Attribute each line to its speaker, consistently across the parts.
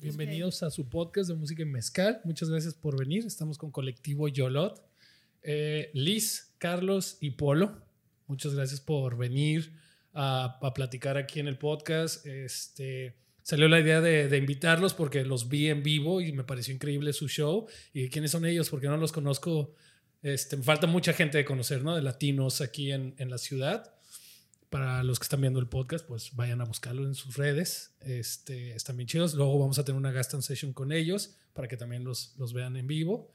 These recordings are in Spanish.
Speaker 1: Bienvenidos a su podcast de música y mezcal. Muchas gracias por venir. Estamos con Colectivo Yolot. Eh, Liz, Carlos y Polo, muchas gracias por venir a, a, platicar aquí en el podcast. Este, salió la idea de, de, invitarlos porque los vi en vivo y me pareció increíble su show. ¿Y quiénes son ellos? Porque no los conozco. Este, falta mucha gente de conocer, ¿no? De latinos aquí en, en la ciudad para los que están viendo el podcast, pues vayan a buscarlo en sus redes. Este, están bien chidos. Luego vamos a tener una Gaston Session con ellos para que también los, los vean en vivo.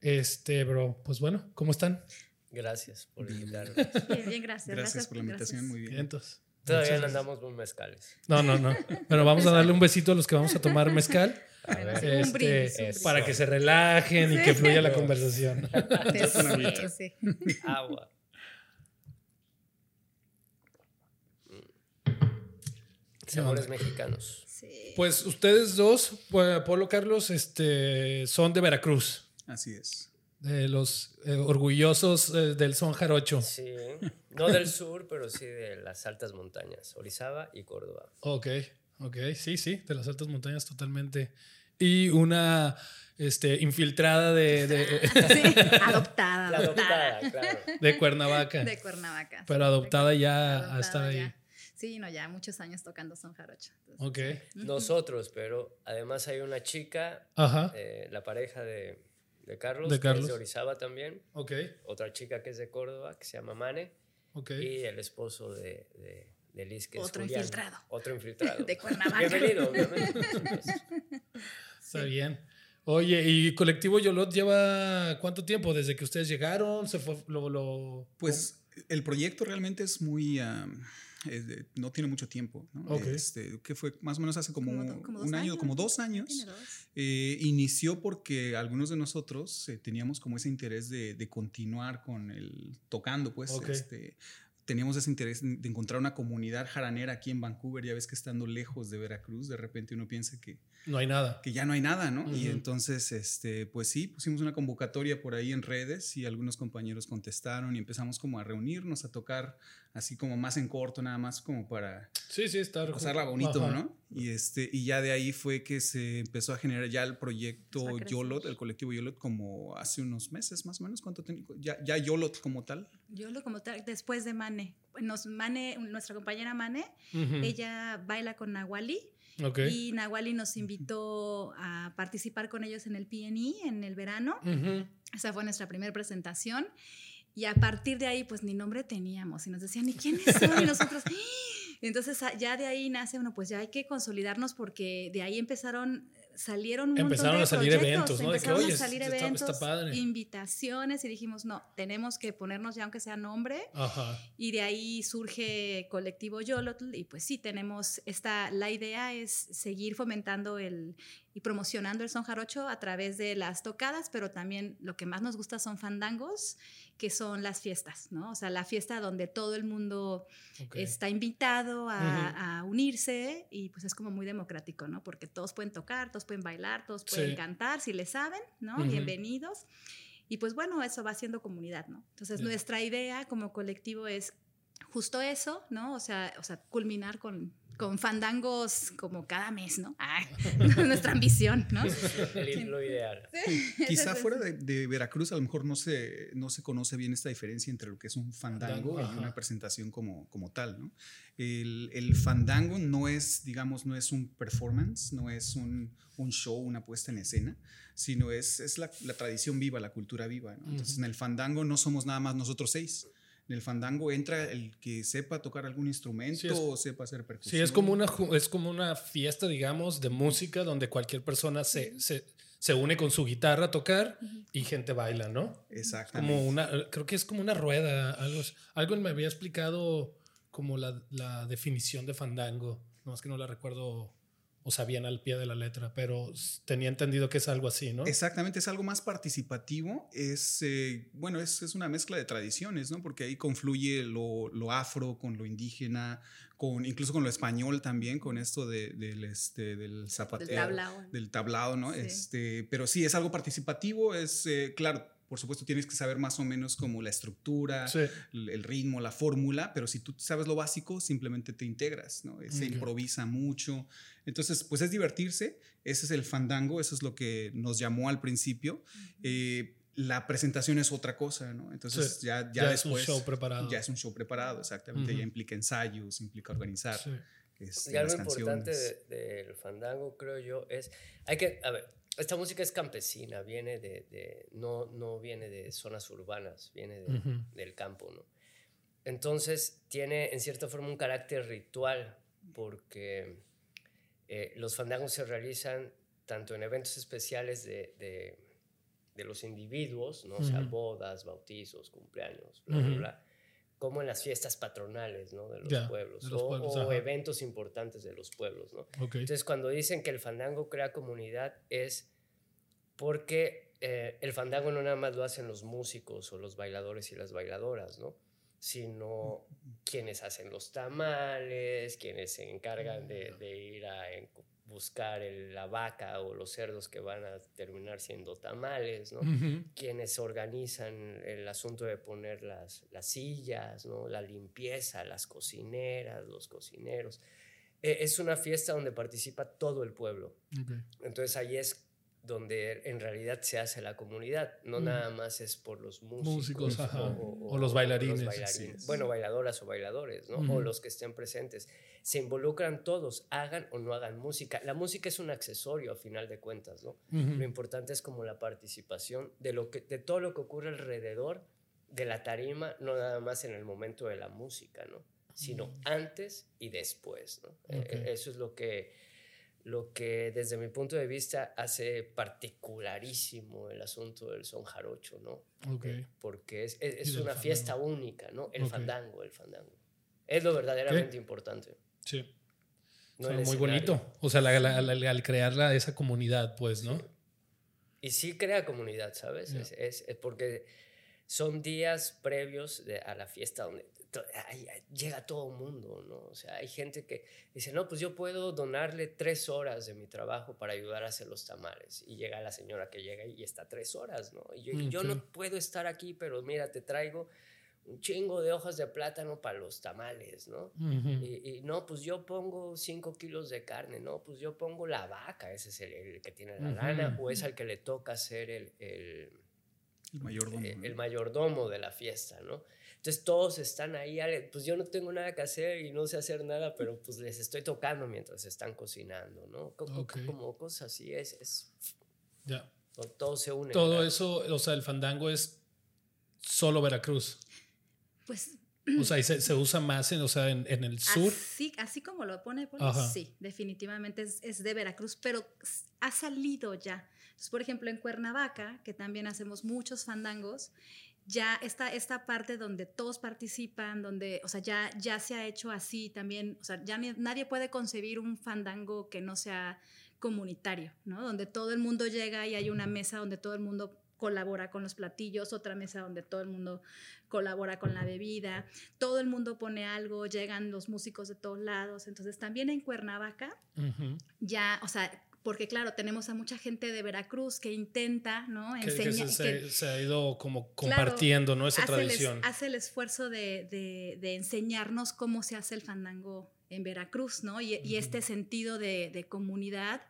Speaker 1: Este, bro, pues bueno, ¿cómo están?
Speaker 2: Gracias por invitarme.
Speaker 3: Bien, bien, gracias.
Speaker 4: Gracias, por la invitación, muy bien.
Speaker 1: Entonces,
Speaker 2: Todavía no andamos muy mezcales.
Speaker 1: No, no, no. Pero vamos a darle un besito a los que vamos a tomar mezcal.
Speaker 2: A ver,
Speaker 3: un
Speaker 1: este,
Speaker 3: brindis, un brindis.
Speaker 1: para que se relajen y que fluya la conversación.
Speaker 3: Sí, sí.
Speaker 2: agua. Sabores mexicanos.
Speaker 3: Sí.
Speaker 1: Pues ustedes dos, Polo Carlos, este, son de Veracruz,
Speaker 4: Así es.
Speaker 1: de los eh, orgullosos eh, del son jarocho.
Speaker 2: Sí, no del sur, pero sí de las altas montañas, Orizaba y Córdoba.
Speaker 1: Ok, ok, sí, sí, de las altas montañas totalmente. Y una este, infiltrada de, de,
Speaker 3: Sí, adoptada,
Speaker 2: La
Speaker 3: adoptada.
Speaker 2: claro.
Speaker 1: de Cuernavaca,
Speaker 3: De Cuernavaca.
Speaker 1: pero adoptada ya a
Speaker 3: adoptada
Speaker 1: estar ahí.
Speaker 3: Sí, no, ya muchos años tocando son jarocho. Entonces,
Speaker 1: Ok,
Speaker 2: Nosotros, pero además hay una chica,
Speaker 1: ajá,
Speaker 2: eh, la pareja de, de Carlos,
Speaker 1: De
Speaker 2: que es de Orizaba también,
Speaker 1: ok,
Speaker 2: otra chica que es de Córdoba, que se llama Mane,
Speaker 1: ok.
Speaker 2: y el esposo de, de, de Liz, que
Speaker 3: Otro
Speaker 2: es Julián.
Speaker 3: infiltrado.
Speaker 2: Otro infiltrado.
Speaker 3: De Cuernavaca.
Speaker 2: Bienvenido, obviamente.
Speaker 1: Está bien. Oye, ¿y Colectivo Yolot lleva cuánto tiempo desde que ustedes llegaron? ¿Se fue lo, lo-
Speaker 4: Pues el proyecto realmente es muy... no tiene mucho tiempo, ¿no?
Speaker 1: Ok.
Speaker 4: Este, que fue más o menos hace como, un año,
Speaker 3: años,
Speaker 4: como dos años.
Speaker 3: Dos.
Speaker 4: Eh, inició porque algunos de nosotros eh, teníamos como ese interés de, de continuar con el tocando, pues.
Speaker 1: Ok.
Speaker 4: Este, teníamos ese interés de encontrar una comunidad jaranera aquí en Vancouver. Ya ves que estando lejos de Veracruz, de repente uno piensa que,
Speaker 1: no hay nada?
Speaker 4: que ya no hay nada, ¿no? Y entonces, este, pues sí, pusimos una convocatoria por ahí en redes y algunos compañeros contestaron y empezamos como a reunirnos, a tocar así como más en corto, nada más como para
Speaker 1: Sí, sí, está.
Speaker 4: pasarla bonito,
Speaker 1: Ajá.
Speaker 4: ¿no? Y, este, y ya de ahí fue que se empezó a generar ya el proyecto. YOLOT, el colectivo YOLOT, como hace unos meses más o menos. ¿Cuánto ten- ya, ya YOLOT como tal?
Speaker 3: Yo lo como tal, después de Mane. Nos, Mane, nuestra compañera Mane, ella baila con Nahuali
Speaker 1: Ok.
Speaker 3: y Nahuali nos invitó a participar con ellos en el PNI en el verano.
Speaker 1: Ujú.
Speaker 3: Esa fue nuestra primera presentación. Y a partir de ahí, pues ni nombre teníamos. Y nos decían, ¿y quiénes son? Y nosotros, "¡Ah!". Y entonces ah, ya de ahí nace uno, pues ya hay que consolidarnos porque de ahí empezaron, salieron un montón
Speaker 1: Empezaron
Speaker 3: de
Speaker 1: a salir
Speaker 3: proyectos,
Speaker 1: eventos, ¿no? De que,
Speaker 3: Empezaron
Speaker 1: oye,
Speaker 3: a salir
Speaker 1: está- está
Speaker 3: eventos,
Speaker 1: padre.
Speaker 3: invitaciones y dijimos, no, tenemos que ponernos ya aunque sea nombre.
Speaker 1: Ajá.
Speaker 3: Y de ahí surge Colectivo Yolotl y pues sí, tenemos esta, la idea es seguir fomentando el y promocionando el son jarocho a través de las tocadas, pero también lo que más nos gusta son fandangos, que son las fiestas, ¿no? O sea, la fiesta donde todo el mundo
Speaker 1: ok.
Speaker 3: está invitado a,
Speaker 1: Ujú.
Speaker 3: a unirse y pues es como muy democrático, ¿no? Porque todos pueden tocar, todos pueden bailar, todos pueden
Speaker 1: Sí.
Speaker 3: cantar, si le saben, ¿no?
Speaker 1: Ujú.
Speaker 3: Bienvenidos. Y pues bueno, eso va siendo comunidad, ¿no? Entonces
Speaker 1: Ya.
Speaker 3: nuestra idea como colectivo es justo eso, ¿no? O sea, o sea culminar con, con fandangos como cada mes, ¿no? Ah, nuestra ambición, ¿no?
Speaker 2: El- lo ideal.
Speaker 4: Quizá
Speaker 3: Eso
Speaker 4: fuera de, de Veracruz a lo mejor no se, no se conoce bien esta diferencia entre lo que es un fandango
Speaker 1: Fandango,
Speaker 4: y una presentación como, como tal, ¿no? El, el fandango no es, digamos, no es un performance, no es un, un show, una puesta en escena, sino es, es la, la tradición viva, la cultura viva, ¿no? Entonces
Speaker 1: Ujú.
Speaker 4: en el fandango no somos nada más nosotros seis. En el fandango entra el que sepa tocar algún instrumento
Speaker 1: Sí, es-
Speaker 4: o sepa hacer percusión.
Speaker 1: Sí, es como una es como una fiesta, digamos, de música donde cualquier persona se, se, se une con su guitarra a tocar y gente baila, ¿no?
Speaker 4: Exactamente.
Speaker 1: Como una, creo que es como una rueda, algo, algo me había explicado como la, la definición de fandango, no es que no la recuerdo o sabían al pie de la letra, pero tenía entendido que es algo así, ¿no?
Speaker 4: Exactamente, es algo más participativo, es, eh, bueno, es, es una mezcla de tradiciones, ¿no? Porque ahí confluye lo, lo afro con lo indígena, con, incluso con lo español también, con esto de- del, este, del zapateo.
Speaker 3: tablao.
Speaker 4: Del tablao, ¿no?
Speaker 3: Sí.
Speaker 4: Este, pero sí, es algo participativo, es, eh, claro, por supuesto tienes que saber más o menos como la estructura,
Speaker 1: Sí.
Speaker 4: el, el ritmo, la fórmula, pero si tú sabes lo básico, simplemente te integras, ¿no? Se
Speaker 1: Ok.
Speaker 4: improvisa mucho. Entonces, pues es divertirse, ese es el fandango, eso es lo que nos llamó al principio. Eh, la presentación es otra cosa, ¿no? Entonces
Speaker 1: Sí.
Speaker 4: ya, ya,
Speaker 1: Ya es un
Speaker 4: después...
Speaker 1: show preparado.
Speaker 4: Ya es un show preparado, exactamente. Ya implica ensayos, implica organizar
Speaker 1: Sí.
Speaker 4: este,
Speaker 2: Y algo
Speaker 4: las
Speaker 2: importante de- del fandango, creo yo, es, hay que, a ver, esta música es campesina, viene de, de- no, no viene de zonas urbanas, viene de- del campo, ¿no? Entonces tiene en cierta forma un carácter ritual, porque eh, los fandangos se realizan tanto en eventos especiales de, de- de los individuos, ¿no? o sea, bodas, bautizos, cumpleaños, bla, bla,
Speaker 1: Ujú.
Speaker 2: bla, como en las fiestas patronales ¿no? de los pueblos,
Speaker 1: de los
Speaker 2: o,
Speaker 1: pueblos,
Speaker 2: o
Speaker 1: ajá.
Speaker 2: eventos importantes de los pueblos. ¿no? Entonces, cuando dicen que el fandango crea comunidad es porque eh, el fandango no nada más lo hacen los músicos o los bailadores y las bailadoras, ¿no? Sino quienes hacen los tamales, quienes se encargan de, de ir a buscar el- la vaca o los cerdos que van a terminar siendo tamales, ¿no? Quienes organizan el asunto de poner las, las sillas, ¿no? la limpieza, las cocineras, los cocineros. Eh, es una fiesta donde participa todo el pueblo. Entonces ahí es donde en realidad se hace la comunidad. No
Speaker 1: Mm.
Speaker 2: nada más es por los músicos.
Speaker 1: Músicos, ajá. O los bailarines,
Speaker 4: así es.
Speaker 2: Bueno, bailadoras o bailadores, ¿no? O los que estén presentes. Se involucran todos, hagan o no hagan música. La música es un accesorio a final de cuentas, ¿no? Lo importante es como la participación de, lo que, de todo lo que ocurre alrededor de la tarima, no nada más en el momento de la música, ¿no? sino antes y después. ¿no?
Speaker 1: Ok.
Speaker 2: eh, eso es lo que, lo que desde mi punto de vista hace particularísimo el asunto del son jarocho, ¿no?
Speaker 1: Ok.
Speaker 2: Eh, porque es, es- una fiesta única, ¿no? El fandango, el fandango. Es lo verdaderamente importante.
Speaker 1: Sí.
Speaker 2: no
Speaker 1: O sea, muy bonito. O sea, la- la- la- al crear esa comunidad, pues, ¿no?
Speaker 2: Y sí crea comunidad, ¿sabes? Es, es- es porque son días previos de- a la fiesta donde to- llega todo el mundo, ¿no? O sea, hay gente que dice, no, pues yo puedo donarle tres horas de mi trabajo para ayudar a hacer los tamales. Y llega la señora que llega y está tres horas, ¿no? Y yo, no puedo estar aquí, pero mira, te traigo un chingo de hojas de plátano para los tamales, ¿no? Y, y no, pues yo pongo 5 kilos de carne, no, pues yo pongo la vaca, ese es el, el que tiene la
Speaker 1: Ujú.
Speaker 2: lana, o es al que le toca ser el, el,
Speaker 4: El mayordomo.
Speaker 2: eh,
Speaker 4: ¿no?
Speaker 2: el mayordomo de la fiesta, ¿no? Entonces todos están ahí, pues yo no tengo nada que hacer y no sé hacer nada, pero pues les estoy tocando mientras están cocinando, ¿no? Co- co-
Speaker 1: Ok.
Speaker 2: Como cosas así, es, es
Speaker 1: Ya.
Speaker 2: todo se une.
Speaker 1: Todo
Speaker 2: ¿verdad?
Speaker 1: eso, o sea, el fandango es solo Veracruz.
Speaker 3: Pues
Speaker 1: O sea, y se, se usa más en, o sea, en, en el sur.
Speaker 3: Así, así como lo pone Polo,
Speaker 1: Ajá.
Speaker 3: sí, definitivamente es, es de Veracruz, pero ha salido ya. Entonces, por ejemplo, en Cuernavaca, que también hacemos muchos fandangos, ya está esta parte donde todos participan, donde, o sea, ya, ya se ha hecho así también, o sea, ya ni- nadie puede concebir un fandango que no sea comunitario, ¿no? Donde todo el mundo llega y hay una mesa donde todo el mundo colabora con los platillos, otra mesa donde todo el mundo colabora con la bebida, todo el mundo pone algo, llegan los músicos de todos lados, entonces también en Cuernavaca ya, o sea, porque claro, tenemos a mucha gente de Veracruz que intenta, ¿no?
Speaker 1: Que
Speaker 3: Enseña-
Speaker 1: se,
Speaker 3: que-
Speaker 1: se- se ha ido como
Speaker 3: Claro,
Speaker 1: compartiendo, ¿no? Esa
Speaker 3: hace el,
Speaker 1: tradición.
Speaker 3: hace el esfuerzo de, de- de enseñarnos cómo se hace el fandango en Veracruz, ¿no? Y, y este sentido de, de comunidad,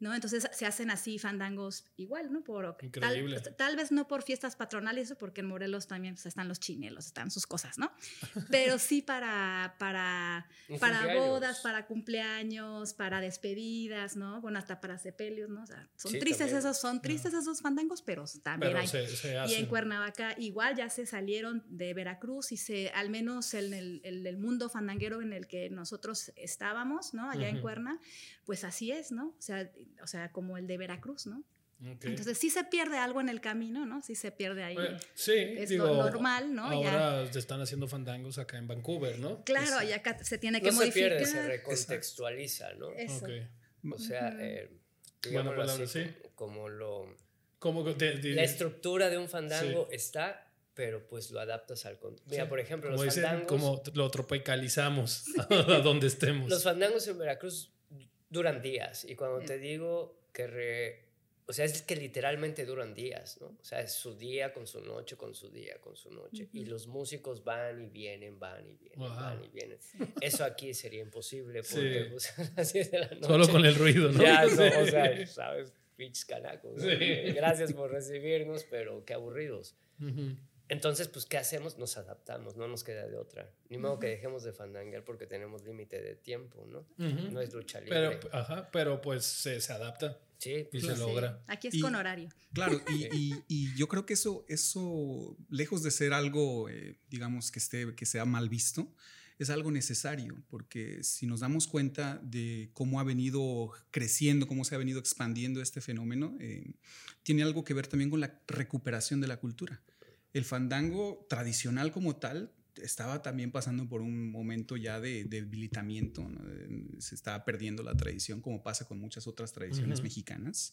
Speaker 3: ¿no? Entonces se hacen así fandangos igual, ¿no? Por,
Speaker 1: Increíble.
Speaker 3: Tal, tal vez no por fiestas patronales, porque en Morelos también pues, están los chinelos, están sus cosas, ¿no? Pero sí para, para, para
Speaker 2: cumpleaños.
Speaker 3: bodas, para cumpleaños, para despedidas, ¿no? Bueno, hasta para sepelios, ¿no? O sea, son
Speaker 2: Sí,
Speaker 3: tristes
Speaker 2: también.
Speaker 3: esos, son tristes esos fandangos, pero también
Speaker 1: Pero
Speaker 3: hay.
Speaker 1: se, se
Speaker 3: Y en Cuernavaca igual ya se salieron de Veracruz y se, al menos en el, el- el mundo fandanguero en el que nosotros estábamos, ¿no? Allá en. Cuerna, pues así es, ¿no? O sea, o sea, como el de Veracruz, ¿no? Entonces sí se pierde algo en el camino, ¿no? Sí se pierde ahí.
Speaker 1: Bueno, sí,
Speaker 3: es
Speaker 1: digo,
Speaker 3: lo normal, ¿no?
Speaker 1: Ahora se están haciendo fandangos acá en Vancouver, ¿no?
Speaker 3: Claro, y acá se tiene que
Speaker 2: No se
Speaker 3: modificar.
Speaker 2: pierde, se recontextualiza, ¿no?
Speaker 3: Eso.
Speaker 1: ok.
Speaker 2: O sea, eh,
Speaker 1: Buena
Speaker 2: digámoslo
Speaker 1: palabra,
Speaker 2: así,
Speaker 1: sí.
Speaker 2: como, como lo...
Speaker 1: ¿Cómo que te- te-
Speaker 2: La estructura de un fandango está, pero pues lo adaptas al... con- Mira,
Speaker 1: Sí.
Speaker 2: por ejemplo,
Speaker 1: como
Speaker 2: los
Speaker 1: dicen,
Speaker 2: fandangos...
Speaker 1: como lo tropicalizamos a donde estemos.
Speaker 2: Los fandangos en Veracruz duran días y cuando
Speaker 3: Sí.
Speaker 2: te digo que re- o sea, es que literalmente duran días, ¿no? O sea, es su día con su noche, con su día, con su noche. Y los músicos van y vienen, van y vienen, van y vienen. Eso aquí sería imposible porque pues, a las 10 de la noche.
Speaker 1: Solo con el ruido, ¿no?
Speaker 2: Ya, no, o sea, sabes, pinches canacos. ¿no? Gracias por recibirnos, pero qué aburridos. Entonces, pues, ¿qué hacemos? Nos adaptamos, no nos queda de otra. Ni modo que dejemos de fandanguear porque tenemos límite de tiempo, ¿no? No es lucha libre.
Speaker 1: Pero, ajá, pero pues se, se adapta.
Speaker 2: Sí,
Speaker 1: Y
Speaker 2: pues,
Speaker 1: se
Speaker 3: Sí.
Speaker 1: logra.
Speaker 3: Aquí es
Speaker 4: Y-
Speaker 3: con horario.
Speaker 4: Claro, y, y- y yo creo que eso, eso lejos de ser algo, eh, digamos, que, esté, que sea mal visto, es algo necesario, porque si nos damos cuenta de cómo ha venido creciendo, cómo se ha venido expandiendo este fenómeno, eh, tiene algo que ver también con la recuperación de la cultura. El fandango tradicional como tal estaba también pasando por un momento ya de, de debilitamiento, ¿no? Se estaba perdiendo la tradición como pasa con muchas otras tradiciones mexicanas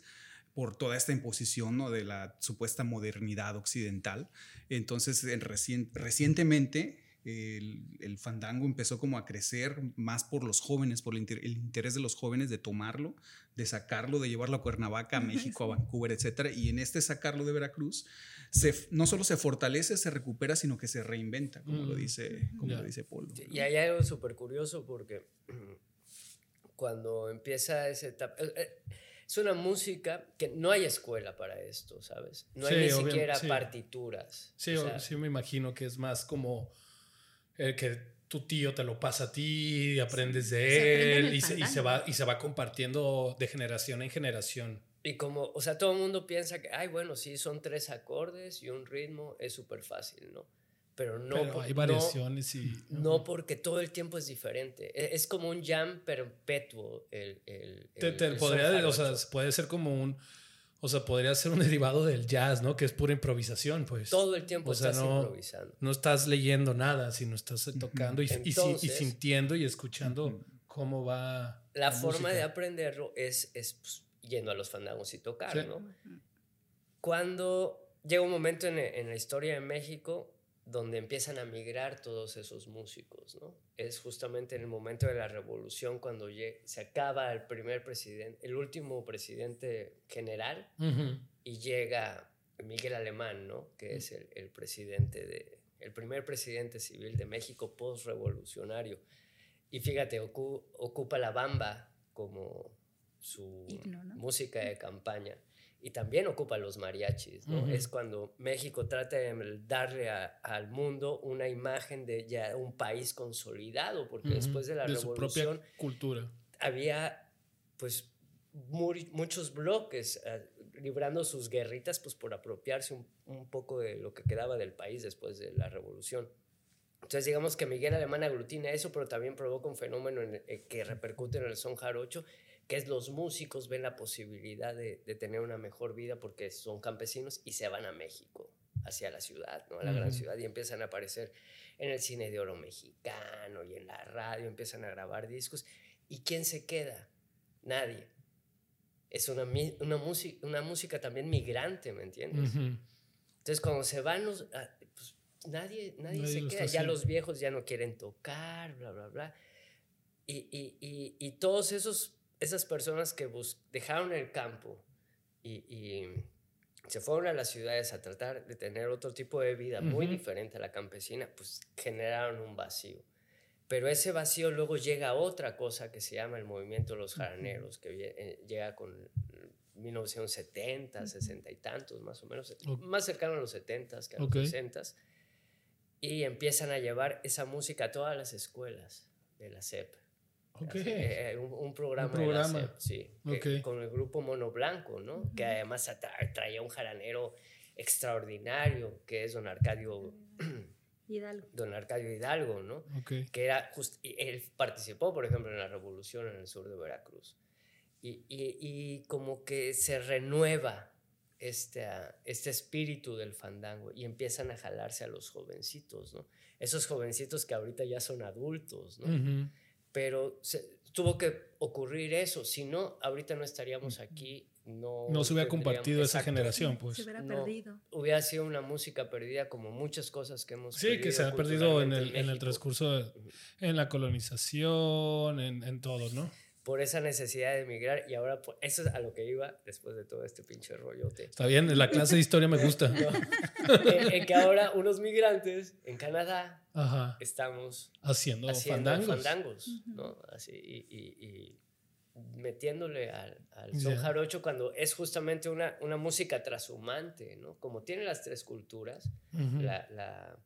Speaker 4: por toda esta imposición ¿no? de la supuesta modernidad occidental. Entonces, en recien- recientemente el, el fandango empezó como a crecer más por los jóvenes, por el, inter- el interés de los jóvenes de tomarlo, de sacarlo, de llevarlo a Cuernavaca, a México, a Vancouver, etcétera. Y en este sacarlo de Veracruz, se, no solo se fortalece, se recupera, sino que se reinventa, como lo
Speaker 1: Mm.
Speaker 4: dice, como lo dice ¿no?
Speaker 2: Y hay algo súper curioso porque cuando empieza esa etapa... eh, eh, Es una música que no hay escuela para esto, ¿sabes? No hay
Speaker 1: Sí,
Speaker 2: ni
Speaker 1: obvio-
Speaker 2: siquiera
Speaker 1: sí.
Speaker 2: partituras.
Speaker 1: Sí,
Speaker 2: o sea,
Speaker 1: sí me imagino que es más como el que tu tío te lo pasa a ti y aprendes de él y se, y se
Speaker 3: fandango.
Speaker 1: va y se va compartiendo de generación en generación.
Speaker 2: Y como, o sea, todo el mundo piensa que, ay, bueno, sí, son tres acordes y un ritmo, es súper fácil, ¿no? Pero no,
Speaker 1: Pero
Speaker 2: por-
Speaker 1: hay
Speaker 2: no-
Speaker 1: variaciones y
Speaker 2: No, porque todo el tiempo es diferente. E- Es como un jam perpetuo. El, el,
Speaker 1: te,
Speaker 2: el-
Speaker 1: te
Speaker 2: el
Speaker 1: podría, o sea, puede ser como un o sea, podría ser un derivado del jazz, ¿no? Que es pura improvisación, pues.
Speaker 2: todo el tiempo
Speaker 1: o sea,
Speaker 2: estás
Speaker 1: no-
Speaker 2: improvisando.
Speaker 1: No estás leyendo nada, sino estás tocando y, y si- y
Speaker 2: Entonces-
Speaker 1: sintiendo y escuchando cómo va.
Speaker 2: La forma
Speaker 1: música.
Speaker 2: de aprenderlo es, es pues, yendo a los fandangos y tocar,
Speaker 1: Sí.
Speaker 2: ¿no? Cuando llega un momento en, en la historia de México donde empiezan a migrar todos esos músicos, ¿no? Es justamente en el momento de la revolución cuando se acaba el primer presidente, el último presidente general
Speaker 1: Ujú.
Speaker 2: y llega Miguel Alemán, ¿no? Que es el, el presidente de, el primer presidente civil de México post-revolucionario. Y fíjate, ocu- ocupa la bamba como su
Speaker 3: Himno, ¿no?
Speaker 2: música de campaña. Y también ocupa los mariachis, ¿no? Es cuando México trata de darle a- al mundo una imagen de ya un país consolidado, porque después de la
Speaker 1: de su
Speaker 2: revolución
Speaker 1: propia cultura.
Speaker 2: había pues muchos bloques eh, librando sus guerritas pues por apropiarse un, un poco de lo que quedaba del país después de la revolución. Entonces digamos que Miguel Alemán aglutina eso, pero también provoca un fenómeno en eh, que repercute en el son jarocho, que es los músicos ven la posibilidad de, de tener una mejor vida porque son campesinos y se van a México, hacia la ciudad, ¿no? a la gran ciudad, y empiezan a aparecer en el cine de oro mexicano y en la radio, empiezan a grabar discos. ¿Y quién se queda? Nadie. Es una, una, música, una música también migrante, ¿me entiendes?
Speaker 1: Ujú.
Speaker 2: Entonces, cuando se van los... ah, pues, nadie, nadie,
Speaker 1: Nadie
Speaker 2: se queda. Ya los viejos ya no quieren tocar, bla, bla, bla. Y, y, y, y todos esos, esas personas que dejaron el campo y, y se fueron a las ciudades a tratar de tener otro tipo de vida muy diferente a la campesina, pues generaron un vacío. Pero ese vacío luego llega a otra cosa que se llama el movimiento de los jaraneros, que eh, llega con 1970, 60 y tantos más o menos, más cercano a los 70 que a los 60 y empiezan a llevar esa música a todas las escuelas de la SEP. Eh, un, un programa,
Speaker 1: Un programa.
Speaker 2: de la SEP, sí, que-
Speaker 1: Ok.
Speaker 2: con el grupo Mono Blanco, ¿no? Que además atra- traía un jaranero extraordinario, que es don Arcadio,
Speaker 3: Hidalgo.
Speaker 2: don Arcadio Hidalgo, ¿no? Que era just- y él participó, por ejemplo, en la revolución en el sur de Veracruz. Y, y- y como que se renueva este, ah, este espíritu del fandango y empiezan a jalarse a los jovencitos, ¿no? Esos jovencitos que ahorita ya son adultos, ¿no? Pero se- tuvo que ocurrir eso, si no, ahorita no estaríamos aquí, no...
Speaker 1: No se hubiera compartido esa
Speaker 2: Exacto.
Speaker 1: generación, pues.
Speaker 3: Se hubiera
Speaker 2: No.
Speaker 3: perdido.
Speaker 2: Hubiera sido una música perdida como muchas cosas que hemos
Speaker 1: Sí, que se ha perdido en el, en el
Speaker 2: México.
Speaker 1: transcurso, de- en la colonización, en, en todo, ¿no?
Speaker 2: por esa necesidad de emigrar y ahora por- eso es a lo que iba después de todo este pinche rollote.
Speaker 1: Está bien, la clase de historia me gusta.
Speaker 2: en, en que ahora unos migrantes en Canadá
Speaker 1: Ajá.
Speaker 2: estamos
Speaker 1: Haciendo,
Speaker 2: haciendo
Speaker 1: fandangos.
Speaker 2: fandangos, ¿no? Así, y, y- y metiéndole al, al son jarocho cuando es justamente una, una música trashumante, ¿no? Como tiene las tres culturas,
Speaker 1: Ujú.
Speaker 2: la, la,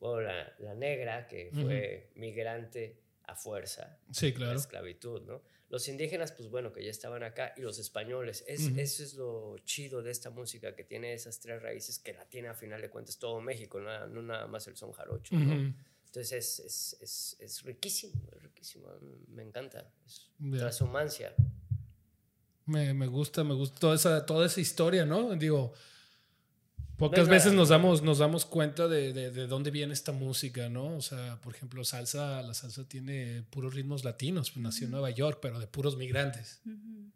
Speaker 2: bueno, la, la negra, que fue migrante a fuerza,
Speaker 1: Sí,
Speaker 2: la
Speaker 1: claro.
Speaker 2: esclavitud, ¿no? Los indígenas, pues bueno, que ya estaban acá, y los españoles. Es. Eso es lo chido de esta música, que tiene esas tres raíces, que la tiene a final de cuentas todo México, no, no nada más el son jarocho. Entonces es, es, es, es riquísimo, es riquísimo, me encanta. Es transhumancia.
Speaker 1: Me, me gusta, me gusta toda esa, toda esa historia, ¿no? Digo, pocas
Speaker 2: No
Speaker 1: veces nos damos, nos damos cuenta de, de- de dónde viene esta música, ¿no? O sea, por ejemplo, salsa, la salsa tiene puros ritmos latinos, pues nació en Nueva York, pero de puros migrantes,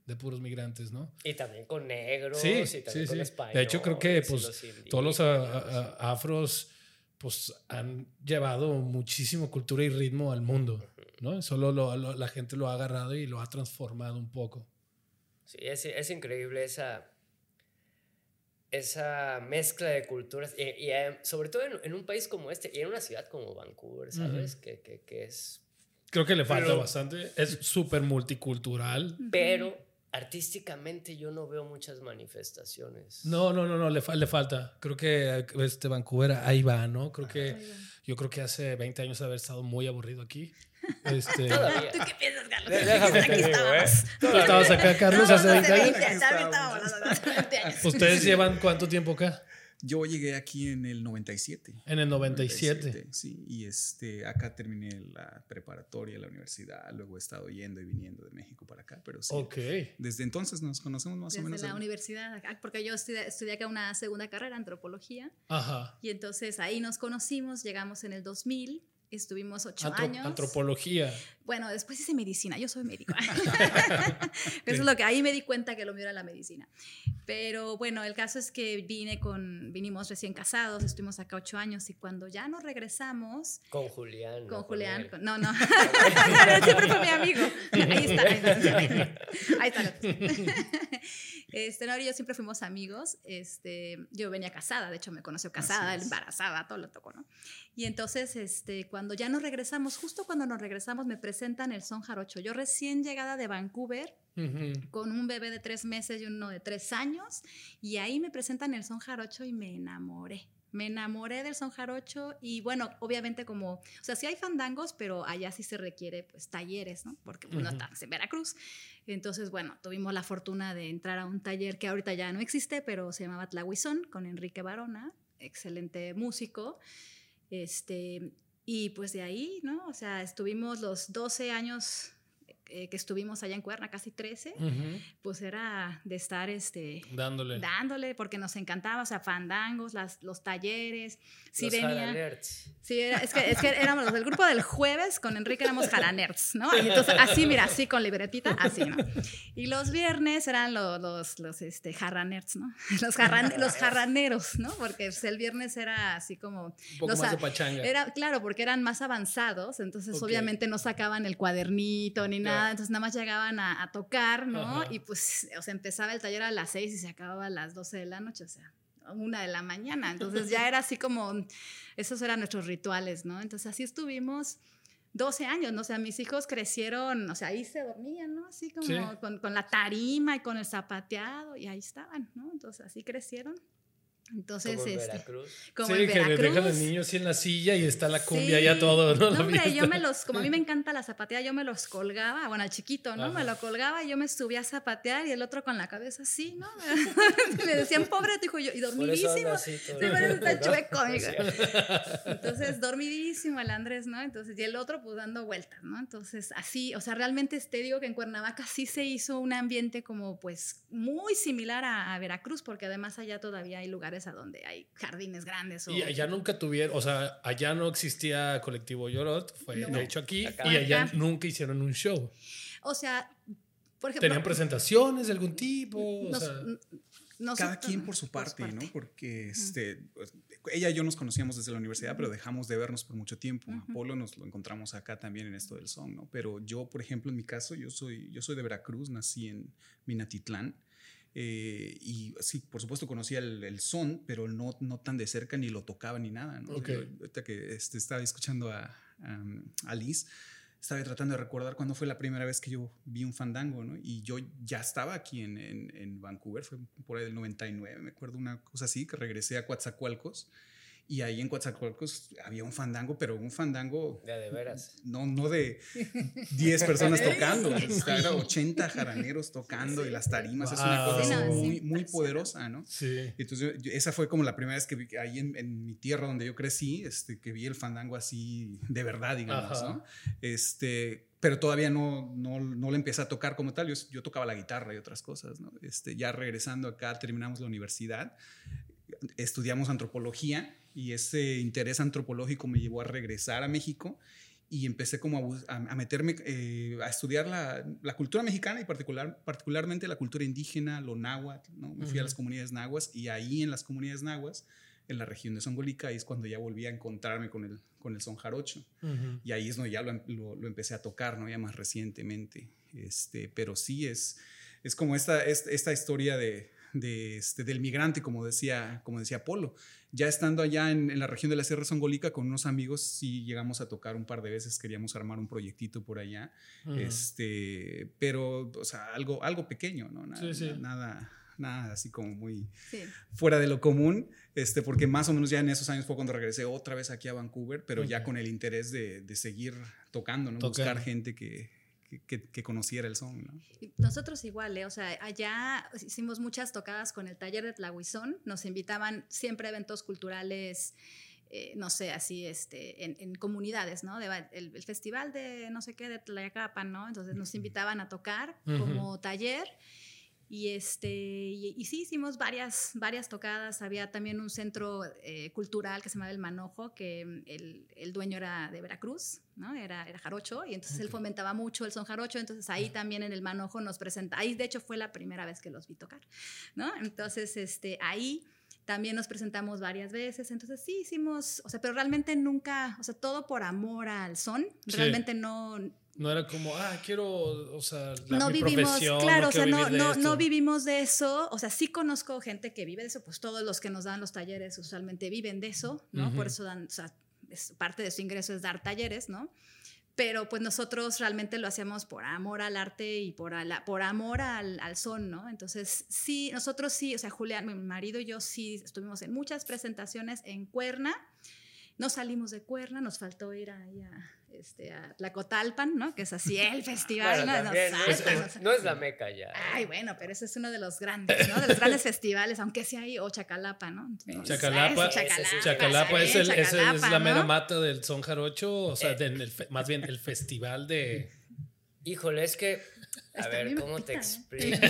Speaker 1: de puros migrantes, ¿no?
Speaker 2: Y también con negros,
Speaker 1: Sí,
Speaker 2: y
Speaker 1: sí,
Speaker 2: también con
Speaker 1: sí.
Speaker 2: españoles.
Speaker 1: De hecho, creo que pues,
Speaker 2: los
Speaker 1: todos los a-
Speaker 2: indígenas.
Speaker 1: a- a- afros pues han llevado muchísimo cultura y ritmo al mundo, ¿no? Solo lo- lo- la gente lo ha agarrado y lo ha transformado un poco.
Speaker 2: Sí, es, es increíble esa, esa mezcla de culturas, y, y, eh, sobre todo en, en un país como este, y en una ciudad como Vancouver, ¿sabes? que, que, que es...
Speaker 1: Creo que le falta
Speaker 2: Pero-
Speaker 1: bastante. Es súper multicultural.
Speaker 2: Pero artísticamente yo no veo muchas manifestaciones.
Speaker 1: No, no, no, no, le, fa- le falta. Creo que este Vancouver ahí va, ¿no? Creo que
Speaker 3: Ahí va.
Speaker 1: yo creo que hace 20 años haber estado muy aburrido aquí. Este,
Speaker 2: Todavía.
Speaker 3: ¿Tú qué piensas, Carlos?
Speaker 2: Déjame
Speaker 3: Aquí
Speaker 2: digo, ¿eh?
Speaker 3: estábamos.
Speaker 1: ¿Tú estabas acá, Carlos, hace 20 años?
Speaker 3: También estábamos hace 20 años.
Speaker 1: ¿Ustedes llevan cuánto tiempo acá?
Speaker 4: Yo llegué aquí en el 97.
Speaker 1: En el 97.
Speaker 4: 97, Sí, y este, acá terminé la preparatoria, la universidad, luego he estado yendo y viniendo de México para acá, pero sí.
Speaker 1: Ok.
Speaker 4: Desde entonces nos conocemos más o
Speaker 3: Desde
Speaker 4: menos.
Speaker 3: la
Speaker 4: del-
Speaker 3: universidad, porque yo estudié, estudié acá una segunda carrera, antropología,
Speaker 1: Ajá.
Speaker 3: y entonces ahí nos conocimos, llegamos en el 2000, estuvimos ocho años.
Speaker 1: antropología.
Speaker 3: Bueno, después hice medicina, yo soy médico. Eso es lo que ahí me di cuenta que lo mío era la medicina. Pero bueno, el caso es que vine con, vinimos recién casados, estuvimos acá ocho años y cuando ya nos regresamos
Speaker 2: Con Julián. no
Speaker 3: con Julián,
Speaker 2: él.
Speaker 3: con- no, no, siempre fue mi amigo. Ahí está, ahí está. Ahí está. Este, y yo siempre fuimos amigos. Este, yo venía casada, de hecho me conoció casada, embarazada, todo lo tocó, ¿no? Y entonces, este, cuando ya nos regresamos, justo cuando nos regresamos, me presentan el son jarocho. Yo recién llegada de Vancouver, con un bebé de tres meses y uno de tres años, y ahí me presentan el son jarocho y me enamoré. Me enamoré del son jarocho y bueno, obviamente como, o sea, sí hay fandangos, pero allá sí se requiere pues talleres, ¿no? Porque pues, no
Speaker 1: Ujú.
Speaker 3: estamos en Veracruz. Entonces, bueno, tuvimos la fortuna de entrar a un taller que ahorita ya no existe, pero se llamaba Tlahuizón con Enrique Barona, excelente músico. Este, y pues de ahí, ¿no? O sea, estuvimos los 12 años eh, que estuvimos allá en Cuerna, casi 13,
Speaker 1: Ujú.
Speaker 3: pues era de estar este,
Speaker 1: Dándole.
Speaker 3: dándole, porque nos encantaba, o sea, fandangos, las, los talleres. Sí
Speaker 2: Los
Speaker 3: venía. Sí, era- es, que, es que éramos los del grupo del jueves, con Enrique éramos jalanerds, ¿no? Y entonces, así, mira, así con libretita, así, ¿no? Y los viernes eran los, los, los este, jarranerds, ¿no? Los, jarran- los jarraneros, ¿no? Porque pues, el viernes era así como...
Speaker 1: Un poco
Speaker 3: los
Speaker 1: más de pachanga.
Speaker 3: Era, claro, porque eran más avanzados, entonces
Speaker 1: Ok.
Speaker 3: obviamente no sacaban el cuadernito ni nada, entonces nada más llegaban a, a tocar, ¿no?
Speaker 1: Ajá.
Speaker 3: Y pues, o sea, empezaba el taller a las 6 y se acababa a las 12 de la noche, o sea, una de la mañana, entonces ya era así como, esos eran nuestros rituales, ¿no? Entonces así estuvimos 12 años, ¿no? O sea, mis hijos crecieron, o sea, ahí se dormían, ¿no? Así como
Speaker 1: Sí.
Speaker 3: con, con la tarima y con el zapateado, y ahí estaban, ¿no? Entonces así crecieron. Entonces,
Speaker 2: Como en
Speaker 3: este,
Speaker 2: Veracruz.
Speaker 3: como
Speaker 1: sí,
Speaker 3: en
Speaker 1: que le dejan al
Speaker 3: Veracruz.
Speaker 1: niño así en la silla y está la cumbia
Speaker 3: Sí.
Speaker 1: ya todo, ¿no? La
Speaker 3: hombre, yo me los, como a mí me encanta la zapateada, yo me los colgaba, bueno, al chiquito, ¿no? Me lo colgaba y yo me subía a zapatear y el otro con la cabeza así, ¿no? me decían, pobre tu hijo, yo, y dormidísimo.
Speaker 2: así
Speaker 3: Sí, eso está
Speaker 2: ¿no?
Speaker 3: chueco, amigo. Entonces, dormidísimo el Andrés, ¿no? Entonces, y el otro, pues dando vueltas, ¿no? Entonces, así, o sea, realmente te digo que en Cuernavaca sí se hizo un ambiente como, pues, muy similar a, a Veracruz, porque además allá todavía hay lugares a donde hay jardines grandes. O,
Speaker 1: Y allá nunca tuvieron, o sea, allá no existía colectivo Yorot, fue
Speaker 3: No.
Speaker 1: de hecho aquí,
Speaker 2: Acá.
Speaker 1: y allá
Speaker 3: Acá.
Speaker 1: nunca hicieron un show.
Speaker 3: O sea, por ejemplo.
Speaker 1: ¿Tenían presentaciones de algún tipo? O
Speaker 3: nos-
Speaker 1: sea,
Speaker 4: cada quien por su parte, ¿no? Porque este, pues, ella y yo nos conocíamos desde la universidad, pero dejamos de vernos por mucho tiempo. Apolo nos lo encontramos acá también en esto del son, ¿no? Pero yo, por ejemplo, en mi caso, yo soy, yo soy de Veracruz, nací en Minatitlán. Eh, y sí, por supuesto conocía el, son, pero no, no tan de cerca ni lo tocaba ni nada. ¿no? ahorita que este, estaba escuchando a, a, Liz, estaba tratando de recordar cuándo fue la primera vez que yo vi un fandango, ¿no? Y yo ya estaba aquí en, en, en Vancouver, fue por ahí del 99, me acuerdo una cosa así, que regresé a Coatzacoalcos y ahí en Coatzacoalcos había un fandango, pero un fandango.
Speaker 2: De, de veras.
Speaker 4: No, no de 10 personas tocando. Era 80 jaraneros tocando y las tarimas. Es una cosa muy, muy poderosa, ¿no?
Speaker 1: Sí.
Speaker 4: Entonces, esa fue como la primera vez que vi ahí en, en, mi tierra donde yo crecí, este, que vi el fandango así de verdad, digamos, ¿no? Este, pero todavía no, no, no lo empecé a tocar como tal. Yo, yo, tocaba la guitarra y otras cosas, ¿no? Este, ya regresando acá, terminamos la universidad, estudiamos antropología y ese interés antropológico me llevó a regresar a México y empecé como a, a meterme, eh, a estudiar la, la, cultura mexicana y particular, particularmente la cultura indígena, lo náhuatl, ¿no? Me fui a las comunidades nahuas y ahí en las comunidades nahuas, en la región de Songolica, ahí es cuando ya volví a encontrarme con el, con el son jarocho. Y ahí es donde ya lo, lo, lo, empecé a tocar, ¿no? Ya más recientemente. Este, pero sí es, es como esta, esta historia de, de este, del migrante, como decía, como decía Polo. Ya estando allá en, la región de la Sierra Songolica con unos amigos, sí llegamos a tocar un par de veces, queríamos armar un proyectito por allá, este, pero, o sea, algo, algo pequeño, ¿no? Nada, nada, nada así como muy fuera de lo común, este, porque más o menos ya en esos años fue cuando regresé otra vez aquí a Vancouver, pero ya con el interés de, de seguir tocando, ¿no? Buscar gente que, que, conociera el son. ¿no?
Speaker 3: Nosotros igual, ¿eh? o sea, allá hicimos muchas tocadas con el taller de Tlahuizón, nos invitaban siempre a eventos culturales. Eh, no sé, así este, en, comunidades, ¿no? el, festival de no sé qué de Tlayacapan, ¿no? Entonces nos invitaban a tocar como taller y, este, y, sí, hicimos varias, varias tocadas. Había también un centro eh, cultural que se llamaba El Manojo, que mm, el, el, dueño era de Veracruz, ¿no? Era, era jarocho, y entonces él fomentaba mucho el son jarocho. Entonces ahí también en El Manojo nos presenta. Ahí, de hecho, fue la primera vez que los vi tocar, ¿no? Entonces, este, ahí también nos presentamos varias veces, entonces sí hicimos, o sea, pero realmente nunca, o sea, todo por amor al son, realmente no...
Speaker 1: No era como, ah, quiero, o sea,
Speaker 3: la, no vivimos, claro, no o sea, no, no, no, vivimos de eso, o sea, sí conozco gente que vive de eso, pues todos los que nos dan los talleres usualmente viven de eso, ¿no? Por eso dan, o sea, es, parte de su ingreso es dar talleres, ¿no? pero pues nosotros realmente lo hacíamos por amor al arte y por, por amor al, al, son, ¿no? Entonces, sí, nosotros sí, o sea, Julián, mi marido y yo sí estuvimos en muchas presentaciones en Cuerna, no salimos de Cuerna, nos faltó ir ahí a, este, a Tlacotalpan, ¿no? Que es así el festival.
Speaker 2: ¿no? no, es, la meca ya.
Speaker 3: Ay, bueno, pero ese es uno de los grandes, ¿no? De los grandes festivales, aunque sea ahí, o Chacalapa, ¿no?
Speaker 1: Chacalapa, Chacalapa, es, el, es, la mera mata del son jarocho, o sea, eh. más bien el festival de...
Speaker 2: Híjole, es que... A ver, ¿cómo te explico?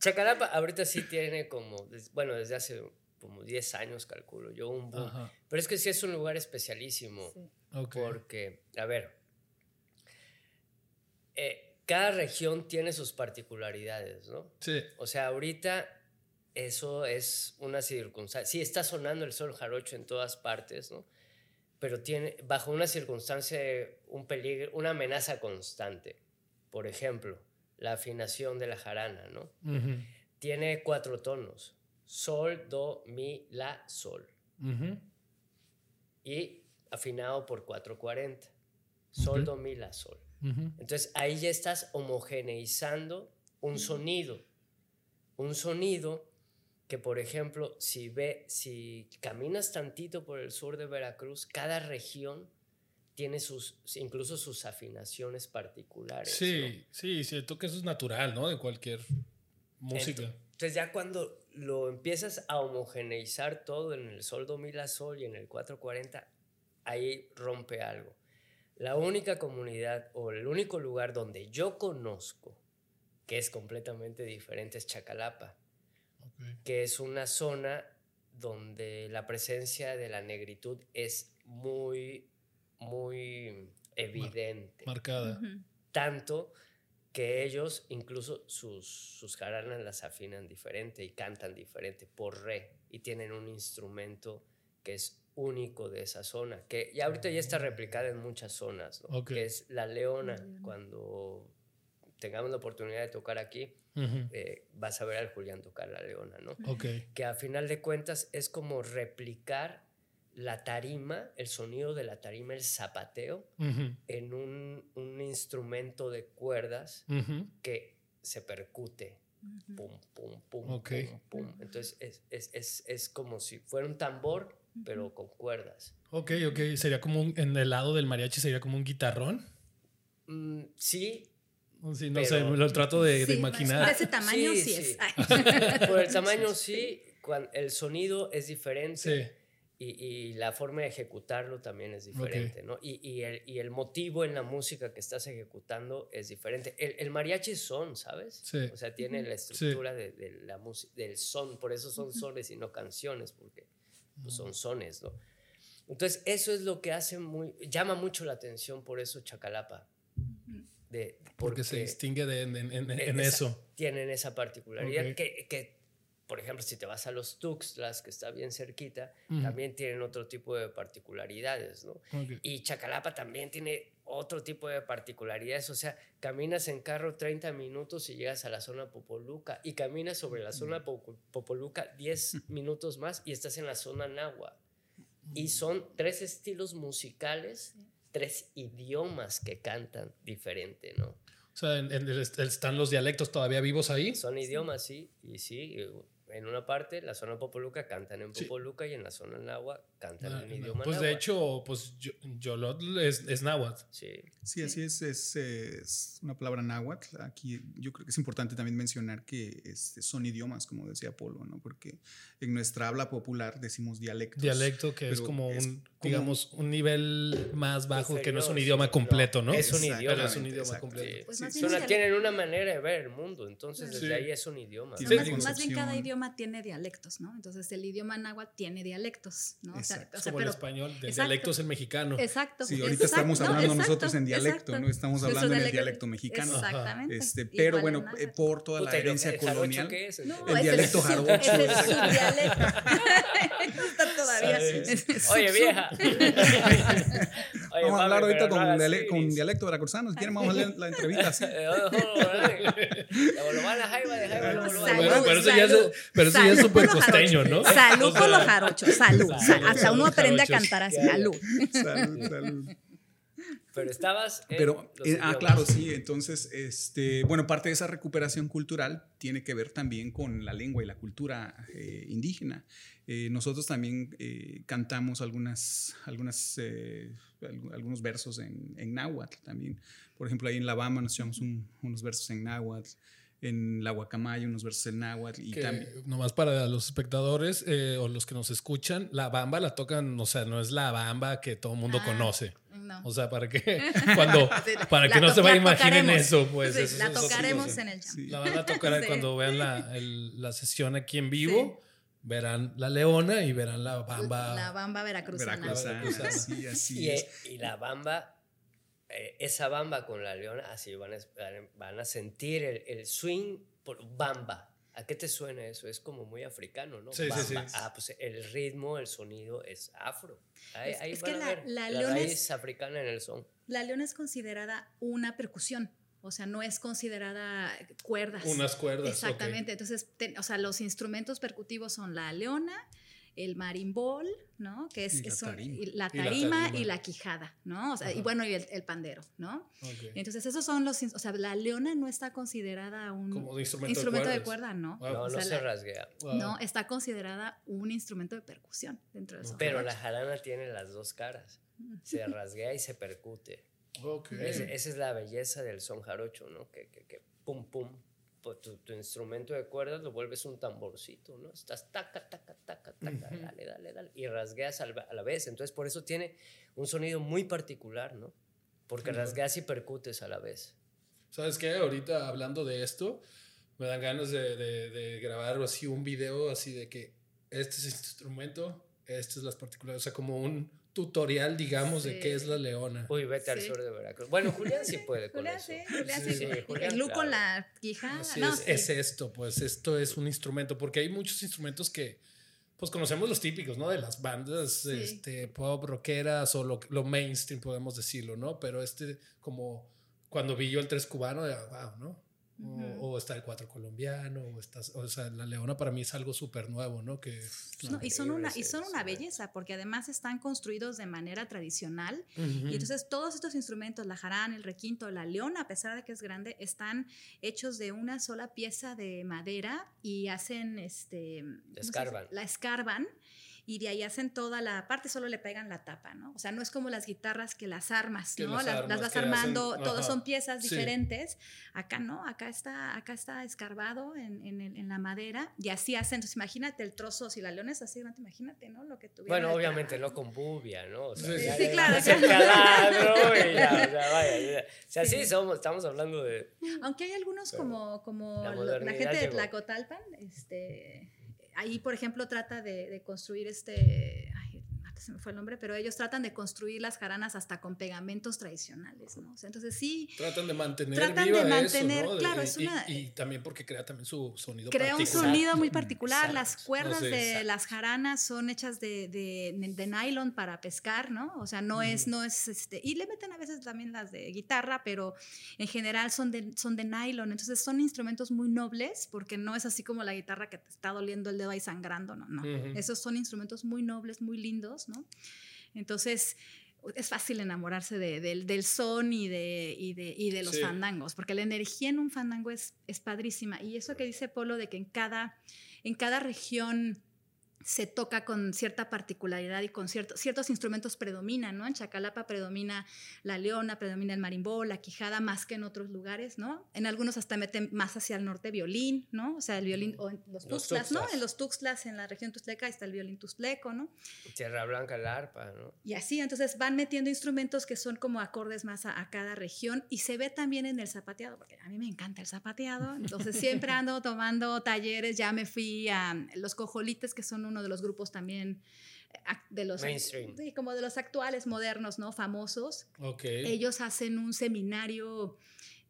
Speaker 2: Chacalapa ahorita sí tiene como, bueno, desde hace como 10 años, calculo yo, un boom. Pero es que sí es un lugar especialísimo. Porque, a ver, eh, cada región tiene sus particularidades, ¿no?
Speaker 1: Sí.
Speaker 2: O sea, ahorita eso es una circunstancia. Sí, está sonando el sol jarocho en todas partes, ¿no? Pero tiene, bajo una circunstancia, un peligro, una amenaza constante. Por ejemplo, la afinación de la jarana, ¿no? Tiene cuatro tonos sol, do, mi, la, sol. Y afinado por 440. Sol, do, mi, la, sol. Entonces ahí ya estás homogeneizando un sonido. Un sonido que, por ejemplo, si, ve, si caminas tantito por el sur de Veracruz, cada región tiene sus, incluso sus afinaciones particulares.
Speaker 1: Sí, sí, siento que eso es natural, ¿no? De cualquier música.
Speaker 2: Entonces ya cuando lo empiezas a homogeneizar todo en el sol do mi la sol y en el 440, ahí rompe algo. La única comunidad o el único lugar donde yo conozco que es completamente diferente es Chacalapa, que es una zona donde la presencia de la negritud es muy, muy evidente.
Speaker 1: Marcada.
Speaker 2: Tanto que ellos incluso sus, sus jaranas las afinan diferente y cantan diferente por re y tienen un instrumento que es único de esa zona, que ya ahorita ya está replicada en muchas zonas, ¿no?
Speaker 1: Ok.
Speaker 2: que es la leona. Cuando tengamos la oportunidad de tocar aquí, eh, vas a ver al Julián tocar la leona, ¿no?
Speaker 1: Ok.
Speaker 2: que a final de cuentas es como replicar la tarima, el sonido de la tarima, el zapateo,
Speaker 1: Ujú.
Speaker 2: en un, un instrumento de cuerdas que se percute. Pum, pum, pum, pum, pum. Entonces es, es, es, es como si fuera un tambor, pero con cuerdas.
Speaker 1: Ok, ok. Sería como un, en el lado del mariachi sería como un guitarrón.
Speaker 2: Mm, sí,
Speaker 1: Sí, no
Speaker 2: Pero-
Speaker 1: sé, lo trato de, de
Speaker 3: Sí,
Speaker 1: imaginar.
Speaker 3: De ese tamaño sí,
Speaker 2: Sí,
Speaker 3: es.
Speaker 2: sí.
Speaker 3: Ay.
Speaker 2: por el tamaño sí, cuan- el sonido es diferente.
Speaker 1: Sí.
Speaker 2: Y, y la forma de ejecutarlo también es diferente, ¿no? Y, y el, y el motivo en la música que estás ejecutando es diferente. El, el mariachi son, ¿sabes?
Speaker 1: Sí.
Speaker 2: O sea, tiene la estructura de, de la música, del son, por eso son sones y no canciones, porque pues, son sones, ¿no? Entonces, eso es lo que hace muy, llama mucho la atención por eso Chacalapa. De,
Speaker 1: Porque se distingue de- en, en- en- en
Speaker 2: esa-
Speaker 1: eso.
Speaker 2: Tienen esa particularidad que, que, por ejemplo, si te vas a los Tuxtlas, que está bien cerquita, también tienen otro tipo de particularidades, ¿no? Y Chacalapa también tiene otro tipo de particularidades, o sea, caminas en carro 30 minutos y llegas a la zona Popoluca y caminas sobre la zona Popo- Popoluca 10 minutos más y estás en la zona Nahua. Y son tres estilos musicales, tres idiomas que cantan diferente, ¿no?
Speaker 1: O sea, en- en el- están los dialectos todavía vivos ahí.
Speaker 2: Son idiomas, sí, y sí, eh, en una parte, la zona Popoluca cantan en
Speaker 1: Sí.
Speaker 2: Popoluca y en la zona Nahua cantan
Speaker 1: Ah,
Speaker 2: en
Speaker 1: no.
Speaker 2: idioma
Speaker 1: Pues de hecho, pues yo- Yolotl es, es náhuatl.
Speaker 2: Sí,
Speaker 4: Sí, así es, es, es una palabra náhuatl. Aquí yo creo que es importante también mencionar que este, son idiomas, como decía Polo, ¿no? Porque en nuestra habla popular decimos dialectos.
Speaker 1: Dialecto que es como
Speaker 4: es
Speaker 1: un,
Speaker 4: como-
Speaker 1: digamos, un nivel más bajo que no es un idioma completo, ¿no?
Speaker 2: Es un idioma.
Speaker 1: Pero es un idioma completo.
Speaker 2: Sí.
Speaker 3: Pues
Speaker 4: Sí,
Speaker 2: Son- tienen una manera de ver el mundo, entonces
Speaker 3: Sí.
Speaker 2: desde ahí es un idioma.
Speaker 3: Más, más bien cada idioma tiene dialectos, ¿no? Entonces el idioma náhuatl tiene dialectos, ¿no? O sea,
Speaker 4: Exacto.
Speaker 3: o sea,
Speaker 1: como el
Speaker 3: pero-
Speaker 1: español, del
Speaker 3: exacto.
Speaker 1: dialecto es el mexicano.
Speaker 3: Exacto.
Speaker 4: Sí, ahorita
Speaker 3: exacto,
Speaker 4: estamos hablando
Speaker 3: exacto,
Speaker 4: nosotros en dialecto,
Speaker 3: exacto.
Speaker 4: ¿no? Estamos hablando en el
Speaker 3: dialecto-
Speaker 4: mexicano.
Speaker 3: Exactamente.
Speaker 4: Este, pero
Speaker 3: en
Speaker 4: bueno, eh, por toda la
Speaker 2: Puta, ¿y lo-
Speaker 4: herencia
Speaker 2: el
Speaker 4: colonial.
Speaker 2: qué es?
Speaker 3: No,
Speaker 4: el
Speaker 3: es
Speaker 4: dialecto
Speaker 3: sub-
Speaker 4: jarocho,
Speaker 3: Es el subdialecto. Está todavía.
Speaker 2: Oye, vieja. Oye,
Speaker 4: Vamos a hablar
Speaker 2: mami,
Speaker 4: ahorita
Speaker 2: no
Speaker 4: con, diale- con
Speaker 2: dice.
Speaker 4: dialecto veracruzano. Si quieren, vamos a leer la entrevista así.
Speaker 1: Pero eso ya es,
Speaker 3: salud.
Speaker 1: pero eso ya es
Speaker 3: Salud
Speaker 1: súper costeño, ¿no?
Speaker 3: Salud por los jarochos, salud. Hasta uno
Speaker 1: Salud,
Speaker 3: aprende a cantar así, salud.
Speaker 4: Salud, salud.
Speaker 2: Pero estabas en
Speaker 4: Pero, eh, ah, claro, sí. Entonces, este, bueno, parte de esa recuperación cultural tiene que ver también con la lengua y la cultura eh, indígena. Eh, nosotros también eh, cantamos algunas, algunas, eh, algu- algunos versos en, en náhuatl también. Por ejemplo, ahí en La Bamba nos echamos un- unos versos en náhuatl. En la Guacamaya unos versos en náhuatl. Y
Speaker 1: que
Speaker 4: también,
Speaker 1: nomás para los espectadores eh, o los que nos escuchan, la bamba la tocan, o sea, no es la bamba que todo el mundo
Speaker 3: Ah,
Speaker 1: conoce.
Speaker 3: No.
Speaker 1: O sea, para que cuando
Speaker 3: Sí,
Speaker 1: para que no
Speaker 3: to-
Speaker 1: se vayan
Speaker 3: la
Speaker 1: imaginen eso, pues
Speaker 3: Sí,
Speaker 1: eso
Speaker 3: la tocaremos en el jam.
Speaker 4: Sí.
Speaker 1: La van a tocar
Speaker 3: Sí.
Speaker 1: cuando vean la, el- la sesión aquí en vivo, verán la leona y verán la bamba.
Speaker 3: La bamba veracruzana.
Speaker 4: Veracruzana,
Speaker 1: Veracruzana.
Speaker 4: sí, así
Speaker 2: Y,
Speaker 4: es.
Speaker 2: y la bamba, eh, esa bamba con la leona, así van a, van a sentir el, el swing por bamba. ¿A qué te suena eso? Es como muy africano, ¿no?
Speaker 1: Sí, sí,
Speaker 2: Bamba.
Speaker 1: sí.
Speaker 2: Ah, pues el ritmo, el sonido es afro. Ahí,
Speaker 3: Es-
Speaker 2: ahí
Speaker 3: es
Speaker 2: van
Speaker 3: que
Speaker 2: a
Speaker 3: la-
Speaker 2: ver
Speaker 3: la
Speaker 2: la,
Speaker 3: leona es-
Speaker 2: raíz africana en el son.
Speaker 3: La leona es considerada una percusión. O sea, no es considerada cuerdas.
Speaker 1: Unas cuerdas.
Speaker 3: Exactamente. Entonces, te- o sea, los instrumentos percutivos son la leona, el marimbol, ¿no? Que es,
Speaker 4: Y la
Speaker 3: es un-
Speaker 4: tarima.
Speaker 3: y la
Speaker 1: Y la
Speaker 3: tarima y
Speaker 1: tarima.
Speaker 3: la, quijada, ¿no? O sea, y bueno, y el, el pandero, ¿no? Entonces, esos son los, o sea, la leona no está considerada un
Speaker 1: Como de instrumento,
Speaker 3: instrumento de,
Speaker 1: de,
Speaker 3: cuerda, ¿no?
Speaker 1: Wow.
Speaker 2: No,
Speaker 3: O
Speaker 2: no se
Speaker 3: la-
Speaker 2: rasguea.
Speaker 1: Wow.
Speaker 3: No, está considerada un instrumento de percusión dentro de eso.
Speaker 2: Pero la jarana tiene las dos caras. Se rasguea y se percute.
Speaker 1: Ok.
Speaker 2: Ese- esa es la belleza del son jarocho, ¿no? Que, que, que pum, pum. Pues tu, tu instrumento de cuerdas lo vuelves un tamborcito, ¿no? Estás taca, taca, taca, taca,
Speaker 1: Ujú.
Speaker 2: dale, dale, dale. Y rasgueas al- a la vez. Entonces, por eso tiene un sonido muy particular, ¿no? Porque
Speaker 1: Ujú.
Speaker 2: rasgueas y percutes a la vez.
Speaker 1: ¿Sabes qué? Ahorita hablando de esto, me dan ganas de, de- de grabar así un video así de que este es este instrumento, estas es las particularidades, o sea, como un tutorial, digamos, de qué es la leona.
Speaker 2: Uy, vete al sur de Veracruz. Bueno, Julián sí puede con
Speaker 3: Julián,
Speaker 2: eso.
Speaker 3: sí, Julián,
Speaker 1: Sí,
Speaker 2: Julián,
Speaker 3: el Lu con
Speaker 2: claro.
Speaker 3: la quijada.
Speaker 1: Así
Speaker 3: no,
Speaker 1: es,
Speaker 3: sí.
Speaker 1: es esto, pues esto es un instrumento, porque hay muchos instrumentos que, pues conocemos los típicos, ¿no? De las bandas
Speaker 3: Sí.
Speaker 1: este, pop, rockeras o lo, lo mainstream, podemos decirlo, ¿no? Pero este, como cuando vi yo el tres cubano, wow, ¿no? O, está el cuatro colombiano, o, está, o sea, la leona para mí es algo súper nuevo, ¿no? Que,
Speaker 3: No, y son una, y son una belleza, porque además están construidos de manera tradicional. Y entonces todos estos instrumentos, la jarana, el requinto, la leona, a pesar de que es grande, están hechos de una sola pieza de madera y hacen este.
Speaker 2: Escarban.
Speaker 3: La escarban. Y de ahí hacen toda la parte, solo le pegan la tapa, ¿no? O sea, no es como las guitarras que las armas,
Speaker 1: Que
Speaker 3: ¿no?
Speaker 1: las
Speaker 3: Las, las
Speaker 1: armas
Speaker 3: vas armando,
Speaker 1: hacen-
Speaker 3: todos son piezas
Speaker 1: Sí.
Speaker 3: diferentes. Acá no, acá está, acá está escarbado en, en en la madera y así hacen. Entonces, imagínate el trozo, si la leona es así imagínate, ¿no? Lo que tuviera.
Speaker 2: Bueno, obviamente no con bubia, ¿no? O sea,
Speaker 1: Sí,
Speaker 2: ya
Speaker 3: sí,
Speaker 2: le
Speaker 3: claro, claro.
Speaker 2: y ya, o sea, vaya, ya. O sea, sí,
Speaker 3: Sí.
Speaker 2: somos, estamos hablando de...
Speaker 3: Aunque hay algunos como, como
Speaker 2: la
Speaker 3: la, gente de. Tlacotalpan, este, ahí por ejemplo trata de, de construir este, se me fue el nombre, pero ellos tratan de construir las jaranas hasta con pegamentos tradicionales, ¿no? O sea, entonces sí,
Speaker 1: Tratan de mantener
Speaker 3: Tratan
Speaker 1: viva
Speaker 3: de mantener,
Speaker 1: eso, ¿no?
Speaker 3: claro, es una-
Speaker 1: y- y también porque crea también su sonido
Speaker 3: crea un sonido muy particular.
Speaker 2: Exacto.
Speaker 3: Las cuerdas
Speaker 1: No sé,
Speaker 3: de
Speaker 2: exacto.
Speaker 3: las jaranas son hechas de, de, de nylon para pescar, ¿no? O sea, no es, no es este. Y le meten a veces también las de guitarra, pero en general son de, son de nylon. Entonces son instrumentos muy nobles, porque no es así como la guitarra que te está doliendo el dedo ahí sangrando, no, no. Esos son instrumentos muy nobles, muy lindos, ¿no? Entonces. Es fácil enamorarse de- del, del son y de, y de, y de los
Speaker 1: Sí.
Speaker 3: fandangos, porque la energía en un fandango es, es padrísima. Y eso que dice Polo de que en cada, en cada región se toca con cierta particularidad y con cierto- ciertos instrumentos predominan, ¿no? En Chacalapa predomina la leona, predomina el marimbó, la quijada, más que en otros lugares, ¿no? En algunos hasta meten más hacia el norte violín, ¿no? O sea, el violín, o en los
Speaker 2: Los
Speaker 3: tuxtlas, ¿no? En los tuxtlas, en la región tuxtleca está el violín tuxtleco, ¿no?
Speaker 2: Tierra Blanca, el arpa, ¿no?
Speaker 3: Y así, entonces van metiendo instrumentos que son como acordes más a, a cada región y se ve también en el zapateado, porque a mí me encanta el zapateado, entonces siempre ando tomando talleres, ya me fui a los cojolites, que son uno de los grupos también eh, de los
Speaker 2: Mainstream.
Speaker 3: sí, como de los actuales modernos, ¿no? Famosos.
Speaker 1: Ok.
Speaker 3: Ellos hacen un seminario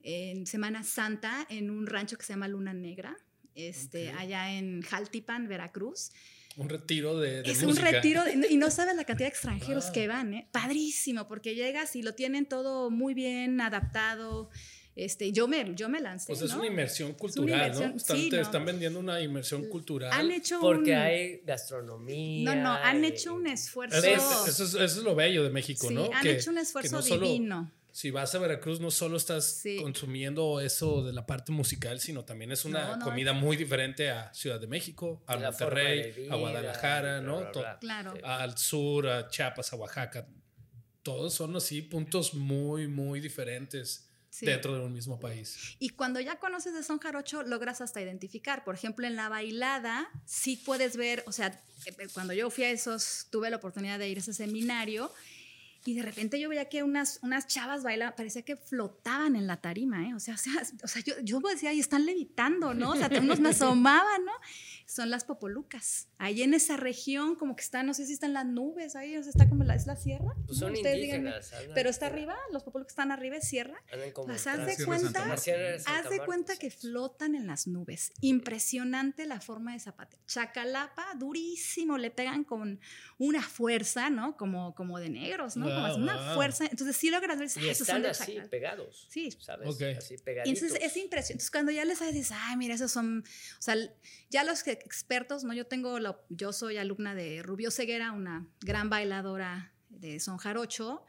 Speaker 3: en Semana Santa en un rancho que se llama Luna Negra, este,
Speaker 1: Ok.
Speaker 3: allá en Jaltipan, Veracruz.
Speaker 1: un retiro de, de
Speaker 3: Es un
Speaker 1: música.
Speaker 3: retiro de- y no sabes la cantidad de extranjeros
Speaker 1: Wow.
Speaker 3: que van, ¿eh? Padrísimo, porque llegas y lo tienen todo muy bien adaptado. Este, yo me, yo me lancé.
Speaker 1: Pues es
Speaker 3: ¿no?
Speaker 1: una inmersión cultural,
Speaker 3: inmersión,
Speaker 1: ¿no? Están,
Speaker 3: sí,
Speaker 1: te
Speaker 3: no.
Speaker 1: están vendiendo una inmersión cultural.
Speaker 3: Han hecho
Speaker 2: Porque
Speaker 3: un,
Speaker 2: hay gastronomía.
Speaker 3: no, no, han
Speaker 2: y-
Speaker 3: hecho un esfuerzo.
Speaker 1: Eso, es, eso es- eso es lo bello de México,
Speaker 3: sí,
Speaker 1: ¿no?
Speaker 3: han
Speaker 1: Que-
Speaker 3: hecho un esfuerzo
Speaker 1: no solo-
Speaker 3: divino.
Speaker 1: Si vas a Veracruz, no solo estás
Speaker 3: Sí.
Speaker 1: consumiendo eso de la parte musical, sino también es una
Speaker 3: No, no,
Speaker 1: comida muy diferente a Ciudad de México, a Monterrey,
Speaker 2: vida,
Speaker 1: a Guadalajara,
Speaker 2: bla,
Speaker 1: ¿no?
Speaker 2: bla,
Speaker 1: To-
Speaker 2: bla.
Speaker 3: Claro.
Speaker 2: Sí.
Speaker 1: Al sur, a Chiapas, a Oaxaca. Todos son así puntos muy, muy diferentes
Speaker 3: Sí.
Speaker 1: dentro de un mismo país.
Speaker 3: Y cuando ya conoces de son jarocho, logras hasta identificar. Por ejemplo, en la bailada, sí puedes ver, o sea, eh, cuando yo fui a esos, tuve la oportunidad de ir a ese seminario. Y de repente yo veía que unas, unas chavas bailaban, parecía que flotaban en la tarima, ¿eh? O sea, o sea, o sea yo, yo decía, ahí están levitando, ¿no? O sea, unos me asomaban, ¿no? Son las popolucas. Ahí en esa región, como que están, no sé si están las nubes, ahí, o sea, está como la, es la sierra.
Speaker 2: Pues son
Speaker 3: Ustedes díganme.
Speaker 2: indígenas.
Speaker 3: Pero está arriba, los popolucas están arriba, es sierra.
Speaker 2: Como
Speaker 3: Pues haz de cuenta, haz de cuenta que flotan en las nubes. Impresionante la forma de zapate. Chacalapa, durísimo, le pegan con una fuerza, ¿no? Como, como de negros, ¿no? como
Speaker 1: Wow,
Speaker 3: una
Speaker 1: wow.
Speaker 3: fuerza. Entonces sí logras ver,
Speaker 2: Y
Speaker 3: "Ah, esos son
Speaker 2: están así,
Speaker 3: Chacal".
Speaker 2: pegados.
Speaker 3: Sí.
Speaker 2: ¿Sabes?
Speaker 1: Ok.
Speaker 2: Así
Speaker 3: Y
Speaker 2: pegaditos.
Speaker 3: entonces es impresionante. Entonces cuando ya les sabes, dices, ay, mira, esos son, o sea, ya los que- expertos, ¿no? Yo tengo, la- yo soy alumna de Rubio Ceguera, una gran bailadora de son jarocho,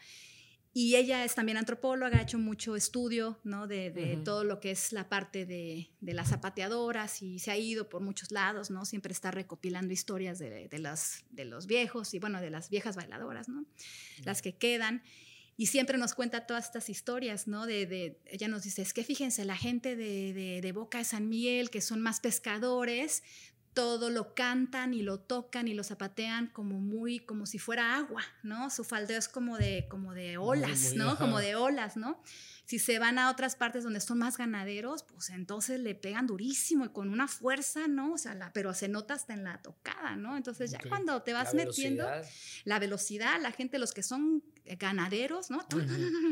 Speaker 3: y ella es también antropóloga, ha hecho mucho estudio, ¿no? De, todo lo que es la parte de, de las zapateadoras y se ha ido por muchos lados, ¿no? Siempre está recopilando historias de, de las, de los viejos y, bueno, de las viejas bailadoras, ¿no? Las que quedan. Y siempre nos cuenta todas estas historias, ¿no? De, de- ella nos dice, es que fíjense, la gente de, de- de Boca de San Miguel, que son más pescadores, todo lo cantan y lo tocan y lo zapatean como muy, como si fuera agua, ¿no? Su faldeo es como de, como de olas, ¿no? Como de olas, ¿no? Si se van a otras partes donde son más ganaderos, pues entonces le pegan durísimo y con una fuerza, ¿no? O sea, la, pero se nota hasta en la tocada, ¿no? Entonces ya cuando te vas metiendo la velocidad, la gente, los que son ganaderos, ¿no?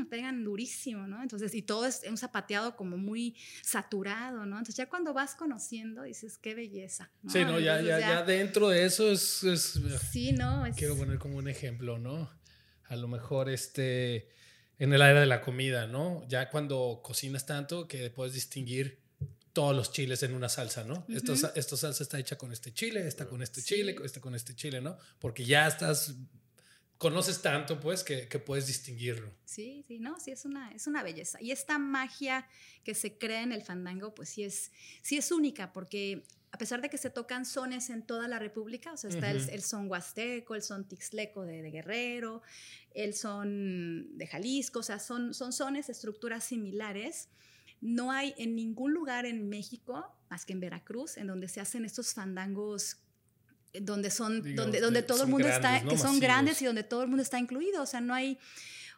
Speaker 3: Pegan durísimo, ¿no? Entonces, y todo es un zapateado como muy saturado, ¿no? Entonces ya cuando vas conociendo dices, qué belleza.
Speaker 1: ¿no? Sí, no, ya, ya, ya, dentro de eso es... es
Speaker 3: sí, ¿no?
Speaker 1: Quiero poner como un ejemplo, ¿no? A lo mejor este en el área de la comida, ¿no? Ya cuando cocinas tanto que puedes distinguir todos los chiles en una salsa, ¿no? Esta salsa está hecha con este chile, esta con este chile, esta con este chile, ¿no? Porque ya estás, conoces tanto, pues, que, puedes distinguirlo.
Speaker 3: Sí, sí, no, sí, es una, es una belleza. Y esta magia que se crea en el fandango, pues sí es, sí es única, porque a pesar de que se tocan sones en toda la República, o sea, está el, son huasteco, el son tixleco de, Guerrero, el son de Jalisco, o sea, son, son sones, estructuras similares. No hay en ningún lugar en México, más que en Veracruz, en donde se hacen estos fandangos donde son donde, donde todo el mundo está que son grandes y donde todo el mundo está incluido o sea no hay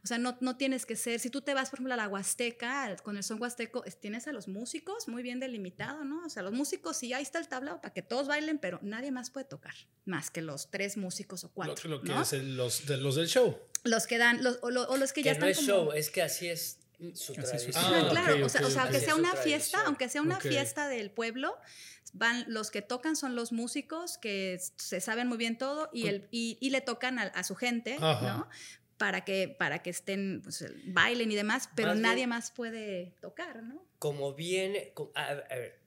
Speaker 3: o sea, no, no tienes que ser, si tú te vas, por ejemplo, a la Huasteca, con el son huasteco, tienes a los músicos muy bien delimitado, ¿no? O sea, los músicos, sí, ahí está el tablao para que todos bailen, pero nadie más puede tocar, más que los tres músicos o cuatro.
Speaker 1: Lo, que es los, de, los del show.
Speaker 3: Los que dan, los, o, los que, ya están.
Speaker 2: No es show, es que así es su tradición.
Speaker 3: Ah, claro, o sea, o sea aunque sea una fiesta, aunque sea una fiesta del pueblo, van los que tocan son los músicos que se saben muy bien todo y, el, y, le tocan a, a su gente, ¿no? para que, para que estén, pues, bailen y demás, pero nadie más puede tocar, ¿no?
Speaker 2: Como viene, a, ver,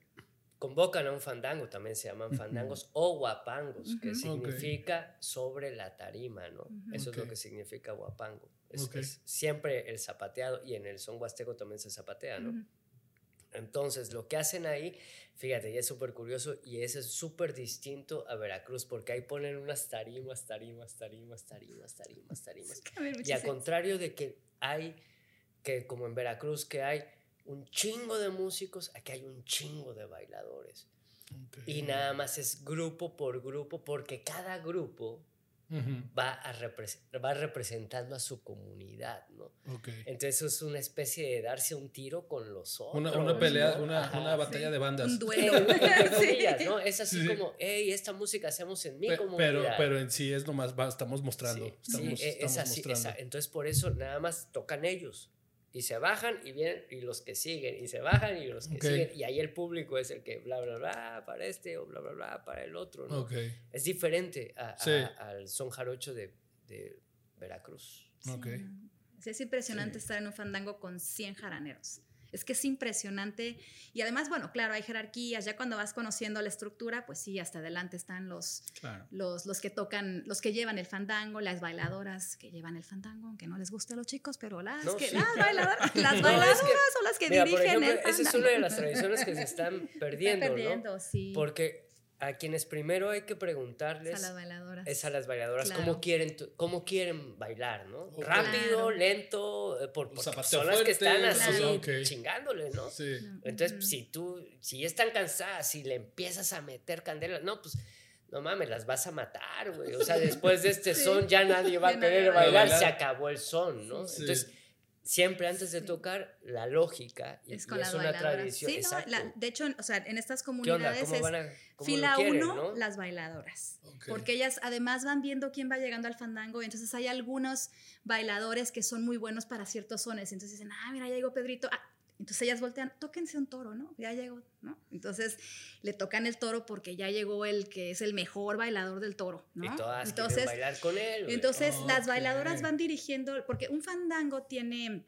Speaker 2: convocan a un fandango, también se llaman fandangos o guapangos, que significa sobre la tarima, ¿no? Eso es lo que significa guapango. Es, siempre el zapateado y en el son huasteco también se zapatea, ¿no? Entonces, lo que hacen ahí, fíjate, y es súper curioso y es súper distinto a Veracruz, porque ahí ponen unas tarimas, tarimas, tarimas, tarimas, tarimas, tarimas. y al contrario de que hay, que como en Veracruz, que hay un chingo de músicos, aquí hay un chingo de bailadores. Y nada más es grupo por grupo, porque cada grupo va, a va representando a su comunidad, ¿no? Entonces es una especie de darse un tiro con los otros.
Speaker 1: Una, una pelea, una, una, batalla de bandas.
Speaker 3: Un duelo.
Speaker 2: ¿no? Es así como, hey, esta música hacemos en mi comunidad.
Speaker 1: Pero, pero en sí es nomás, estamos mostrando. Estamos,
Speaker 2: e, es, así, Entonces por eso nada más tocan ellos y se bajan y vienen y los que siguen y se bajan y los que siguen y ahí el público es el que bla bla bla para este o bla bla bla para el otro ¿no? es diferente al son jarocho de, de Veracruz.
Speaker 3: Es impresionante estar en un fandango con 100 jaraneros es que es impresionante. Y además, bueno, claro, hay jerarquías. Ya cuando vas conociendo la estructura, pues sí, hasta adelante están los, los, los que tocan, los que llevan el fandango, las bailadoras que llevan el fandango, aunque no les guste a los chicos, pero las, que, las bailadoras, las bailadoras son las que dirigen el
Speaker 2: Esa es una de las tradiciones que se están perdiendo, están perdiendo sí. Porque a quienes primero hay que preguntarles
Speaker 3: a las bailadoras.
Speaker 2: es a las bailadoras cómo quieren cómo quieren bailar no rápido lento eh, por, son las que están así chingándole no sí. entonces si tú si están cansadas si le empiezas a meter candela no pues no mames, las vas a matar, güey. O sea, después de este son ya nadie va a querer bailar, se acabó el son, ¿no? Entonces, siempre antes de tocar la lógica y es, con es una tradición. Sí,
Speaker 3: no, de hecho, o sea, en estas comunidades es fila uno las bailadoras, porque ellas además van viendo quién va llegando al fandango, y entonces hay algunos bailadores que son muy buenos para ciertos sones, entonces dicen, ah, mira, ya llegó Pedrito, ah, entonces ellas voltean, tóquense un toro, ¿no? Ya llegó, ¿no? Entonces le tocan el toro porque ya llegó el que es el mejor bailador del toro, ¿no?
Speaker 2: Y todas entonces, bailar con él.
Speaker 3: Entonces las bailadoras van dirigiendo, porque un fandango tiene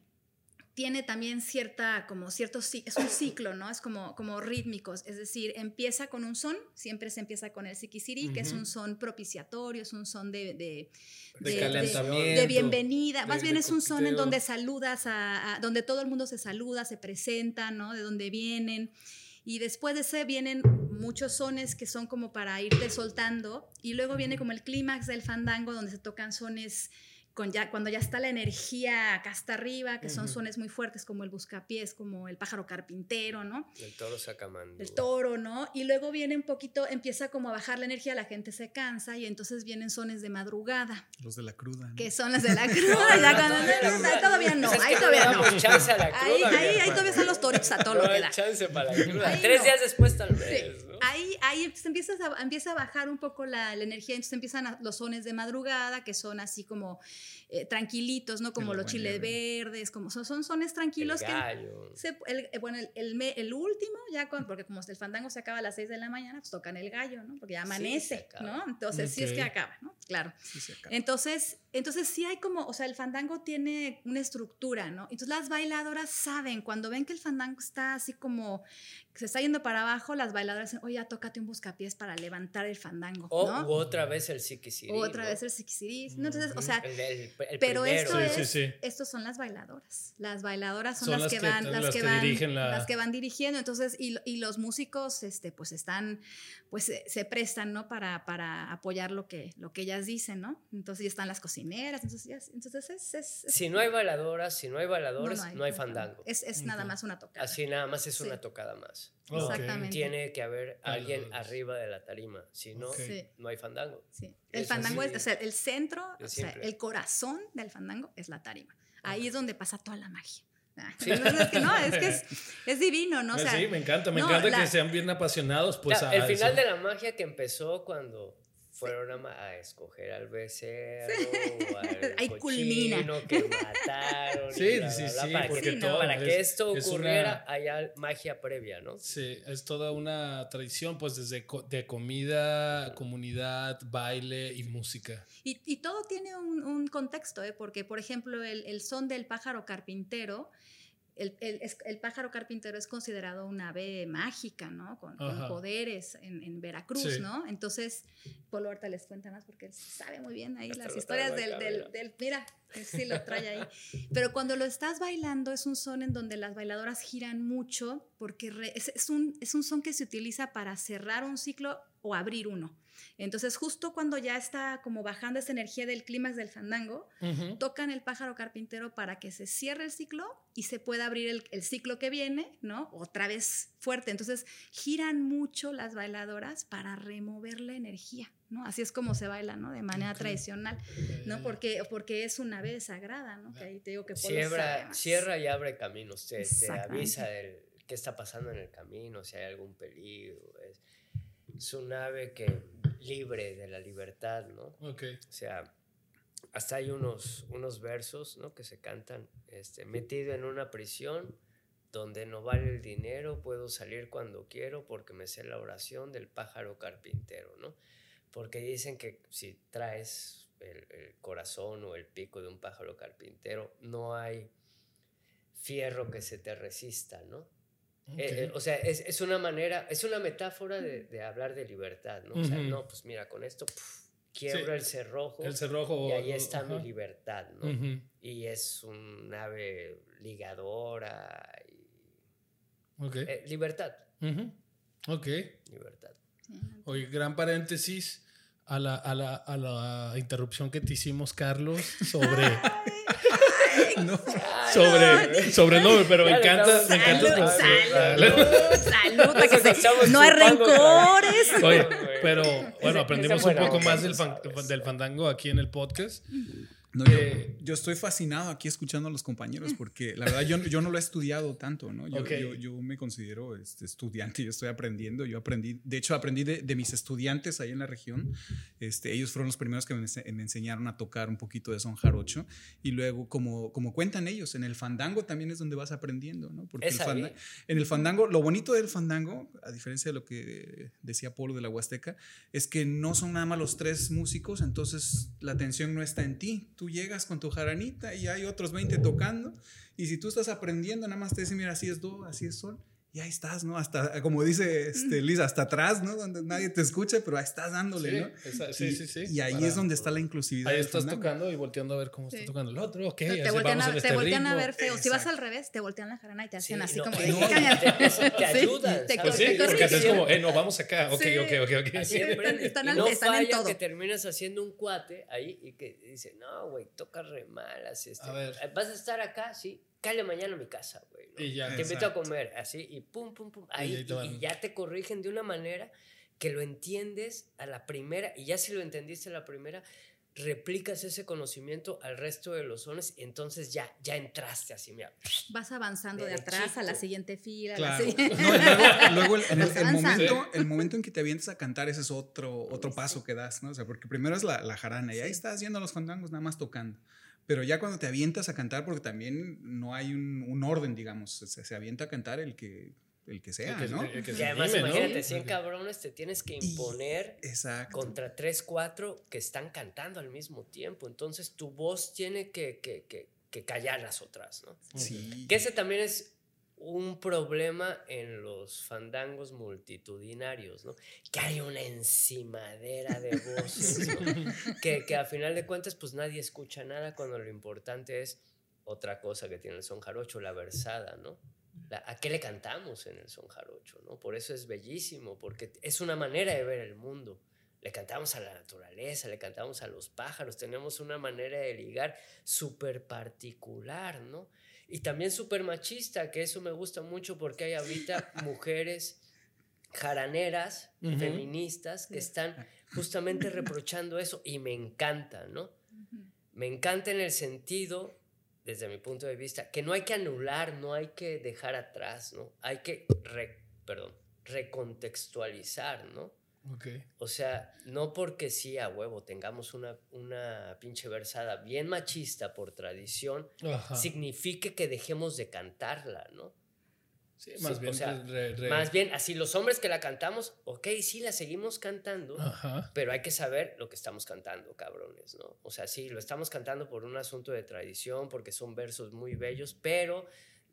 Speaker 3: tiene también cierta, como cierto, es un ciclo, ¿no? Es como, como rítmicos, es decir, empieza con un son, siempre se empieza con el sikisiri, que es un son propiciatorio, es un son de, de, de, bienvenida, más bien es un son en donde saludas, a, donde todo el mundo se saluda, se presenta, ¿no? De dónde vienen. Y después de ese vienen muchos sones que son como para irte soltando. Y luego viene como el clímax del fandango, donde se tocan sones con ya, cuando ya está la energía acá hasta arriba, que son sones muy fuertes como el buscapiés, como el pájaro carpintero, ¿no?
Speaker 2: El toro sacamando.
Speaker 3: El toro, ¿no? Y luego viene un poquito, empieza como a bajar la energía, la gente se cansa y entonces vienen sones de madrugada.
Speaker 4: Los de la cruda. ¿no?
Speaker 3: Que son los de la cruda. ya cuando, no, todavía no, ahí todavía no.
Speaker 2: Chance a la cruda,
Speaker 3: ahí, ahí, ahí, todavía están los toritos a todo lo que da.
Speaker 2: chance para la cruda. Tres días después tal vez.
Speaker 3: Sí. Ahí, ahí empieza, a, empieza a bajar un poco la, la energía, entonces empiezan a, los sones de madrugada, que son así como eh, tranquilitos, ¿no? Como los chiles verdes, como son, son sones tranquilos.
Speaker 2: El gallo.
Speaker 3: Que se, el, eh, bueno, el, el, el, último, ya con, porque como el fandango se acaba a las 6 de la mañana, pues tocan el gallo, ¿no? Porque ya amanece, sí, ¿no? Entonces okay. sí es que acaba, ¿no? Claro.
Speaker 4: Sí acaba.
Speaker 3: Entonces, entonces sí hay como, o sea, el fandango tiene una estructura, ¿no? Entonces las bailadoras saben, cuando ven que el fandango está así como se está yendo para abajo, las bailadoras dicen, oye, tócate un buscapiés para levantar el fandango.
Speaker 2: O
Speaker 3: ¿no?
Speaker 2: u otra vez el siquisirí.
Speaker 3: O otra
Speaker 2: ¿no?
Speaker 3: vez el siquisirí. ¿no? Entonces, o sea,
Speaker 2: el, el, el
Speaker 3: pero esto
Speaker 1: Sí,
Speaker 3: es,
Speaker 1: sí, sí.
Speaker 3: estos son las bailadoras. Las bailadoras son,
Speaker 1: Son
Speaker 3: las,
Speaker 1: las
Speaker 3: que
Speaker 1: que-
Speaker 3: van, las,
Speaker 1: las
Speaker 3: que
Speaker 1: que
Speaker 3: van,
Speaker 1: dirigen la-
Speaker 3: las que van dirigiendo. Entonces, y, y los músicos, este, pues están, pues se, se prestan, ¿no? Para, para apoyar lo que, lo que ellas dicen, ¿no? Entonces, ya están las cocineras. Entonces, ya- entonces es, es- es-
Speaker 2: Si no hay bailadoras, si no hay
Speaker 3: no,
Speaker 2: bailadores, no hay, fandango.
Speaker 3: Es, es nada más una tocada.
Speaker 2: Así nada más es
Speaker 3: Sí.
Speaker 2: una tocada más.
Speaker 3: Exactamente.
Speaker 2: Tiene que haber alguien arriba de la tarima. Si no,
Speaker 1: Ok.
Speaker 3: Sí.
Speaker 2: no hay fandango.
Speaker 3: Sí. El
Speaker 2: Es
Speaker 3: fandango es, o sea, el centro, o sea, el corazón del fandango es la tarima. Ahí es donde pasa toda la magia. Ah,
Speaker 2: Sí.
Speaker 3: Es que no, es que es, es divino, ¿no? O sea,
Speaker 1: sí, me encanta, me
Speaker 3: no,
Speaker 1: encanta
Speaker 3: la-
Speaker 1: que sean bien apasionados. Pues,
Speaker 2: Ya,
Speaker 1: a
Speaker 2: el final
Speaker 1: eso.
Speaker 2: de la magia que empezó cuando fueron a, escoger al becerro o al
Speaker 3: Ahí culmina.
Speaker 2: que mataron.
Speaker 1: Sí,
Speaker 2: bla,
Speaker 1: sí,
Speaker 2: bla, bla,
Speaker 1: sí,
Speaker 2: para
Speaker 1: porque
Speaker 2: que,
Speaker 3: Sí, no.
Speaker 1: todo
Speaker 2: para
Speaker 1: es-
Speaker 2: que esto
Speaker 1: es
Speaker 2: ocurriera,
Speaker 1: una-
Speaker 2: haya magia previa, ¿no?
Speaker 1: Sí, es toda una tradición, pues desde co- de comida, comunidad, baile y música.
Speaker 3: Y, y todo tiene un, un contexto, ¿eh? porque, por ejemplo, el, el son del pájaro carpintero, el, el- pájaro carpintero es considerado un ave mágica, ¿no? Con, poderes en, en Veracruz,
Speaker 1: Sí.
Speaker 3: ¿no? Entonces, Polo ahorita les cuenta más porque él sabe muy bien ahí
Speaker 2: Hasta
Speaker 3: las historias del, del,
Speaker 2: mira.
Speaker 3: del- Mira, él sí lo trae ahí. Pero cuando lo estás bailando es un son en donde las bailadoras giran mucho porque re- es, es un, es un son que se utiliza para cerrar un ciclo o abrir uno. Entonces, justo cuando ya está como bajando esa energía del clímax del fandango,
Speaker 1: Ujú.
Speaker 3: tocan el pájaro carpintero para que se cierre el ciclo y se pueda abrir el, el ciclo que viene, ¿no? Otra vez fuerte. Entonces, giran mucho las bailadoras para remover la energía, ¿no? Así es como se baila, ¿no? De manera tradicional, ¿no? Porque, porque es una ave sagrada, ¿no? Que ahí te digo que
Speaker 2: Cierra, cierra y abre caminos, te, avisa del qué está pasando en el camino, si hay algún peligro. Es, es un ave que libre de la libertad, ¿no?
Speaker 1: Ok.
Speaker 2: O sea, hasta hay unos, unos versos ¿no? que se cantan, este, metido en una prisión donde no vale el dinero, puedo salir cuando quiero porque me sé la oración del pájaro carpintero, ¿no? Porque dicen que si traes el, el corazón o el pico de un pájaro carpintero, no hay fierro que se te resista, ¿no? Eh, eh, o sea, es, es una manera, es una metáfora de, de hablar de libertad, ¿no? O sea, no, pues mira, con esto pf, quiebro
Speaker 1: Sí.
Speaker 2: el cerrojo
Speaker 1: el cerrojo.
Speaker 2: y ahí está mi libertad, ¿no? Y es un ave ligadora. y-
Speaker 1: Ok.
Speaker 2: eh, libertad.
Speaker 1: Ok.
Speaker 2: libertad.
Speaker 1: Oye, gran paréntesis a la, a, la, a la interrupción que te hicimos, Carlos, sobre.
Speaker 4: No.
Speaker 1: sobre, sobre no, pero me encanta,
Speaker 2: estamos-
Speaker 1: me encanta.
Speaker 3: Salud, salud, salud, que se- no hay rencores.
Speaker 1: Oye, pero bueno, aprendimos un poco más del, fan- del fandango aquí en el podcast.
Speaker 4: No, yo,
Speaker 1: Eh,
Speaker 4: yo estoy fascinado aquí escuchando a los compañeros porque la verdad yo, yo no lo he estudiado tanto, ¿no? Yo,
Speaker 1: Ok.
Speaker 4: yo, yo me considero este, estudiante, yo estoy aprendiendo, yo aprendí, de hecho aprendí de, de mis estudiantes ahí en la región, este, ellos fueron los primeros que me, me enseñaron a tocar un poquito de son jarocho y luego como, como cuentan ellos, en el fandango también es donde vas aprendiendo, ¿no? Porque el
Speaker 2: ahí.
Speaker 4: en el fandango, lo bonito del fandango, a diferencia de lo que decía Polo de la Huasteca, es que no son nada más los tres músicos, entonces la atención no está en ti. Tú llegas con tu jaranita y hay otros 20 tocando, y si tú estás aprendiendo, nada más te dicen, mira, así es do, así es sol, y ahí estás, ¿no? Hasta, como dice este, Liz, hasta atrás, ¿no? Donde nadie te escucha, pero ahí estás dándole, ¿no?
Speaker 1: Sí, sí, sí.
Speaker 4: Y ahí es donde está la inclusividad.
Speaker 1: Ahí estás tocando y volteando a ver cómo está tocando el otro, ok.
Speaker 3: te voltean, a, te este voltean a, ver feo. Si vas al revés, te voltean la jarana y te hacen así como...
Speaker 2: No, te, te ayudan.
Speaker 1: Te, pues sí, porque es como, eh, no, vamos acá, ok, ok, ok, ok.
Speaker 2: Siempre están, no están en todo. que terminas haciendo un cuate ahí y que dice, no, güey, toca re mal, así, este, vas a estar acá, sí, Cale mañana a mi casa, güey. Y ya. Te invito a comer, así, y pum, pum, pum. Ahí, y, ya te corrigen de una manera que lo entiendes a la primera, y ya si lo entendiste a la primera, replicas ese conocimiento al resto de los zones, entonces ya, ya entraste así, mira.
Speaker 3: Vas avanzando de atrás a la siguiente fila.
Speaker 4: Claro. No, luego, el, momento, el momento en que te avientes a cantar, ese es otro, otro paso que das, ¿no? O sea, porque primero es la, la jarana, y ahí estás yendo los fandangos nada más tocando. Pero ya cuando te avientas a cantar, porque también no hay un, orden, digamos, se, avienta a cantar el que, el que sea, ¿no?
Speaker 2: y además, imagínate, 100 cabrones te tienes que imponer contra 3, 4 que están cantando al mismo tiempo. Entonces tu voz tiene que, que, que, que callar las otras, ¿no? Sí. Que ese también es un problema en los fandangos multitudinarios, ¿no? Que hay una encimadera de voces, que, que a final de cuentas pues nadie escucha nada cuando lo importante es otra cosa que tiene el son jarocho, la versada, ¿no? ¿A qué le cantamos en el son jarocho, no? Por eso es bellísimo, porque es una manera de ver el mundo. Le cantamos a la naturaleza, le cantamos a los pájaros, tenemos una manera de ligar súper particular, ¿no? Y también súper machista, que eso me gusta mucho porque hay ahorita mujeres jaraneras, feministas, que están justamente reprochando eso y me encanta, ¿no? Me encanta en el sentido, desde mi punto de vista, que no hay que anular, no hay que dejar atrás, ¿no? Hay que, perdón, recontextualizar, ¿no? O sea, no porque sí a huevo tengamos una, una pinche versada bien machista por tradición, signifique que dejemos de cantarla, ¿no?
Speaker 1: Sí, más bien.
Speaker 2: Más bien, así los hombres que la cantamos, ok, sí la seguimos cantando, pero hay que saber lo que estamos cantando, cabrones, ¿no? O sea, sí, lo estamos cantando por un asunto de tradición, porque son versos muy bellos, pero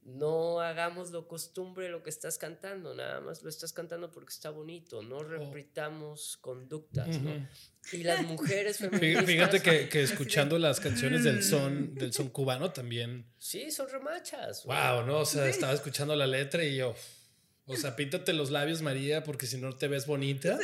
Speaker 2: no hagamos lo costumbre lo que estás cantando, nada más lo estás cantando porque está bonito, no oh. repitamos conductas, ¿no? Y las mujeres feministas...
Speaker 1: Fíjate que, que, escuchando las canciones del son, del son cubano también...
Speaker 2: Sí, son remachas.
Speaker 1: Wow, ¿no? O sea, estaba escuchando la letra y yo... O sea, píntate los labios, María, porque si no te ves bonita.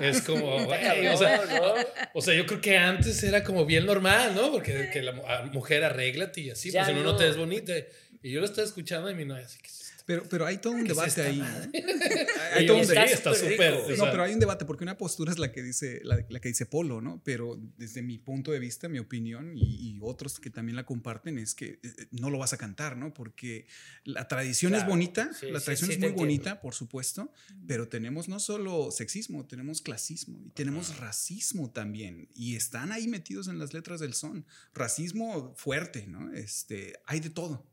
Speaker 1: Es como, güey, o, sea, o sea, yo creo que antes era como bien normal, ¿no? Porque que la mujer arréglate y así, pues si no, no te ves bonita. Y yo lo estaba escuchando y mi novia así que...
Speaker 4: Pero, pero hay todo un debate ahí.
Speaker 1: hay todo un debate. Está súper.
Speaker 4: No, pero hay un debate porque una postura es la que dice, la, la, que dice Polo, ¿no? Pero desde mi punto de vista, mi opinión y, otros que también la comparten es que eh, eh, no lo vas a cantar, ¿no? Porque la tradición es bonita, la tradición es muy bonita, por supuesto, pero tenemos no solo sexismo, tenemos clasismo y tenemos racismo también. Y están ahí metidos en las letras del son. Racismo fuerte, ¿no? Este, hay de todo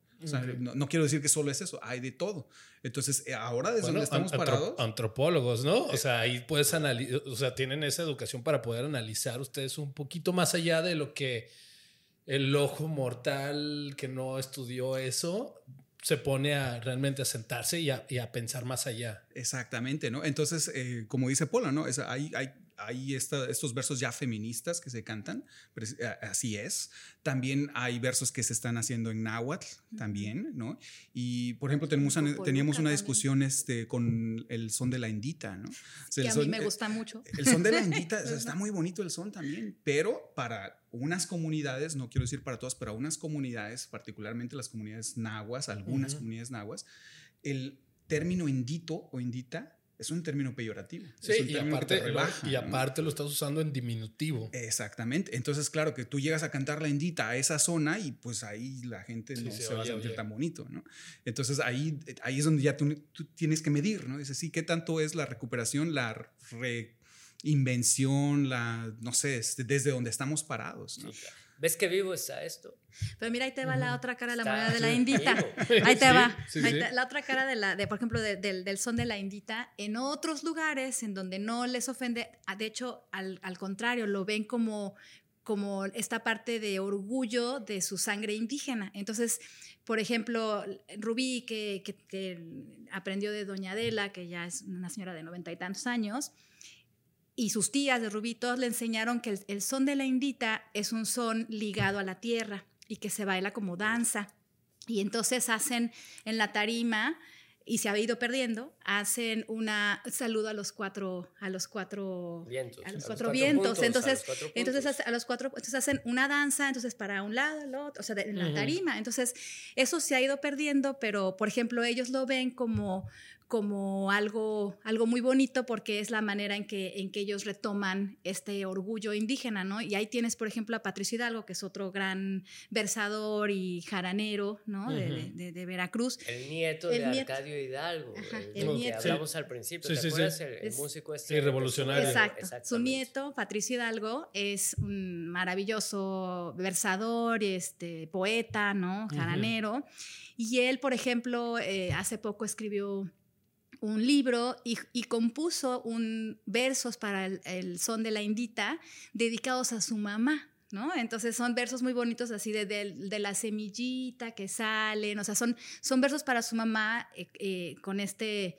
Speaker 4: no, quiero decir que solo es eso, hay de todo. Entonces, eh, ahora desde donde estamos parados.
Speaker 1: Antropólogos, ¿no? O sea, ahí puedes analizar, o sea, tienen esa educación para poder analizar ustedes un poquito más allá de lo que el ojo mortal que no estudió eso se pone a realmente a sentarse y a, pensar más allá.
Speaker 4: Exactamente, ¿no? Entonces, eh, como dice Pola, ¿no? Es, hay, hay hay estos versos ya feministas que se cantan, eh, así es. También hay versos que se están haciendo en náhuatl, también, ¿no? Y, por ejemplo, tenemos teníamos una discusión este, con el son de la indita, ¿no?
Speaker 3: que a mí me gusta mucho.
Speaker 4: El son de la indita, está muy bonito el son también, pero para unas comunidades, no quiero decir para todas, pero unas comunidades, particularmente las comunidades nahuas, algunas comunidades nahuas, el término indito o indita es un término peyorativo.
Speaker 1: Sí, y, aparte, y aparte lo estás usando en diminutivo.
Speaker 4: Exactamente. Entonces, claro, que tú llegas a cantar la indita a esa zona y pues ahí la gente no se, va a sentir tan bonito, ¿no? Entonces ahí, ahí es donde ya tú, tienes que medir, ¿no? Dices, sí, ¿qué tanto es la recuperación, la reinvención, la, no sé, este, desde donde estamos parados, ¿no?
Speaker 2: ¿Ves qué vivo está esto?
Speaker 3: Pero mira, ahí te va la otra cara de la moneda de la indita. Ahí te va. la otra cara de la, de, por ejemplo, del, son de la indita. En otros lugares en donde no les ofende, ah, de hecho, al, al contrario, lo ven como como esta parte de orgullo de su sangre indígena. Entonces, por ejemplo, Rubí, que, aprendió de Doña Adela, que ya es una señora de noventa y tantos años, y sus tías de Rubí, todos le enseñaron que el, son de la indita es un son ligado a la tierra y que se baila como danza. Y entonces hacen en la tarima y se ha ido perdiendo, hacen una saludo a los cuatro a los cuatro
Speaker 2: vientos,
Speaker 3: a los cuatro, vientos, entonces entonces a los cuatro entonces hacen una danza, entonces para un lado, el otro, o sea, en la tarima. Entonces, eso se ha ido perdiendo, pero por ejemplo, ellos lo ven como como algo, algo muy bonito porque es la manera en que, en que ellos retoman este orgullo indígena, ¿no? Y ahí tienes, por ejemplo, a Patricio Hidalgo, que es otro gran versador y jaranero, ¿no? de, de, Veracruz.
Speaker 2: El nieto de Arcadio Hidalgo, el, nieto. que hablamos al principio, ¿te acuerdas? El, músico este.
Speaker 1: revolucionario.
Speaker 3: Exacto. Su nieto, Patricio Hidalgo, es un maravilloso versador, este, poeta, ¿no? Jaranero. Y él, por ejemplo, eh, hace poco escribió un libro y, compuso un, versos para el, son de la indita dedicados a su mamá. ¿No? Entonces son versos muy bonitos así de, de, la semillita que salen, o sea, son, son versos para su mamá eh, eh, con este,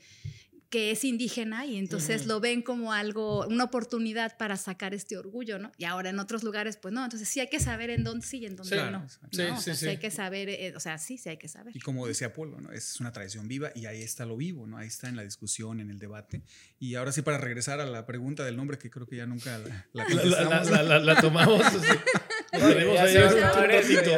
Speaker 3: que es indígena y entonces lo ven como algo, una oportunidad para sacar este orgullo, ¿no? Y ahora en otros lugares, pues no, entonces sí hay que saber en dónde sí y en dónde no. Sí, sí, sí, hay que saber, eh, o sea, sí, sí hay que saber.
Speaker 4: Y como decía Polo, ¿no? Es una tradición viva y ahí está lo vivo, ¿no? Ahí está en la discusión, en el debate. Y ahora sí, para regresar a la pregunta del nombre, que creo que ya nunca la,
Speaker 1: la, la, tomamos. Tenemos ahí un ratito.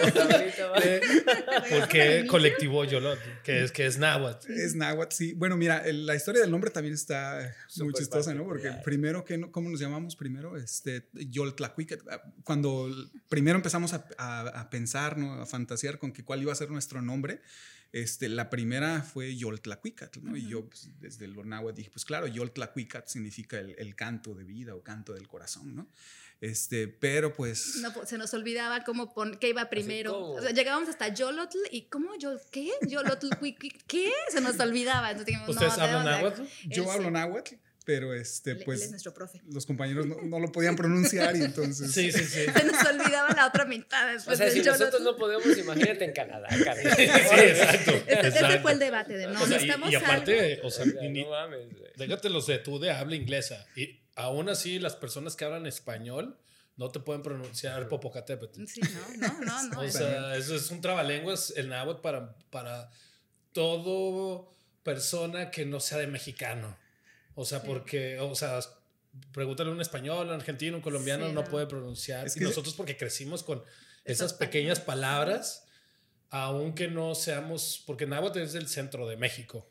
Speaker 1: Porque colectivo Yolot, que es, que es náhuatl.
Speaker 4: Es náhuatl, sí. Bueno, mira, la historia del nombre también está muy chistosa, ¿no? Porque primero, que ¿cómo nos llamamos primero? Este, Yoltlacuicat. Cuando primero empezamos a, a, pensar, ¿no? A fantasear con que cuál iba a ser nuestro nombre, este, la primera fue Yoltlacuicat, ¿no? Y yo pues, desde el náhuatl dije, pues claro, Yoltlacuicat significa el, el, canto de vida o canto del corazón, ¿no? Este, pero pues...
Speaker 3: No, se nos olvidaba cómo pon, qué iba primero. O sea, llegábamos hasta Yolotl y ¿cómo yo qué? Yolotl, ¿qué? Se nos habla Entonces,
Speaker 1: ¿Ustedes hablan náhuatl?
Speaker 4: Yo hablo náhuatl pero este, pues.
Speaker 3: Él es nuestro profe.
Speaker 4: Los compañeros no, lo podían pronunciar y entonces.
Speaker 1: Sí, sí, sí.
Speaker 3: Se nos olvidaba la otra mitad.
Speaker 2: o sea, si nosotros no podemos, imagínate en Canadá,
Speaker 1: Sí, exacto.
Speaker 3: Ese fue el debate de no,
Speaker 1: y, aparte, o sea, no mames, déjate los de tú de habla inglesa. Y aún así, las personas que hablan español no te pueden pronunciar Popocatépetl.
Speaker 3: Sí, no, no, no. no
Speaker 1: o sea, eso es un trabalenguas, el náhuatl para, para todo persona que no sea de mexicano. O sea, porque, o sea, pregúntale a un español, un argentino, un colombiano, no, puede pronunciar. y nosotros porque crecimos con esas pequeñas palabras, aunque no seamos, porque náhuatl es el centro de México.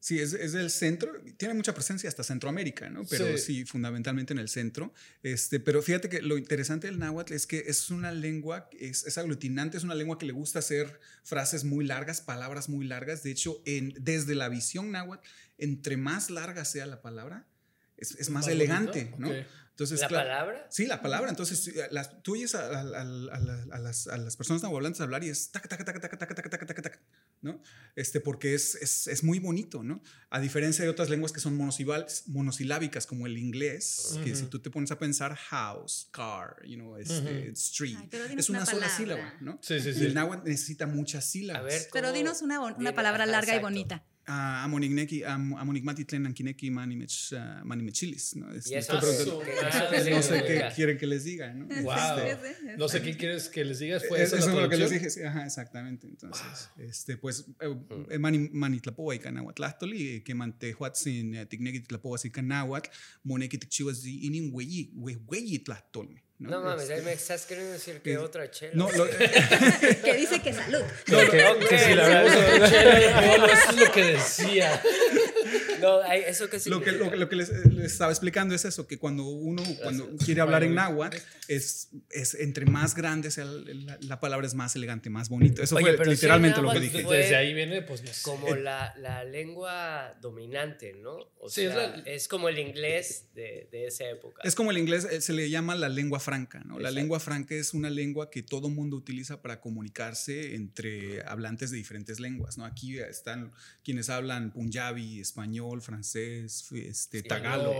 Speaker 4: Sí, es, es, del centro, tiene mucha presencia hasta Centroamérica, ¿no? Pero sí. fundamentalmente en el centro. Este, pero fíjate que lo interesante del náhuatl es que es una lengua, es, es, aglutinante, es una lengua que le gusta hacer frases muy largas, palabras muy largas. De hecho, en, desde la visión náhuatl, entre más larga sea la palabra, es, es más, elegante, ¿no?
Speaker 2: Entonces, ¿La palabra?
Speaker 4: Sí, la palabra. Entonces, las, tú oyes a, a, a, a las, las, personas nahuatlantes hablar y es taca, taca, taca, taca, taca, taca, taca, taca, ¿no? Este, porque es, es, es, muy bonito, ¿no? A diferencia de otras lenguas que son monosilábicas, como el inglés, que si tú te pones a pensar house, car, you know, este, street, es una, sola sílaba, ¿no?
Speaker 1: Sí, sí, sí.
Speaker 4: Y el náhuatl necesita muchas sílabas. A
Speaker 3: ver, pero dinos una, una palabra larga y bonita
Speaker 4: Amonigneki, Amonigmatitlen, Ankineki, Manimech, uh, Manimechilis. ¿no?
Speaker 2: Es, y eso, eso, eso,
Speaker 4: no sé qué quieren que les diga, ¿no?
Speaker 1: Wow. Este, no sé qué quieres que les digas. ¿Fue
Speaker 4: eso es lo que les dije, sí, ajá, exactamente. Entonces, wow. este, pues, eh, Manitlapoa y Canahuatlastoli, que mantejuatzin, Ticnequi Tlapoa y Canahuatl, Moneki Tichiwas y Inin Hueyi, Hueyi Tlastolme.
Speaker 2: No, no mames, ahí me estás queriendo decir que otra chela.
Speaker 4: No, lo,
Speaker 3: que dice que salud. No,
Speaker 1: que, okay, que si la chela, eso es lo que decía.
Speaker 2: No, eso que
Speaker 4: lo que, lo, lo que les, les, estaba explicando es eso, que cuando uno cuando quiere hablar en náhuatl, es, es entre más grande sea la, la, palabra, es más elegante, más bonito. Eso Oye, fue literalmente lo que dije.
Speaker 1: Desde ahí viene, pues, no
Speaker 2: sé. Como la, la lengua dominante, ¿no? O sí, sea, es, es, como el inglés de, de, esa época.
Speaker 4: Es como el inglés, eh, se le llama la lengua franca, ¿no? La lengua franca es una lengua que todo mundo utiliza para comunicarse entre hablantes de diferentes lenguas, ¿no? Aquí están quienes hablan punjabi, español, español, francés, este, tagalo.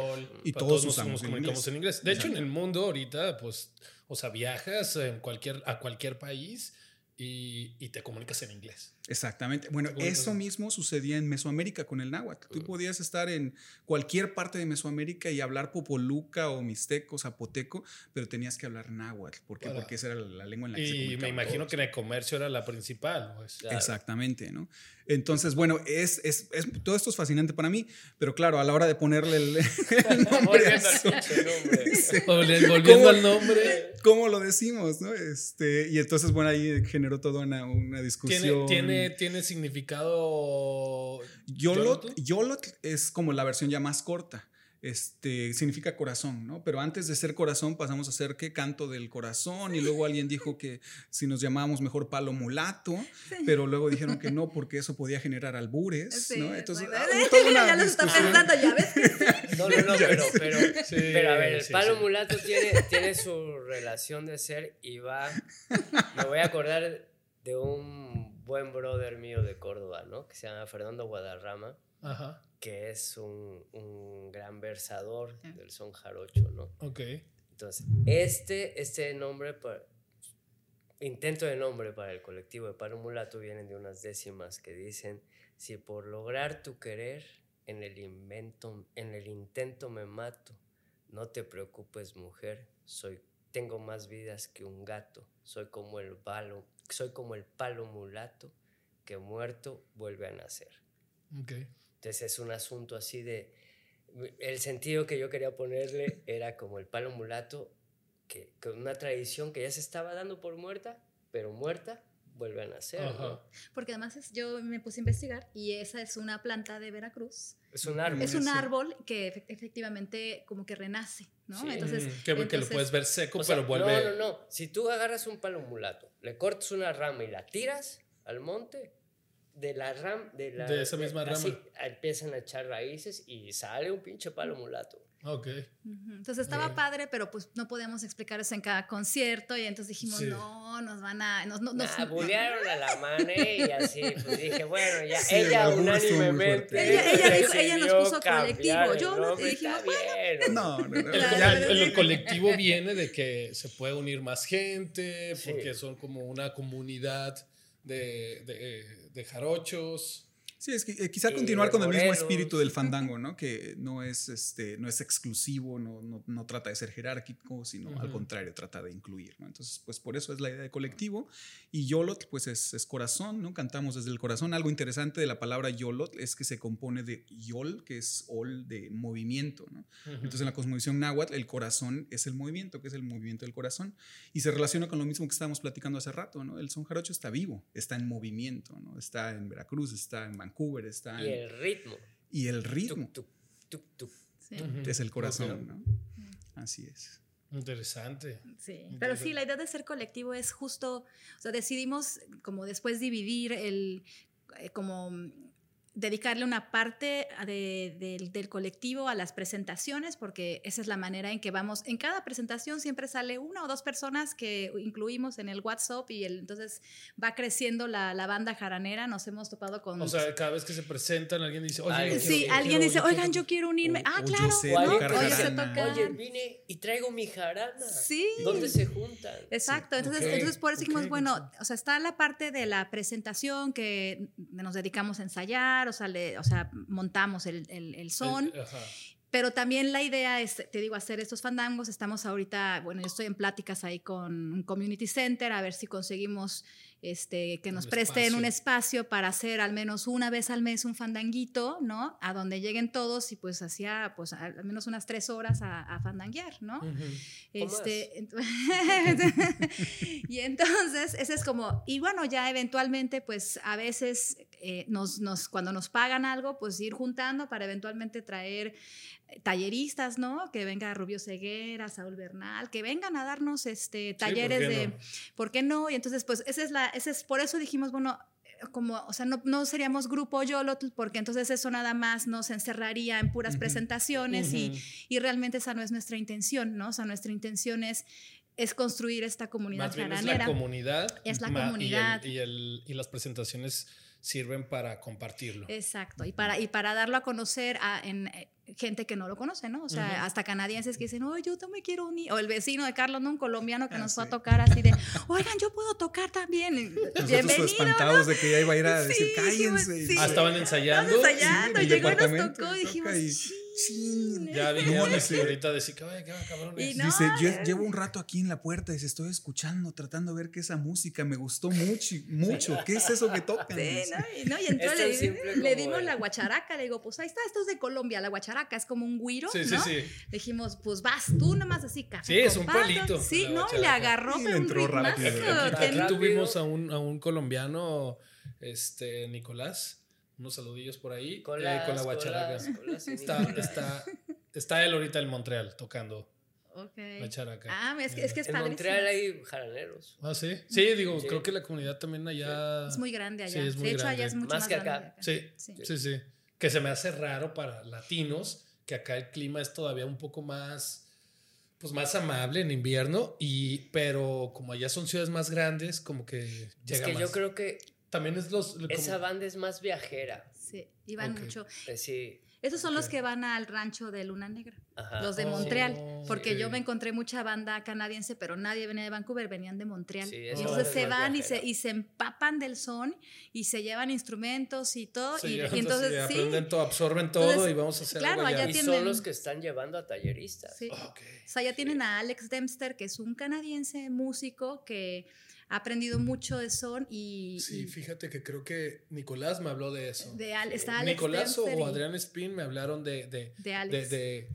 Speaker 4: Y todos
Speaker 1: nos-
Speaker 4: usamos
Speaker 1: nos
Speaker 4: en
Speaker 1: comunicamos en inglés. De hecho, en el mundo ahorita, pues, o sea, viajas en cualquier, a cualquier país y, y te comunicas en inglés.
Speaker 4: Exactamente. Bueno, eso mismo sucedía en Mesoamérica con el náhuatl. Tú podías estar en cualquier parte de Mesoamérica y hablar popoluca o mixteco, zapoteco, pero tenías que hablar náhuatl. ¿Por qué? Porque esa era la lengua en la que se
Speaker 1: Y me
Speaker 4: comunicaban
Speaker 1: imagino
Speaker 4: todos.
Speaker 1: que en el comercio era la principal. Pues.
Speaker 4: Exactamente, ¿no? Entonces, bueno, es, es, es- todo esto es fascinante para mí, pero claro, a la hora de ponerle el, el nombre,
Speaker 2: Volviendo al nombre.
Speaker 1: Volviendo
Speaker 4: ¿Cómo?
Speaker 1: al nombre,
Speaker 4: ¿cómo lo decimos, no? Este, y entonces, bueno, ahí generó toda una, una
Speaker 1: tiene,
Speaker 4: discusión.
Speaker 1: Tiene, tiene significado.
Speaker 4: Yolot. Yolot es como la versión ya más corta. Este, significa corazón, ¿no? Pero antes de ser corazón pasamos a ser que canto del corazón y luego alguien dijo que si nos llamábamos mejor palo mulato, pero luego dijeron que no porque eso podía generar albures,
Speaker 3: Sí,
Speaker 4: ¿no? Entonces, ah, hubo toda una
Speaker 3: ya lo está pensando, ya ves que sí.
Speaker 2: No, no, no, pero, pero,
Speaker 1: Sí,
Speaker 2: pero a ver, el
Speaker 1: sí,
Speaker 2: palo
Speaker 1: sí.
Speaker 2: mulato tiene, tiene su relación de ser y va. Me voy a acordar de un buen brother mío de Córdoba, ¿no? Que se llama Fernando Guadarrama,
Speaker 1: Ajá,
Speaker 2: que es un, un gran versador del son jarocho, ¿no?
Speaker 1: ok.
Speaker 2: Entonces, este, este nombre, pa- intento de nombre para el colectivo de palo mulato vienen de unas décimas que dicen, si por lograr tu querer en el, invento, en el intento me mato, no te preocupes mujer, soy, tengo más vidas que un gato, soy como el palo, soy como el palo mulato que muerto vuelve a nacer.
Speaker 1: Ok.
Speaker 2: Entonces es un asunto así de... El sentido que yo quería ponerle era como el palo mulato, que, que una tradición que ya se estaba dando por muerta, pero muerta vuelve a nacer. ¿no?
Speaker 1: Ajá.
Speaker 3: Porque además es- yo me puse a investigar y esa es una planta de Veracruz.
Speaker 2: Es un árbol.
Speaker 3: Es un árbol que efe- efectivamente como que renace, ¿no?
Speaker 2: Sí.
Speaker 3: Entonces,
Speaker 1: Mm, que, que lo
Speaker 3: entonces-
Speaker 1: puedes ver seco,
Speaker 2: O sea,
Speaker 1: pero vuelve.
Speaker 2: No, no, no. Si tú agarras un palo mulato, le cortas una rama y la tiras al monte, de la rama... De, la,
Speaker 1: De esa misma
Speaker 2: así,
Speaker 1: rama.
Speaker 2: empiezan a echar raíces y sale un pinche palo mulato.
Speaker 1: Ok.
Speaker 3: Entonces estaba padre, pero pues no podemos explicar eso en cada concierto y entonces dijimos,
Speaker 1: Sí.
Speaker 3: no, nos van a... Nos, no- nos-
Speaker 2: Nah, bullearon a la mane y así, pues dije, bueno, ya,
Speaker 4: Sí,
Speaker 2: ella unánimemente.
Speaker 3: Ella- ella dijo- ella nos puso colectivo, yo no- dijimos,
Speaker 2: bien.
Speaker 4: No, no, no,
Speaker 1: El,
Speaker 4: ya-
Speaker 1: colectivo viene de que se puede unir más gente,
Speaker 2: Sí.
Speaker 1: porque son como una comunidad de, de, de jarochos.
Speaker 4: Sí, es que eh, quizá
Speaker 2: Y
Speaker 4: continuar
Speaker 2: de
Speaker 4: con el mismo espíritu del fandango, ¿no? Que no es, este, no es exclusivo, no, no, no trata de ser jerárquico, sino al
Speaker 1: Ujú.
Speaker 4: contrario, trata de incluir, ¿no? Entonces, pues por eso es la idea de colectivo. Y Yolot, pues es, es corazón, ¿no? Cantamos desde el corazón. Algo interesante de la palabra Yolot es que se compone de Yol, que es Ol de movimiento, ¿no? Entonces, en la cosmovisión náhuatl, el corazón es el movimiento, que es el movimiento del corazón. Y se relaciona con lo mismo que estábamos platicando hace rato, ¿no? El son jarocho está vivo, está en movimiento, ¿no? Está en Veracruz, está en Vancouver, está
Speaker 2: Y
Speaker 4: en...
Speaker 2: el ritmo.
Speaker 4: Y el ritmo
Speaker 2: Tuc, tuc, tuc, tuc.
Speaker 3: Sí,
Speaker 1: Ujú.
Speaker 4: es el corazón. ¿no? Así es.
Speaker 1: Interesante.
Speaker 3: sí. Pero sí, la idea de ser colectivo es justo, o sea, decidimos como después dividir el, eh, como mm, dedicarle una parte de- del- colectivo a las presentaciones, porque esa es la manera en que vamos. En cada presentación siempre sale una o dos personas que incluimos en el WhatsApp y el- entonces va creciendo la, la banda jaranera. Nos hemos topado con...
Speaker 1: O sea, cada vez que se presentan, alguien dice, oye, quiero-
Speaker 3: sí,
Speaker 1: yo
Speaker 3: alguien
Speaker 1: quiero-
Speaker 3: dice,
Speaker 1: yo quiero-
Speaker 3: oigan, yo quiero unirme.
Speaker 4: O-
Speaker 3: ah, claro,
Speaker 4: sé
Speaker 3: ¿no?
Speaker 2: tocar
Speaker 3: O yo sé
Speaker 4: jarana.
Speaker 3: tocar.
Speaker 2: Oye, vine y traigo mi jarana.
Speaker 3: Sí.
Speaker 2: ¿Dónde se juntan?
Speaker 3: Exacto, entonces,
Speaker 1: ok,
Speaker 3: entonces por eso dijimos,
Speaker 1: ok,
Speaker 3: bueno, o sea, está la parte de la presentación que nos dedicamos a ensayar, o sea, le- o sea montamos el, el- el son,
Speaker 1: El- ajá.
Speaker 3: pero también la idea es, te digo, hacer estos fandangos. Estamos ahorita, bueno, yo estoy en pláticas ahí con un community center a ver si conseguimos este, que
Speaker 1: Un
Speaker 3: nos presten un
Speaker 1: espacio.
Speaker 3: para hacer al menos una vez al mes un fandanguito, ¿no? A donde lleguen todos y pues hacía pues al menos unas tres horas a, a fandanguear, ¿no? Este, ent- y entonces, ese es como, y bueno, ya eventualmente, pues a veces eh, nos, nos, cuando nos pagan algo, pues ir juntando para eventualmente traer eh, talleristas, ¿no? Que venga Rubio Ceguera, Saúl Bernal, que vengan a darnos este, talleres
Speaker 1: ¿por qué
Speaker 3: de,
Speaker 1: no?
Speaker 3: ¿por qué no? Y entonces, pues esa es la, ese es, por eso dijimos, bueno, como, o sea, no, no seríamos grupo Yolotl, porque entonces eso nada más nos encerraría en puras presentaciones y, y realmente esa no es nuestra intención, ¿no? O sea, nuestra intención es, es construir esta comunidad
Speaker 1: Más bien es la comunidad.
Speaker 3: Es la
Speaker 1: ma- y el-
Speaker 3: comunidad.
Speaker 1: Y, el- y las presentaciones sirven para compartirlo.
Speaker 3: Exacto, y para, y para darlo a conocer a, en, eh, gente que no lo conoce, ¿no? O sea, hasta canadienses que dicen, oh, yo también quiero unir, o el vecino de Carlos, ¿no? Un colombiano que
Speaker 4: Ah,
Speaker 3: nos fue a
Speaker 4: sí.
Speaker 3: tocar así de, oigan, yo puedo tocar también. Y,
Speaker 4: Nosotros
Speaker 3: Bienvenido.
Speaker 4: espantados de que ya iba a ir a
Speaker 3: Sí,
Speaker 4: decir, cállense.
Speaker 3: sí.
Speaker 1: Ah, estaban ensayando.
Speaker 3: Estamos ensayando,
Speaker 4: Sí, el
Speaker 3: llegó y nos tocó y
Speaker 4: toca
Speaker 3: dijimos,
Speaker 4: y-
Speaker 3: "Chin".
Speaker 1: Ya
Speaker 4: No,
Speaker 1: vinieron
Speaker 4: dice-
Speaker 1: y ahorita decir que, "Oye, qué cabrones.
Speaker 3: No,
Speaker 4: Dice, yo
Speaker 3: eh.
Speaker 4: llevo un rato aquí en la puerta, dice, estoy escuchando, tratando de ver qué es esa música, me gustó mucho, mucho, ¿qué es eso que tocan?
Speaker 3: Sí. ¿no? Y, ¿no? y le, le dimos la guacharaca, le digo, pues ahí está, esto es de Colombia, la guacharaca es como un güiro,
Speaker 1: Sí, sí,
Speaker 3: ¿no?
Speaker 1: sí.
Speaker 3: Le dijimos, pues vas tú nomás así, café
Speaker 1: Sí, es un
Speaker 3: pato.
Speaker 1: pelito,
Speaker 3: Sí, no, y le agarró
Speaker 4: le
Speaker 3: un
Speaker 4: entró
Speaker 3: ritmazo.
Speaker 4: rápido.
Speaker 1: Aquí, tuvimos a un, a un colombiano, este, Nicolás, unos saludillos por ahí, eh, con la guacharaca.
Speaker 2: colas, colas y
Speaker 1: Está, está, está él ahorita en Montreal tocando
Speaker 3: Ok.
Speaker 1: guacharaca.
Speaker 3: Ah, es que es, que es
Speaker 2: En
Speaker 3: padrísimo.
Speaker 2: Montreal hay jaraneros.
Speaker 1: Ah, sí. Sí, digo,
Speaker 2: Sí.
Speaker 1: creo que la comunidad también allá.
Speaker 3: Es muy grande allá.
Speaker 1: Sí, es muy
Speaker 3: de hecho, allá
Speaker 1: grande.
Speaker 3: es mucho
Speaker 2: Más
Speaker 3: más,
Speaker 2: que
Speaker 3: grande
Speaker 2: acá.
Speaker 3: que
Speaker 1: Sí,
Speaker 3: Sí.
Speaker 1: sí, sí. Que se me hace raro para latinos, que acá el clima es todavía un poco más, pues más amable en invierno, y, pero como allá son ciudades más grandes, como que
Speaker 2: Es
Speaker 1: llega
Speaker 2: que
Speaker 1: más.
Speaker 2: yo creo que
Speaker 1: También es los... como-
Speaker 2: esa banda es más viajera.
Speaker 3: Sí, iban
Speaker 1: Ok.
Speaker 3: mucho.
Speaker 2: Eh, Sí.
Speaker 3: Esos son los
Speaker 1: Ok.
Speaker 3: que van al rancho de Luna Negra,
Speaker 2: Ajá.
Speaker 3: los de
Speaker 1: Oh,
Speaker 3: Montreal,
Speaker 1: sí.
Speaker 3: porque yo me encontré mucha banda canadiense, pero nadie venía de Vancouver, venían de Montreal.
Speaker 2: Sí,
Speaker 3: y entonces se van y se, y se empapan del son y se llevan instrumentos y todo.
Speaker 1: Sí,
Speaker 3: y, y
Speaker 1: entonces, sí,
Speaker 3: sí,
Speaker 1: aprenden todo, absorben todo
Speaker 3: Entonces,
Speaker 1: y vamos a hacer
Speaker 3: claro,
Speaker 1: algo allá.
Speaker 3: allá
Speaker 2: Y
Speaker 3: tienen-
Speaker 2: son los que están llevando a talleristas.
Speaker 3: sí.
Speaker 1: Ok.
Speaker 3: O sea, ya tienen a Alex Dempster, que es un canadiense músico que ha aprendido mucho de son y,
Speaker 1: Sí,
Speaker 3: y
Speaker 1: fíjate que creo que Nicolás me habló de eso.
Speaker 3: de Al- está Alex
Speaker 1: Nicolás o,
Speaker 3: Dempster
Speaker 1: o Adrián Spin me hablaron de, de,
Speaker 3: de Alex.
Speaker 1: de-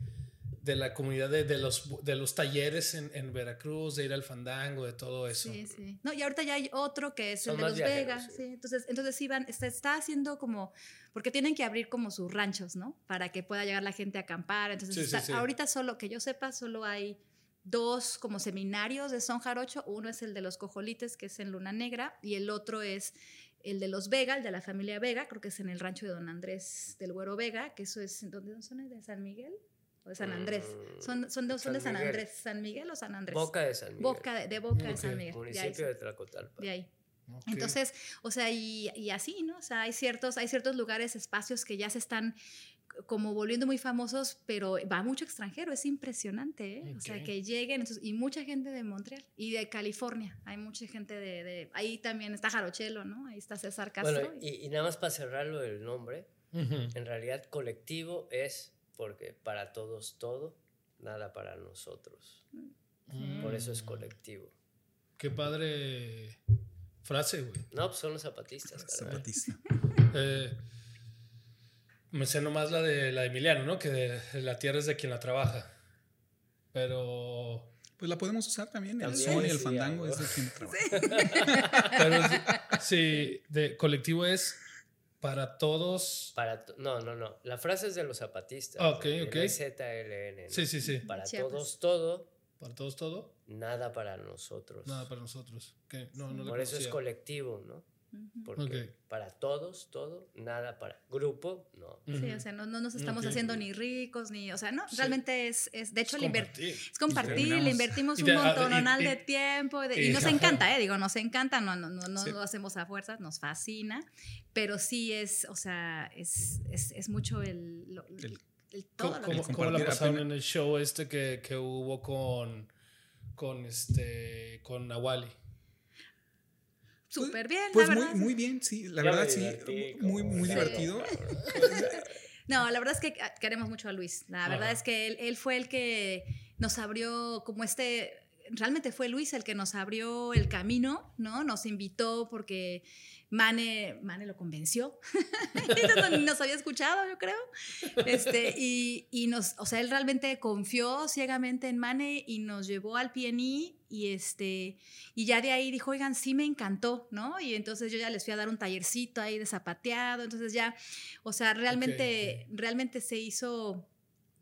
Speaker 1: de la comunidad de, de los, de los talleres en, en Veracruz, de ir al fandango, de todo eso.
Speaker 3: Sí, sí. No, y ahorita ya hay otro que es
Speaker 2: Son
Speaker 3: el de los Vegas,
Speaker 2: sí.
Speaker 3: sí. Entonces, entonces sí van, está, está haciendo como, porque tienen que abrir como sus ranchos, ¿no? Para que pueda llegar la gente a acampar. Entonces,
Speaker 1: Sí, sí,
Speaker 3: está-
Speaker 1: sí.
Speaker 3: ahorita solo, que yo sepa, solo hay dos como seminarios de son jarocho. Uno es el de los cojolites, que es en Luna Negra, y el otro es el de los Vega, el de la familia Vega, creo que es en el rancho de Don Andrés del Güero Vega, que eso es, ¿dónde son? ¿De San Miguel? ¿O de San Andrés?
Speaker 2: Mm,
Speaker 3: Son, son, de, son de
Speaker 2: San Miguel.
Speaker 3: Andrés. ¿San Miguel o San Andrés?
Speaker 2: Boca de San Miguel.
Speaker 3: Boca de, de Boca de. San Miguel. de ahí,
Speaker 2: Municipio de Tlacotalpa.
Speaker 3: de ahí. Entonces, o sea, y, y así, ¿no? O sea, hay ciertos, hay ciertos lugares, espacios que ya se están como volviendo muy famosos, pero va mucho extranjero, es impresionante, ¿eh? O sea, que lleguen, entonces, y mucha gente de Montreal y de California, hay mucha gente de, de- ahí también está Jarochelo, ¿no? Ahí está César Castro.
Speaker 2: Bueno, y, y nada más para cerrarlo el nombre,
Speaker 1: Ujú.
Speaker 2: en realidad colectivo es porque para todos todo, nada para nosotros. Por eso es
Speaker 1: Mm.
Speaker 2: colectivo.
Speaker 1: Qué padre frase, güey.
Speaker 2: No, pues son los zapatistas.
Speaker 4: Zapatista.
Speaker 1: Eh, me sé nomás la de la de Emiliano, ¿no? Que de- la tierra es de quien la trabaja. Pero.
Speaker 4: Pues la podemos usar también. El son y el
Speaker 2: sí,
Speaker 4: fandango
Speaker 2: algo.
Speaker 4: es de quien trabaja.
Speaker 1: pero sí, de colectivo es para todos.
Speaker 2: Para to- no, no, no. La frase es de los zapatistas.
Speaker 1: Ah, ok,
Speaker 2: del
Speaker 1: ok.
Speaker 2: ZLN. ¿no?
Speaker 1: Sí, sí, sí.
Speaker 2: Para
Speaker 3: Chiapas.
Speaker 2: todos todo,
Speaker 1: Para todos todo,
Speaker 2: nada para nosotros.
Speaker 1: nada para nosotros. Que no, no
Speaker 2: Por eso es colectivo, ¿no? Porque
Speaker 1: Ok.
Speaker 2: para todos todo, nada para grupo, no.
Speaker 3: Sí, o sea, no, no nos estamos
Speaker 1: Ok.
Speaker 3: haciendo ni ricos, ni, o sea, no,
Speaker 1: Sí.
Speaker 3: realmente es, es de hecho,
Speaker 1: Es
Speaker 3: le inver-
Speaker 1: compartir.
Speaker 3: Es compartir, le invertimos un
Speaker 1: ah, y-
Speaker 3: de tiempo y, de-
Speaker 1: y-
Speaker 3: nos encanta, ¿eh? Digo, nos encanta, no, no, no, no
Speaker 4: Sí.
Speaker 3: lo hacemos a fuerzas, nos fascina, pero sí es, o sea, es, es, es mucho el, lo-
Speaker 4: El-
Speaker 3: el todo
Speaker 1: ¿Cómo,
Speaker 3: lo
Speaker 1: cómo-
Speaker 3: que
Speaker 1: cómo la pasaron en el show este que, que hubo con con este con Nawali?
Speaker 3: Súper bien,
Speaker 4: Pues
Speaker 3: la
Speaker 4: muy,
Speaker 3: verdad.
Speaker 4: muy bien, sí. La
Speaker 2: Ya
Speaker 4: verdad, sí. Muy, muy divertido.
Speaker 3: No, la verdad es que queremos mucho a Luis. La verdad
Speaker 1: Ajá.
Speaker 3: es que él, él fue el que nos abrió como este, realmente fue Luis el que nos abrió el camino, ¿no? Nos invitó porque Mane, Mane lo convenció. nos había escuchado, yo creo. Este, y, y nos, o sea, él realmente confió ciegamente en Mane y nos llevó al PNI y este, y ya de ahí dijo, oigan, sí me encantó, ¿no? Y entonces yo ya les fui a dar un tallercito ahí de zapateado, entonces ya, o sea, realmente, realmente se hizo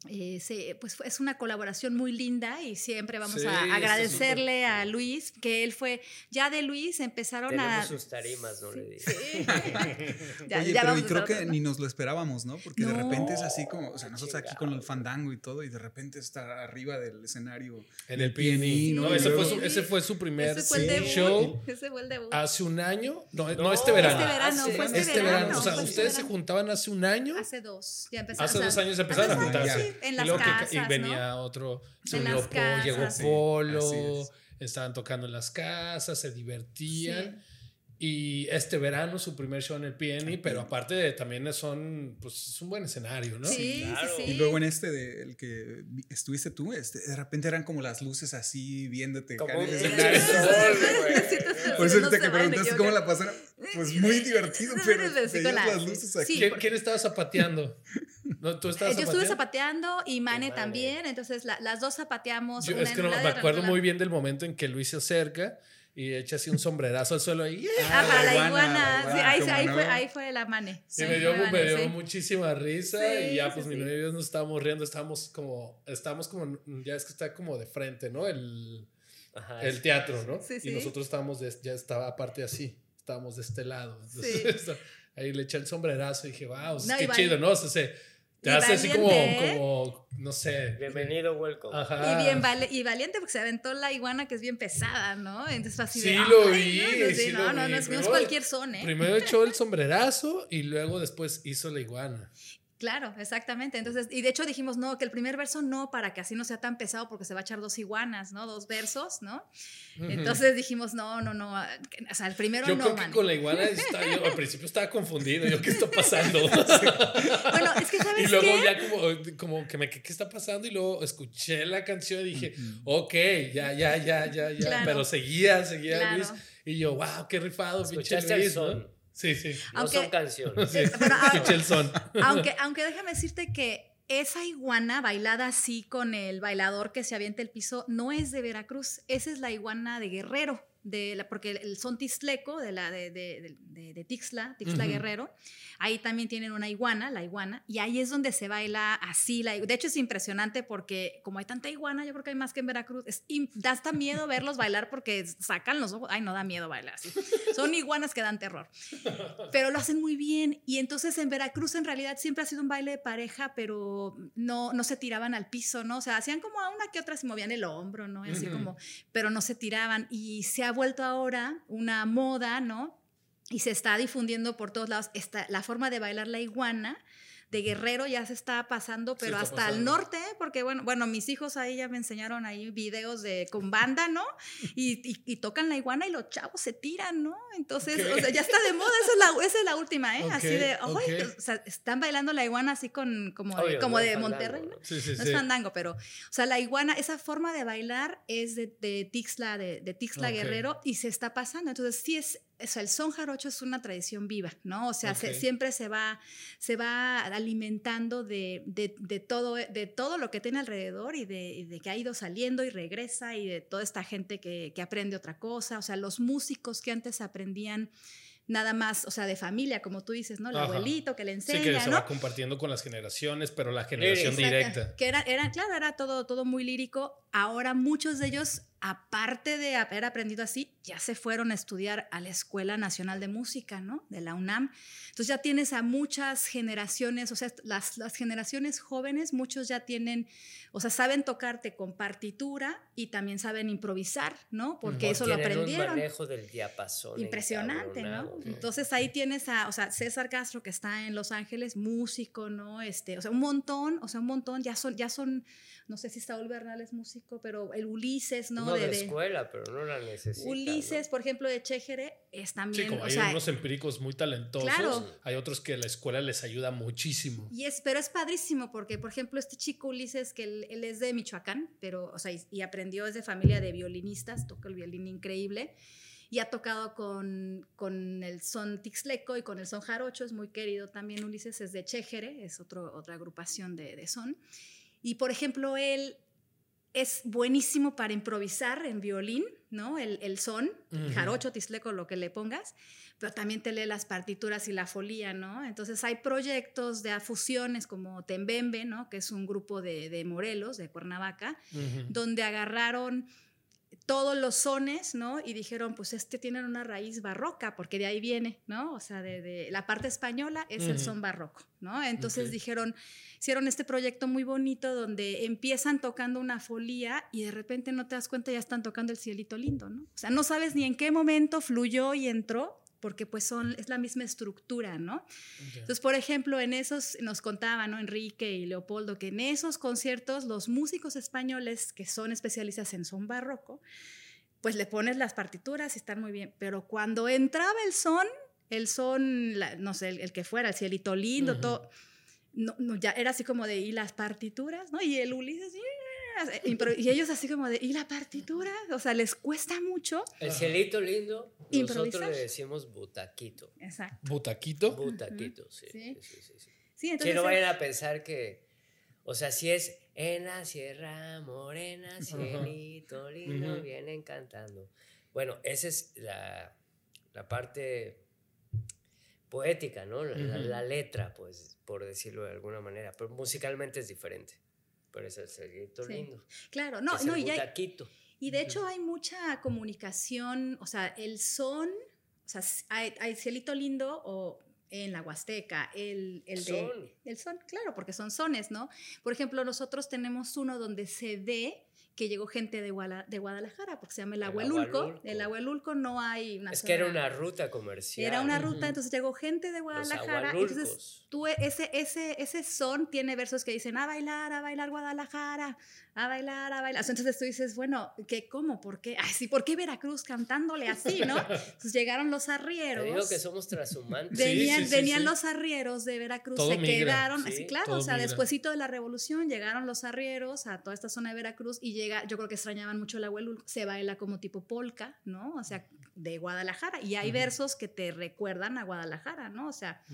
Speaker 3: eh, se, pues es una colaboración muy linda y siempre vamos
Speaker 1: Sí,
Speaker 3: a
Speaker 1: está
Speaker 3: agradecerle a Luis, que él fue, ya de Luis empezaron
Speaker 2: Tenemos
Speaker 3: a...
Speaker 2: sus tarimas, no le digo.
Speaker 3: Sí. Ya-
Speaker 4: Oye,
Speaker 3: ya
Speaker 4: pero y creo que ni nos lo esperábamos, ¿no? Porque de
Speaker 3: No.
Speaker 4: repente es así como, o sea, nosotros aquí con el fandango y todo, y de repente estar arriba del escenario.
Speaker 1: En el
Speaker 4: PNI,
Speaker 1: PNI.
Speaker 4: ¿no?
Speaker 1: No, ese, fue su, ese fue su primer
Speaker 3: Ese fue el
Speaker 1: show
Speaker 3: Ese fue el debut.
Speaker 1: hace un año. No, no,
Speaker 2: No,
Speaker 1: este verano.
Speaker 3: Este verano,
Speaker 2: Hace-
Speaker 3: fue este,
Speaker 1: Este
Speaker 3: verano.
Speaker 1: verano. O sea,
Speaker 3: este
Speaker 1: ustedes se juntaban hace un año.
Speaker 3: Hace dos. Ya empezamos.
Speaker 1: Hace dos años empezaron a juntarse.
Speaker 3: En
Speaker 1: y
Speaker 3: las
Speaker 1: que-
Speaker 3: casas,
Speaker 1: y venía
Speaker 3: ¿no?
Speaker 1: otro, se unió llegó
Speaker 3: casas.
Speaker 4: Sí,
Speaker 1: Polo,
Speaker 4: es.
Speaker 1: estaban tocando en las casas, se divertían.
Speaker 3: Sí.
Speaker 1: Y este verano su primer show en el PNI, pero aparte de, también son, pues es un buen escenario, ¿no?
Speaker 3: Sí, sí,
Speaker 2: Claro.
Speaker 3: sí.
Speaker 4: Y luego en este, de, el que vi- estuviste tú, este, de repente eran como las luces así viéndote.
Speaker 2: Como
Speaker 4: el escenario. Por eso
Speaker 3: no
Speaker 4: ahorita
Speaker 3: se
Speaker 4: que preguntaste cómo la pasaron, pues muy divertido, pero
Speaker 3: Sí, con
Speaker 4: veías
Speaker 3: la-
Speaker 4: las luces aquí.
Speaker 1: ¿Quién, quién estaba zapateando? ¿No, ¿Tú
Speaker 3: Eh,
Speaker 1: estabas
Speaker 3: Yo estuve
Speaker 1: zapateando?
Speaker 3: y Mane
Speaker 2: Mane.
Speaker 3: también, entonces la- las dos zapateamos.
Speaker 1: Yo,
Speaker 3: una
Speaker 1: es que
Speaker 3: un
Speaker 1: no, me
Speaker 3: y
Speaker 1: acuerdo muy bien del momento en que Luis se acerca y echa así un sombrerazo al suelo y,
Speaker 3: Ah, para la
Speaker 4: la iguana, la
Speaker 3: sí,
Speaker 4: iguana,
Speaker 3: ahí,
Speaker 4: cómo
Speaker 3: ahí
Speaker 4: no.
Speaker 3: fue, ahí fue la Mane.
Speaker 1: y
Speaker 3: Sí,
Speaker 1: me dio, me dio
Speaker 3: sí.
Speaker 1: muchísima risa
Speaker 3: Sí,
Speaker 1: y ya
Speaker 3: sí,
Speaker 1: pues mi
Speaker 3: sí.
Speaker 1: novio y yo nos estábamos riendo, estábamos como, estábamos como, ya es que está como de frente, ¿no? El,
Speaker 2: Ajá,
Speaker 1: el
Speaker 2: sí.
Speaker 1: teatro, ¿no?
Speaker 3: Sí,
Speaker 1: Y
Speaker 3: sí.
Speaker 1: nosotros estábamos, de- ya estaba aparte así, estábamos de este lado.
Speaker 3: Sí.
Speaker 1: Entonces, ahí le eché el sombrerazo y dije, wow,
Speaker 3: No,
Speaker 1: qué
Speaker 3: y val-
Speaker 1: chido, ¿no? O sea, se, te
Speaker 3: y
Speaker 1: hace así como,
Speaker 3: valiente, ¿eh?
Speaker 1: como, no sé.
Speaker 2: Bienvenido, welcome.
Speaker 1: Ajá.
Speaker 3: Y bien vale- y valiente porque se aventó la iguana que es bien pesada, ¿no? Entonces así de.
Speaker 1: Sí, lo
Speaker 3: "Ay,
Speaker 1: vi,
Speaker 3: No, no,
Speaker 1: sí
Speaker 3: no,
Speaker 1: lo
Speaker 3: no, no, no es
Speaker 1: Primero-
Speaker 3: cualquier son, ¿eh?
Speaker 1: Primero echó el sombrerazo y luego después hizo la iguana.
Speaker 3: Claro, exactamente. Entonces, y de hecho dijimos, no, que el primer verso no, para que así no sea tan pesado, porque se va a echar dos iguanas, ¿no? Dos versos, ¿no? Entonces dijimos, no, no, no. ah, que- O sea, el primero
Speaker 1: Yo
Speaker 3: no,
Speaker 1: creo que
Speaker 3: man.
Speaker 1: con la iguana estaba- yo al principio estaba confundido. Yo, ¿qué está pasando?
Speaker 3: Bueno, es que, ¿sabes
Speaker 1: y luego
Speaker 3: qué?
Speaker 1: ya como, como que me, ¿qué, qué está pasando? Y luego escuché la canción y dije, ok, ya, ya, ya, ya, ya.
Speaker 3: Claro.
Speaker 1: Pero seguía, seguía
Speaker 3: Claro.
Speaker 1: Luis. Y yo, wow, qué rifado, pinche
Speaker 2: Escuchaste el
Speaker 1: Luis, ¿no? Sí, sí.
Speaker 2: No son canciones.
Speaker 1: Sí,
Speaker 3: Pero, aunque, aunque déjame decirte que esa iguana bailada así con el bailador que se avienta el piso no es de Veracruz, esa es la iguana de Guerrero, de la, porque el son tixleco de, la, de, de, de- de Tixla, Tixla
Speaker 1: Ujú.
Speaker 3: Guerrero, ahí también tienen una iguana, la iguana, y ahí es donde se baila así. La, de hecho es impresionante porque como hay tanta iguana, yo creo que hay más que en Veracruz, es, da hasta miedo verlos bailar porque sacan los ojos, ay no da miedo bailar así. Son iguanas que dan terror pero lo hacen muy bien. Y entonces en Veracruz en realidad siempre ha sido un baile de pareja, pero no, no se tiraban al piso, ¿no? O sea, hacían como a una que otra, se movían el hombro, ¿no? Y así
Speaker 1: Ujú.
Speaker 3: como, pero no se tiraban. Y se vuelto ahora una moda, ¿no? Y se está difundiendo por todos lados esta, la forma de bailar la iguana. De Guerrero ya se está pasando, pero
Speaker 1: está
Speaker 3: hasta el
Speaker 1: pasando.
Speaker 3: norte, ¿eh? porque bueno, bueno, mis hijos ahí ya me enseñaron ahí videos de con banda, ¿no? Y, y- y tocan la iguana y los chavos se tiran, ¿no? Entonces, o sea, ya está de moda, esa es la, esa es la última, ¿eh? así de, "Ay",
Speaker 1: ok.
Speaker 3: o sea, están bailando la iguana así con, como
Speaker 2: Obvio,
Speaker 3: como
Speaker 2: no
Speaker 3: de Monterrey, ¿no?
Speaker 2: ¿no?
Speaker 1: Sí, sí,
Speaker 3: No
Speaker 1: sí.
Speaker 3: es fandango, pero, o sea, la iguana, esa forma de bailar es de, de Tixla, de, de Tixla. Guerrero y se está pasando. Entonces, sí es, o sea, el son jarocho es una tradición viva, ¿no? O sea, se- siempre se va, se va alimentando de, de- de todo, de todo lo que tiene alrededor y de, y de que ha ido saliendo y regresa y de toda esta gente que, que aprende otra cosa. O sea, los músicos que antes aprendían nada más, o sea, de familia, como tú dices, ¿no? El
Speaker 1: Ajá.
Speaker 3: abuelito que le
Speaker 1: Sí,
Speaker 3: enseña,
Speaker 1: que se
Speaker 3: ¿no?
Speaker 1: va compartiendo con las generaciones, pero la generación
Speaker 2: Exacto.
Speaker 1: directa.
Speaker 3: Que era, era, claro, era todo, todo muy lírico. Ahora muchos de ellos, aparte de haber aprendido así, ya se fueron a estudiar a la Escuela Nacional de Música, ¿no? De la UNAM. Entonces ya tienes a muchas generaciones, o sea, las, las generaciones jóvenes, muchos ya tienen, o sea, saben tocarte con partitura y también saben improvisar, ¿no? Porque eso lo
Speaker 2: Tienen un
Speaker 3: aprendieron.
Speaker 2: manejo del diapasón.
Speaker 3: Impresionante, ¿no? Entonces ahí tienes a, o sea, César Castro que está en Los Ángeles, músico, ¿no? Este, o sea, un montón, o sea, un montón, ya son, ya son, no sé si Saúl Bernal es músico, pero el Ulises, ¿no?
Speaker 2: No, de,
Speaker 3: de,
Speaker 2: escuela, pero no la necesita.
Speaker 3: Ulises,
Speaker 2: ¿no?
Speaker 3: por ejemplo, de Chéjere, es
Speaker 1: Sí,
Speaker 3: también,
Speaker 1: como
Speaker 3: o
Speaker 1: hay
Speaker 3: sea,
Speaker 1: unos empíricos muy talentosos,
Speaker 3: Claro.
Speaker 1: hay otros que la escuela les ayuda muchísimo.
Speaker 3: Y es, pero es padrísimo porque, por ejemplo, este chico Ulises, que él, él es de Michoacán, pero, o sea, y, y aprendió, es de familia de violinistas, toca el violín increíble, y ha tocado con, con el son tixleco y con el son jarocho, es muy querido también Ulises, es de Chéjere, es otro, otra agrupación de, de son. Y, por ejemplo, él es buenísimo para improvisar en violín, ¿no? El, el son, jarocho, tisleco, lo que le pongas, pero también te lee las partituras y la folía, ¿no? Entonces hay proyectos de fusiones como Tembembe, ¿no? Que es un grupo de, de Morelos, de Cuernavaca, donde agarraron todos los sones, ¿no? Y dijeron, pues este tiene una raíz barroca, porque de ahí viene, ¿no? O sea, de, la parte española es el son barroco, ¿no? Entonces dijeron, hicieron este proyecto muy bonito donde empiezan tocando una folía y de repente no te das cuenta, ya están tocando el cielito lindo, ¿no? O sea, no sabes ni en qué momento fluyó y entró, porque pues son, es la misma estructura, ¿no? Entonces, por ejemplo, en esos, nos contaban, ¿no? Enrique y Leopoldo, que en esos conciertos los músicos españoles que son especialistas en son barroco, pues le pones las partituras y están muy bien, pero cuando entraba el son, el son, no sé, el, que fuera, el cielito lindo, todo, no, ya era así como de, ¿y las partituras? ¿no? Y el Ulises, y ellos así como de, ¿y la partitura? O sea, les cuesta mucho.
Speaker 2: El cielito lindo, nosotros le decimos butaquito.
Speaker 3: Exacto.
Speaker 1: ¿Butaquito?
Speaker 2: Butaquito, sí. Sí, sí, sí. entonces, que no vayan a pensar que, o sea, si es en la sierra morena, cielito lindo, vienen cantando. Bueno, esa es la, la parte poética, ¿no? La, la, letra, pues, por decirlo de alguna manera, pero musicalmente es diferente. Pero es el cielito lindo.
Speaker 3: Claro, no, no, y, y de hecho hay mucha comunicación, o sea, el son, o sea, hay, hay cielito lindo o en la Huasteca, el, el de... Son. El son, claro, porque son sones, ¿no? Por ejemplo, nosotros tenemos uno donde se ve que llegó gente de, Guadalajara, porque se llama el Abuelulco. El Abuelulco no hay
Speaker 2: una Es que era una ruta comercial.
Speaker 3: Era una ruta, entonces llegó gente de Guadalajara. entonces tú, ese, ese, ese son tiene versos que dicen a bailar, a bailar Guadalajara, a bailar, a bailar. Entonces tú dices, bueno, ¿qué, ¿cómo? ¿Por qué? Ay, sí, ¿por qué Veracruz cantándole así, no? Entonces llegaron los arrieros.
Speaker 2: Te digo que somos transhumantes.
Speaker 3: Venían, venían los arrieros de Veracruz, se quedaron, así claro, o sea, despuésito de la revolución llegaron los arrieros a toda esta zona de Veracruz y llega, yo creo que extrañaban mucho el abuelo, se baila como tipo polka, ¿no? O sea, de Guadalajara. Y hay versos que te recuerdan a Guadalajara, ¿no? O sea,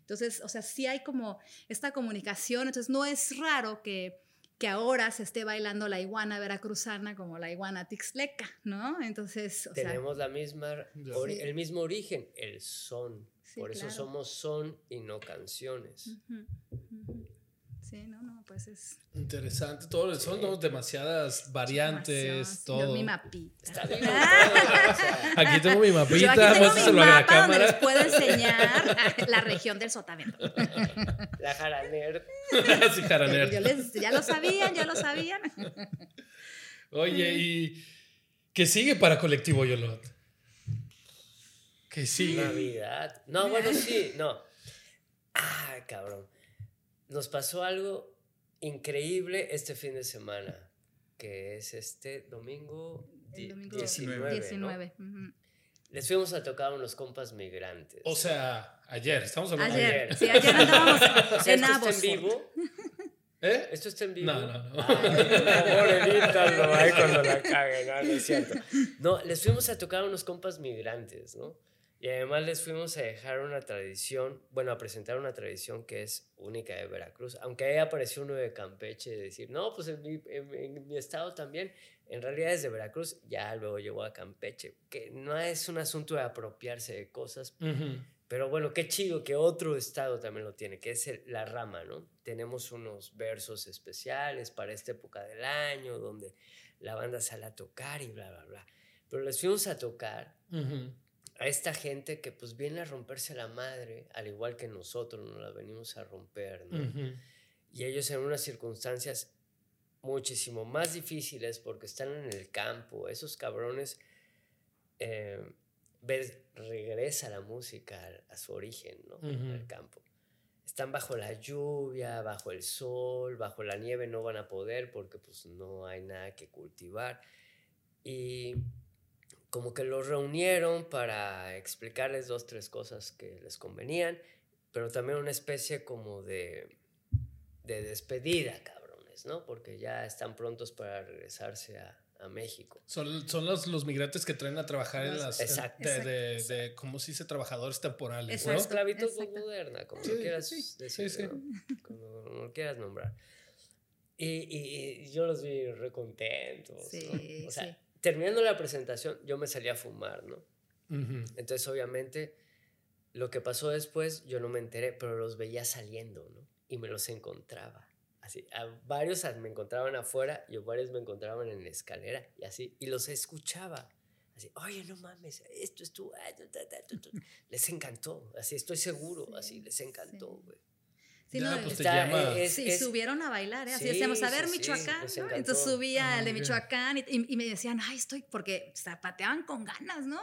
Speaker 3: entonces, o sea, sí hay como esta comunicación, entonces no es raro que que ahora se esté bailando la iguana veracruzana como la iguana tixleca, ¿no? Entonces,
Speaker 2: tenemos la misma, el mismo origen, el son. Por eso somos son y no canciones.
Speaker 3: Sí, no, no, pues es.
Speaker 1: Interesante, todo son demasiadas variantes, todo.
Speaker 3: mi mapita.
Speaker 2: Está bien.
Speaker 1: aquí tengo mi mapita,
Speaker 3: Yo aquí tengo mi mapa donde les puedo enseñar la región del sotavento.
Speaker 2: La Jaraner.
Speaker 1: sí, Jaraner.
Speaker 3: ya lo sabían, ya lo sabían.
Speaker 1: Oye, ¿y qué sigue para Colectivo Yolot? ¿Qué sigue?
Speaker 2: Navidad. No, bueno, sí, no. Ay, cabrón nos pasó algo increíble este fin de semana, que es este domingo, 19. Les fuimos a tocar a unos compas migrantes.
Speaker 1: O sea, ayer, estamos hablando
Speaker 3: ayer. ayer. Sí, ayer andábamos o sea,
Speaker 2: en ¿Esto está en vivo?
Speaker 1: ¿Eh?
Speaker 2: ¿Esto está en vivo?
Speaker 1: No, no, no.
Speaker 2: por favor, edítalo ahí cuando la caguen, no, no es cierto. No, les fuimos a tocar a unos compas migrantes, ¿no? Y además les fuimos a dejar una tradición, bueno, a presentar una tradición que es única de Veracruz. Aunque ahí apareció uno de Campeche, de decir, no, pues en mi, en, mi, estado también, en realidad es de Veracruz, ya luego llegó a Campeche. Que no es un asunto de apropiarse de cosas, pero bueno, qué chido que otro estado también lo tiene, que es la rama, ¿no? Tenemos unos versos especiales para esta época del año, donde la banda sale a tocar y bla, bla, bla. Pero les fuimos a tocar a esta gente que pues viene a romperse la madre, al igual que nosotros nos la venimos a romper, ¿no? Y ellos en unas circunstancias muchísimo más difíciles porque están en el campo, esos cabrones, eh, ves, regresa la música a, su origen, ¿no? Al campo. Están bajo la lluvia, bajo el sol, bajo la nieve, no van a poder porque pues no hay nada que cultivar. Y como que los reunieron para explicarles dos, tres cosas que les convenían, pero también una especie como de, de despedida, cabrones, ¿no? Porque ya están prontos para regresarse a, a México.
Speaker 1: Son, son los, los, migrantes que traen a trabajar en las... Exacto. De, de, de, ¿cómo se dice? Trabajadores temporales.
Speaker 2: ¿no? Esclavitud moderna, como lo quieras decir, Como lo quieras nombrar. Y, y- y yo los vi recontentos.
Speaker 3: Sí,
Speaker 2: ¿no? O sea,
Speaker 3: sí.
Speaker 2: Terminando la presentación, yo me salí a fumar, ¿no? Entonces, obviamente, lo que pasó después, yo no me enteré, pero los veía saliendo, ¿no? Y me los encontraba. Así, a varios me encontraban afuera y a varios me encontraban en la escalera y así, y los escuchaba. Así, oye, no mames, esto es tú. ah, ta". Les encantó, así, estoy seguro,
Speaker 3: Sí,
Speaker 2: así, les encantó, güey.
Speaker 3: Sí,
Speaker 1: Ya,
Speaker 3: no,
Speaker 1: pues, te
Speaker 2: Está-
Speaker 1: llama.
Speaker 2: es-
Speaker 3: Sí,
Speaker 2: es-
Speaker 3: subieron a bailar, ¿eh? así
Speaker 2: Sí,
Speaker 3: decíamos, a
Speaker 2: sí,
Speaker 3: ver
Speaker 2: sí,
Speaker 3: Michoacán, ¿no? Entonces subía
Speaker 1: Ah,
Speaker 3: el de. Michoacán y, y- y me decían, ay, estoy, porque zapateaban con ganas, ¿no?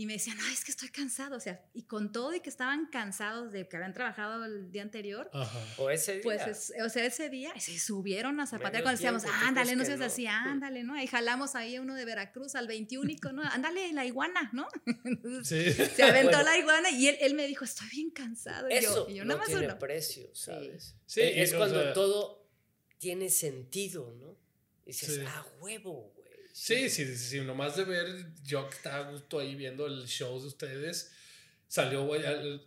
Speaker 3: Y me decían, ay, es que estoy cansado, o sea, y con todo y que estaban cansados de que habían trabajado el día anterior,
Speaker 1: Ajá.
Speaker 2: O ese día.
Speaker 3: pues, es- o sea, ese día se subieron a zapatear cuando decíamos,
Speaker 2: tiempo, ¿tú
Speaker 3: ándale, no seas
Speaker 2: no?
Speaker 3: así, ándale, ¿no? Ahí jalamos ahí a uno de Veracruz al 21, ¿no? Ándale, la iguana, ¿no? Entonces,
Speaker 1: Sí.
Speaker 3: se aventó
Speaker 2: Bueno.
Speaker 3: la iguana y él, él me dijo, estoy bien cansado. Y
Speaker 2: Eso
Speaker 3: yo, y yo
Speaker 2: no
Speaker 3: nada más
Speaker 2: tiene
Speaker 3: uno.
Speaker 2: precio, ¿sabes?
Speaker 1: Sí,
Speaker 2: E-
Speaker 1: y,
Speaker 2: es
Speaker 1: o
Speaker 2: cuando
Speaker 1: sea-
Speaker 2: todo tiene sentido, ¿no? Y dices,
Speaker 1: Sí.
Speaker 2: ah, huevo, güey.
Speaker 1: Sí, sí, sí, nomás de ver, yo que estaba a gusto ahí viendo el show de ustedes, salió,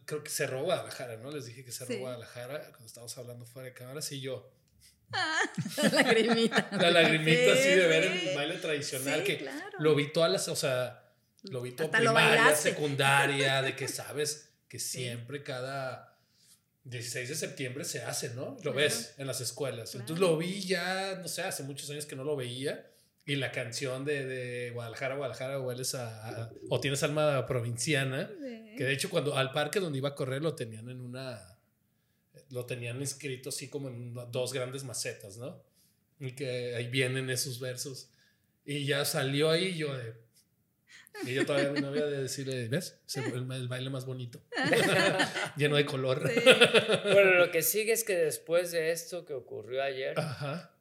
Speaker 1: creo que cerró Guadalajara, ¿no? Les dije que cerró
Speaker 3: Sí.
Speaker 1: Guadalajara cuando estábamos hablando fuera de cámaras y yo,
Speaker 3: La lagrimita.
Speaker 1: la lagrimita así de ver
Speaker 3: Sí,
Speaker 1: el baile tradicional
Speaker 3: sí,
Speaker 1: que
Speaker 3: claro.
Speaker 1: lo vi todas las, o sea, lo vi todo
Speaker 3: Hasta
Speaker 1: primaria, secundaria, de que sabes que siempre cada 16 de septiembre se hace, ¿no? Lo
Speaker 3: Claro.
Speaker 1: ves en las escuelas.
Speaker 3: Claro.
Speaker 1: Entonces lo vi ya, no sé, hace muchos años que no lo veía. Y la canción de, de Guadalajara, Guadalajara, hueles a, a- o tienes alma provinciana.
Speaker 3: Sí.
Speaker 1: Que de hecho cuando al parque donde iba a correr lo tenían en una, lo tenían inscrito así como en dos grandes macetas, ¿no? Y que ahí vienen esos versos. Y ya salió ahí yo de... Y yo todavía a mi novia de decirle, ¿ves? Es el, el baile más bonito. Lleno de color.
Speaker 3: Sí.
Speaker 2: Bueno, lo que sigue es que después de esto que ocurrió ayer,
Speaker 1: Ajá.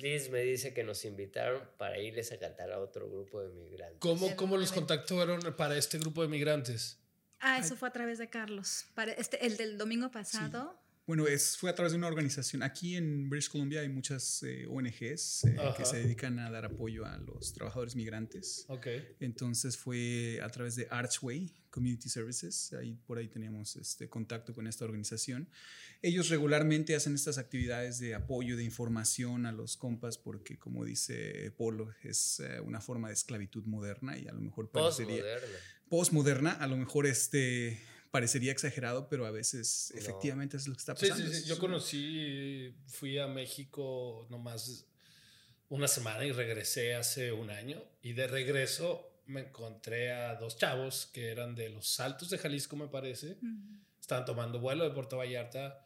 Speaker 2: Liz me dice que nos invitaron para irles a cantar a otro grupo de migrantes.
Speaker 1: ¿Cómo, ¿Cómo los contactaron para este grupo de migrantes?
Speaker 3: Ah, eso fue a través de Carlos. Para este, el del domingo pasado.
Speaker 4: Bueno, es, fue a través de una organización. Aquí en British Columbia hay muchas eh, ONGs eh, que se dedican a dar apoyo a los trabajadores migrantes.
Speaker 1: Ok.
Speaker 4: Entonces fue a través de Archway Community Services, ahí por ahí teníamos este contacto con esta organización. Ellos regularmente hacen estas actividades de apoyo, de información a los compas, porque como dice Polo, es eh, una forma de esclavitud moderna y a lo mejor parecería
Speaker 2: Postmoderna.
Speaker 4: postmoderna, a lo mejor este parecería exagerado, pero a veces
Speaker 2: No.
Speaker 4: efectivamente es lo que está
Speaker 1: Sí,
Speaker 4: pasando.
Speaker 1: sí, sí. Yo conocí, fui a México nomás una semana y regresé hace un año. Y de regreso me encontré a dos chavos que eran de los Altos de Jalisco, me parece. Estaban tomando vuelo de Puerto Vallarta.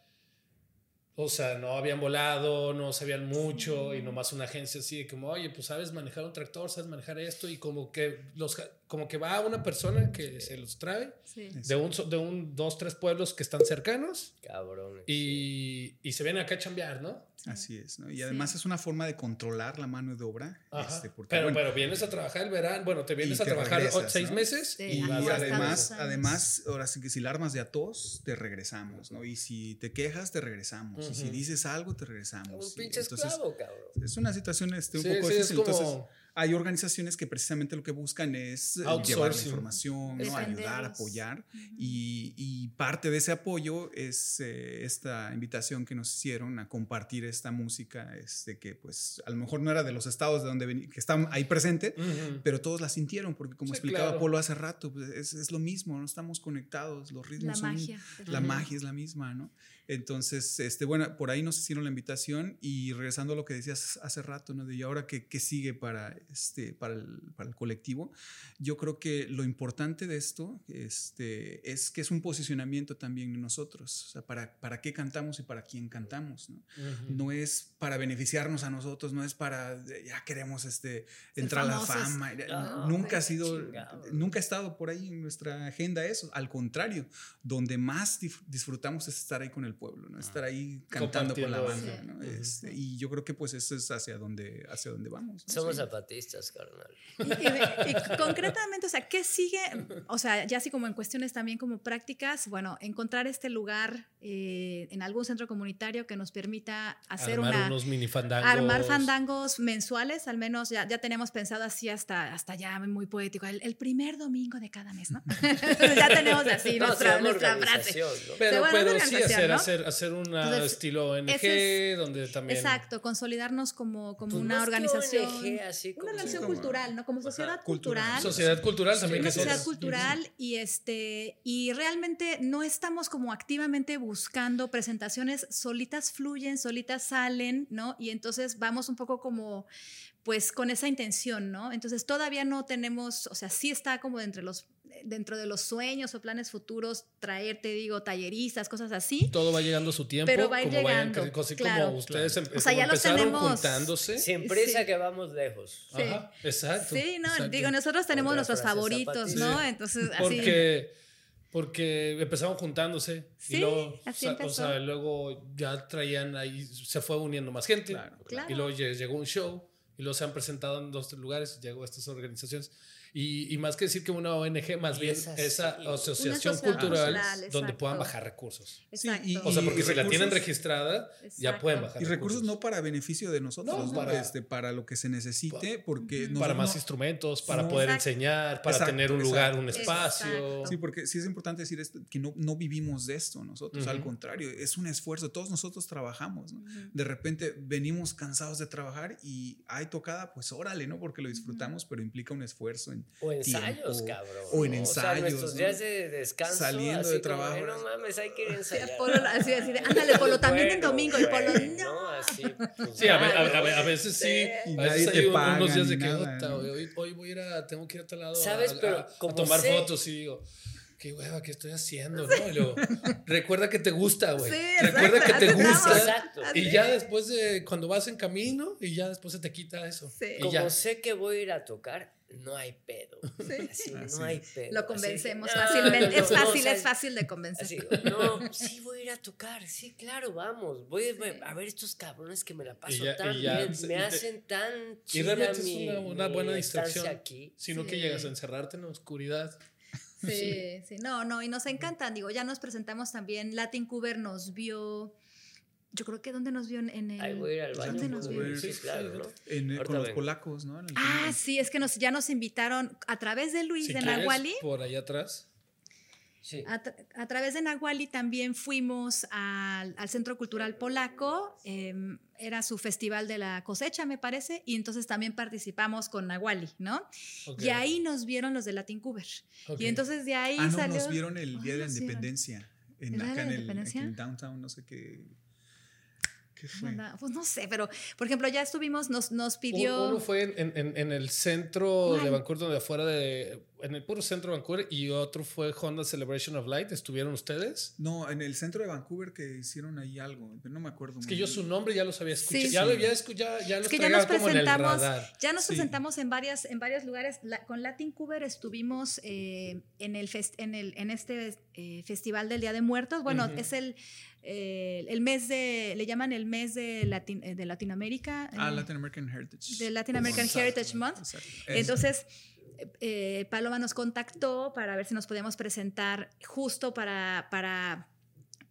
Speaker 1: O sea, no habían volado, no sabían mucho
Speaker 3: Sí.
Speaker 1: y nomás una agencia así de como, oye, pues sabes manejar un tractor, sabes manejar esto y como que los como que va una persona que se los trae
Speaker 3: Sí.
Speaker 1: de un, so- de un dos, tres pueblos que están cercanos
Speaker 2: Cabrones.
Speaker 1: y, y se vienen acá a chambear, ¿no?
Speaker 4: Así es, ¿no? Y
Speaker 3: Sí.
Speaker 4: además es una forma de controlar la mano de obra.
Speaker 1: Ajá.
Speaker 4: este, porque,
Speaker 1: pero,
Speaker 4: bueno,
Speaker 1: pero vienes a trabajar el verano, bueno, te vienes a trabajar
Speaker 4: regresas,
Speaker 1: seis
Speaker 4: ¿no?
Speaker 1: meses
Speaker 3: Sí,
Speaker 1: y vas
Speaker 4: además, además, ahora sí que si la armas de a todos, te regresamos, ¿no? Y si te quejas, te regresamos. Y si dices algo, te
Speaker 2: Un
Speaker 4: regresamos. Y
Speaker 2: pinche
Speaker 4: entonces,
Speaker 2: esclavo, cabrón.
Speaker 4: es una situación este, un
Speaker 1: Sí,
Speaker 4: poco
Speaker 1: sí, es como
Speaker 4: Entonces, hay organizaciones que precisamente lo que buscan es eh, llevar la información, ¿no? ayudar, apoyar. Y, y parte de ese apoyo es eh, esta invitación que nos hicieron a compartir esta música, este, que pues a lo mejor no era de los estados de donde veni- que están ahí presente, pero todos la sintieron, porque como
Speaker 1: Sí,
Speaker 4: explicaba
Speaker 1: claro.
Speaker 4: Polo hace rato, pues, es, es lo mismo, no estamos conectados, los
Speaker 3: La
Speaker 4: ritmos son
Speaker 3: magia.
Speaker 4: la magia es la misma, ¿no? Entonces, este, bueno, por ahí nos hicieron la invitación y regresando a lo que decías hace rato, ¿no? De y ahora qué, qué sigue para, este, para, el, para el colectivo, yo creo que lo importante de esto este, es que es un posicionamiento también de nosotros, o sea, para, para qué cantamos y para quién cantamos, ¿no?
Speaker 1: Ujú.
Speaker 4: No es para beneficiarnos a nosotros, no es para, ya queremos este, entrar a la fama.
Speaker 2: No,
Speaker 4: nunca ha sido,
Speaker 2: chingado.
Speaker 4: nunca ha estado por ahí en nuestra agenda eso. Al contrario, donde más disfrutamos es estar ahí con el pueblo, ¿no? Estar ahí cantando con la banda. ¿no? Este, y yo creo que pues eso es hacia donde, hacia donde vamos. ¿no?
Speaker 2: Somos
Speaker 4: Sí.
Speaker 2: zapatistas, carnal.
Speaker 3: Y, y- y concretamente, o sea, ¿qué sigue? O sea, ya así como en cuestiones también como prácticas, bueno, encontrar este lugar eh, en algún centro comunitario que nos permita hacer
Speaker 1: Armar
Speaker 3: una...
Speaker 1: unos mini fandangos.
Speaker 3: Armar fandangos mensuales, al menos ya, ya tenemos pensado así hasta, hasta ya muy poético, el, el primer domingo de cada mes, ¿no? Entonces ya tenemos así
Speaker 2: No,
Speaker 3: nuestra, nuestra frase.
Speaker 2: ¿no?
Speaker 1: Pero, pero sí, hacer,
Speaker 3: ¿no?
Speaker 1: Hacer, hacer un
Speaker 3: Entonces,
Speaker 1: estilo ONG
Speaker 3: ese
Speaker 1: donde también.
Speaker 3: Exacto, consolidarnos como, como
Speaker 2: Pues
Speaker 3: una organización.
Speaker 2: ONG, así
Speaker 3: una
Speaker 2: como-
Speaker 3: organización
Speaker 4: como-
Speaker 3: cultural, ¿no? Como
Speaker 4: Ajá,
Speaker 3: sociedad
Speaker 4: cultural.
Speaker 3: cultural.
Speaker 1: Sociedad cultural también.
Speaker 3: una
Speaker 1: que
Speaker 3: sociedad
Speaker 1: somos.
Speaker 3: cultural y este y realmente no estamos como activamente buscando presentaciones solitas fluyen solitas salen no y entonces vamos un poco como pues con esa intención no entonces todavía no tenemos o sea sí está como entre los dentro de los sueños o planes futuros traer te digo talleristas cosas así
Speaker 1: Todo va llegando a su tiempo.
Speaker 3: Pero va a ir
Speaker 1: como vayan
Speaker 3: llegando,
Speaker 1: cre- así
Speaker 3: claro.
Speaker 1: como ustedes em-
Speaker 3: O sea, ya los
Speaker 1: empezaron
Speaker 3: tenemos.
Speaker 1: juntándose.
Speaker 2: Sin
Speaker 3: Sí.
Speaker 2: prisa que vamos lejos.
Speaker 3: Sí.
Speaker 1: Ajá, exacto.
Speaker 3: sí no
Speaker 1: exacto.
Speaker 3: digo nosotros tenemos nuestros favoritos no
Speaker 1: Sí.
Speaker 3: entonces así
Speaker 1: Porque, porque empezaron juntándose
Speaker 3: Sí,
Speaker 1: y luego,
Speaker 3: así
Speaker 1: o sea, o sea, luego ya traían ahí, se fue uniendo más gente.
Speaker 4: Claro.
Speaker 3: Claro.
Speaker 1: Y luego lle- llegó un show y se han presentado en dos lugares, llegó a estas organizaciones. Y, y más que decir que una ONG, más
Speaker 2: Y
Speaker 1: bien esa asociación cultural
Speaker 3: cultural,
Speaker 1: donde
Speaker 3: exacto.
Speaker 1: puedan bajar recursos.
Speaker 4: Sí, y-
Speaker 1: O sea, porque
Speaker 4: Y
Speaker 1: si la tienen
Speaker 4: recursos-
Speaker 1: registrada, ya
Speaker 3: Exacto.
Speaker 1: pueden bajar
Speaker 4: Y recursos no para beneficio de nosotros,
Speaker 1: No, para-
Speaker 4: Este, para lo que se necesite, porque
Speaker 3: Ujú.
Speaker 4: nosotros
Speaker 1: para más
Speaker 4: no-
Speaker 1: instrumentos, para
Speaker 4: No.
Speaker 1: poder
Speaker 3: Exacto.
Speaker 1: enseñar, para
Speaker 4: Exacto,
Speaker 1: tener un
Speaker 4: exacto.
Speaker 1: lugar, un
Speaker 3: Exacto.
Speaker 1: espacio.
Speaker 4: Sí, porque sí es importante decir esto, que no, no vivimos de esto nosotros, al
Speaker 1: Ujú.
Speaker 4: contrario, es un esfuerzo, todos nosotros trabajamos, ¿no?
Speaker 3: Ujú.
Speaker 4: De repente venimos cansados de trabajar y hay tocada, pues órale, ¿no? Porque lo disfrutamos, pero implica un esfuerzo en
Speaker 2: O ensayos,
Speaker 4: tiempo,
Speaker 2: cabrón.
Speaker 4: o en
Speaker 2: ¿no?
Speaker 4: ensayos,
Speaker 2: O sea, nuestros
Speaker 4: ¿no?
Speaker 2: días de descanso.
Speaker 4: Saliendo
Speaker 2: así
Speaker 4: de
Speaker 2: como,
Speaker 4: trabajo,
Speaker 2: "Ay, no mames, hay que ir a ensayar.
Speaker 3: Polo, así, así de, ándale, Polo, también en
Speaker 2: Bueno,
Speaker 3: domingo. Y Polo, no.
Speaker 2: Así, pues,
Speaker 1: Sí, a, a a
Speaker 2: ¿no?
Speaker 1: ve- a veces sí.
Speaker 2: Sí.
Speaker 4: Y
Speaker 1: A veces
Speaker 4: nadie te
Speaker 1: hay
Speaker 4: paga
Speaker 1: unos días de que
Speaker 4: nada,
Speaker 1: "Ota,
Speaker 4: ¿no?
Speaker 1: hoy, hoy voy a ir a, tengo que ir a tal lado
Speaker 2: ¿Sabes?
Speaker 1: a,
Speaker 2: Pero
Speaker 1: a- a
Speaker 2: como
Speaker 1: tomar
Speaker 2: sé-
Speaker 1: fotos y digo, qué hueva, ¿qué estoy haciendo? ¿no? Y luego, recuerda que te gusta, güey.
Speaker 3: Sí,
Speaker 1: recuerda
Speaker 3: exacto,
Speaker 1: que te gusta.
Speaker 2: Exacto.
Speaker 1: Y ya después de cuando vas en camino y ya después se te quita eso.
Speaker 3: Sí.
Speaker 1: Y
Speaker 2: Como
Speaker 1: ya.
Speaker 2: sé que voy a ir a tocar, no hay pedo. Así,
Speaker 4: Así.
Speaker 2: no hay pedo.
Speaker 3: Lo convencemos fácilmente.
Speaker 2: no,
Speaker 3: es fácil, es fácil de convencer.
Speaker 2: Así, no, sí voy a ir a tocar, sí, claro, vamos. Voy a- a ver estos cabrones que me la paso
Speaker 1: Y ya-
Speaker 2: tan
Speaker 1: y ya,
Speaker 2: bien,
Speaker 1: y
Speaker 2: me hacen tan
Speaker 1: Y
Speaker 2: chida
Speaker 1: realmente
Speaker 2: mi,
Speaker 1: es una, buena distracción.
Speaker 2: aquí.
Speaker 1: Sino que
Speaker 3: Sí.
Speaker 1: llegas a encerrarte en la oscuridad.
Speaker 3: Sí, sí, no, no, y nos encantan. Digo, ya nos presentamos también. Latin Cuber nos vio. Yo creo que ¿dónde nos vio en, el.
Speaker 2: Ahí voy a ir al baño.
Speaker 3: ¿Dónde nos
Speaker 2: pues,
Speaker 3: vio?
Speaker 2: güey, Sí, claro.
Speaker 4: En- eh, con los
Speaker 2: vengo.
Speaker 4: polacos, ¿no? En el
Speaker 3: Ah,
Speaker 4: camino.
Speaker 3: sí, es que nos, ya nos invitaron a través de Luis
Speaker 1: Si
Speaker 3: de Nahuali.
Speaker 1: por allá atrás.
Speaker 2: Sí.
Speaker 3: A, tra- a través de Nahuali también fuimos al, al Centro Cultural Polaco, em, era su festival de la cosecha, me parece, y entonces también participamos con Nahuali, ¿no? Y ahí nos vieron los de Latin Cuber.
Speaker 1: ok.
Speaker 3: Y entonces de ahí
Speaker 4: Ah, no,
Speaker 3: salió...
Speaker 4: nos vieron el Día de la
Speaker 3: Ah, nos vieron.
Speaker 4: Independencia. En,
Speaker 3: ¿El Día de
Speaker 4: acá
Speaker 3: la
Speaker 4: en el, aquí en downtown, no sé qué. ¿Qué fue?
Speaker 3: Anda, Pues no sé, pero por ejemplo ya estuvimos, nos, nos pidió...
Speaker 1: Uno fue en, en- el centro de. Vancouver, donde afuera de. En el puro centro de Vancouver, y otro fue Honda Celebration of Light. ¿Estuvieron ustedes?
Speaker 4: No, en el centro de Vancouver que hicieron ahí algo, pero no me acuerdo.
Speaker 1: Es
Speaker 4: muy
Speaker 1: que yo su nombre ya los había escuchado.
Speaker 3: Sí.
Speaker 1: ya lo había escu- ya, ya los
Speaker 3: Es que ya nos
Speaker 1: en el
Speaker 3: presentamos,
Speaker 1: radar.
Speaker 3: ya nos
Speaker 4: Sí.
Speaker 3: presentamos en varias, en varios lugares. La- con Latin Cuber estuvimos eh, en el fest- en el, en este eh, festival del Día de Muertos. Bueno, es el, eh, el mes de, le llaman el mes de, Latin- de Latinoamérica.
Speaker 4: Ah,
Speaker 3: eh,
Speaker 4: Latin American Heritage.
Speaker 3: de Latin American. Heritage Month.
Speaker 4: Exacto.
Speaker 3: Entonces, eh, Paloma nos contactó para ver si nos podíamos presentar justo para, para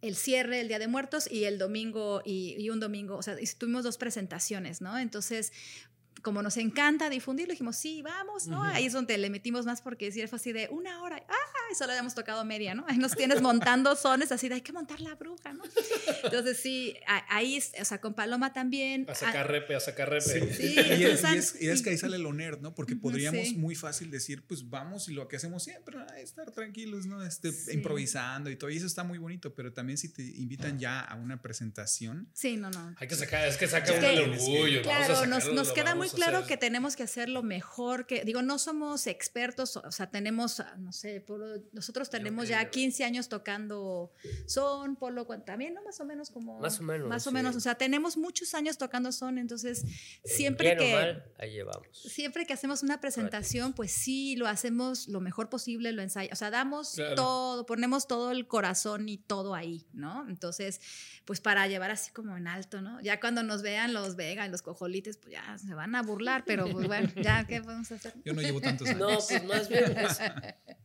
Speaker 3: el cierre, el Día de Muertos y el domingo y, y un domingo, o sea, tuvimos dos presentaciones, ¿no? Entonces, como nos encanta difundirlo, dijimos, sí, vamos, ¿no?
Speaker 1: Ujú.
Speaker 3: Ahí es donde le metimos más porque si fue así de una hora, ¡ah! Y solo habíamos tocado media, ¿no? Ahí nos tienes montando sones así de hay que montar la bruja, ¿no? Entonces, sí, a- ahí, o sea, con Paloma también.
Speaker 1: A sacar repe, a sacar repe.
Speaker 4: Sí.
Speaker 3: Sí,
Speaker 4: y, es, y es- y es que ahí sale lo nerd, ¿no? Porque podríamos
Speaker 3: sí.
Speaker 4: muy fácil decir, pues vamos y lo que hacemos siempre, ah, estar tranquilos, ¿no? Este,
Speaker 3: Sí.
Speaker 4: Improvisando y todo. Y eso está muy bonito, pero también si te invitan ya a una presentación,
Speaker 3: Sí, no, no.
Speaker 1: Hay que sacar, es que saca
Speaker 3: Es
Speaker 1: uno
Speaker 3: que-
Speaker 1: el orgullo. vamos a
Speaker 3: Claro, nos, nos queda muy claro que tenemos que hacerlo mejor, que digo, no somos expertos, o sea, tenemos, ah, no sé, Polo- nosotros tenemos ya
Speaker 2: creo.
Speaker 3: 15 años tocando son, Polo también, ¿no? Más o menos como...
Speaker 2: Más o menos,
Speaker 3: Más o
Speaker 2: sí.
Speaker 3: menos, o sea, tenemos muchos años tocando son, entonces siempre que...
Speaker 2: mal, ahí llevamos.
Speaker 3: Siempre que hacemos una presentación, pues sí, lo hacemos lo mejor posible, lo ensayamos, o sea, damos
Speaker 1: Claro.
Speaker 3: todo, ponemos todo el corazón y todo ahí, ¿no? Entonces, pues para llevar así como en alto, ¿no? Ya cuando nos vean los Vega y los cojolites, pues ya se van a burlar, pero pues bueno, ya, ¿qué podemos hacer?
Speaker 4: yo no llevo tantos años.
Speaker 2: No, pues más bien, es-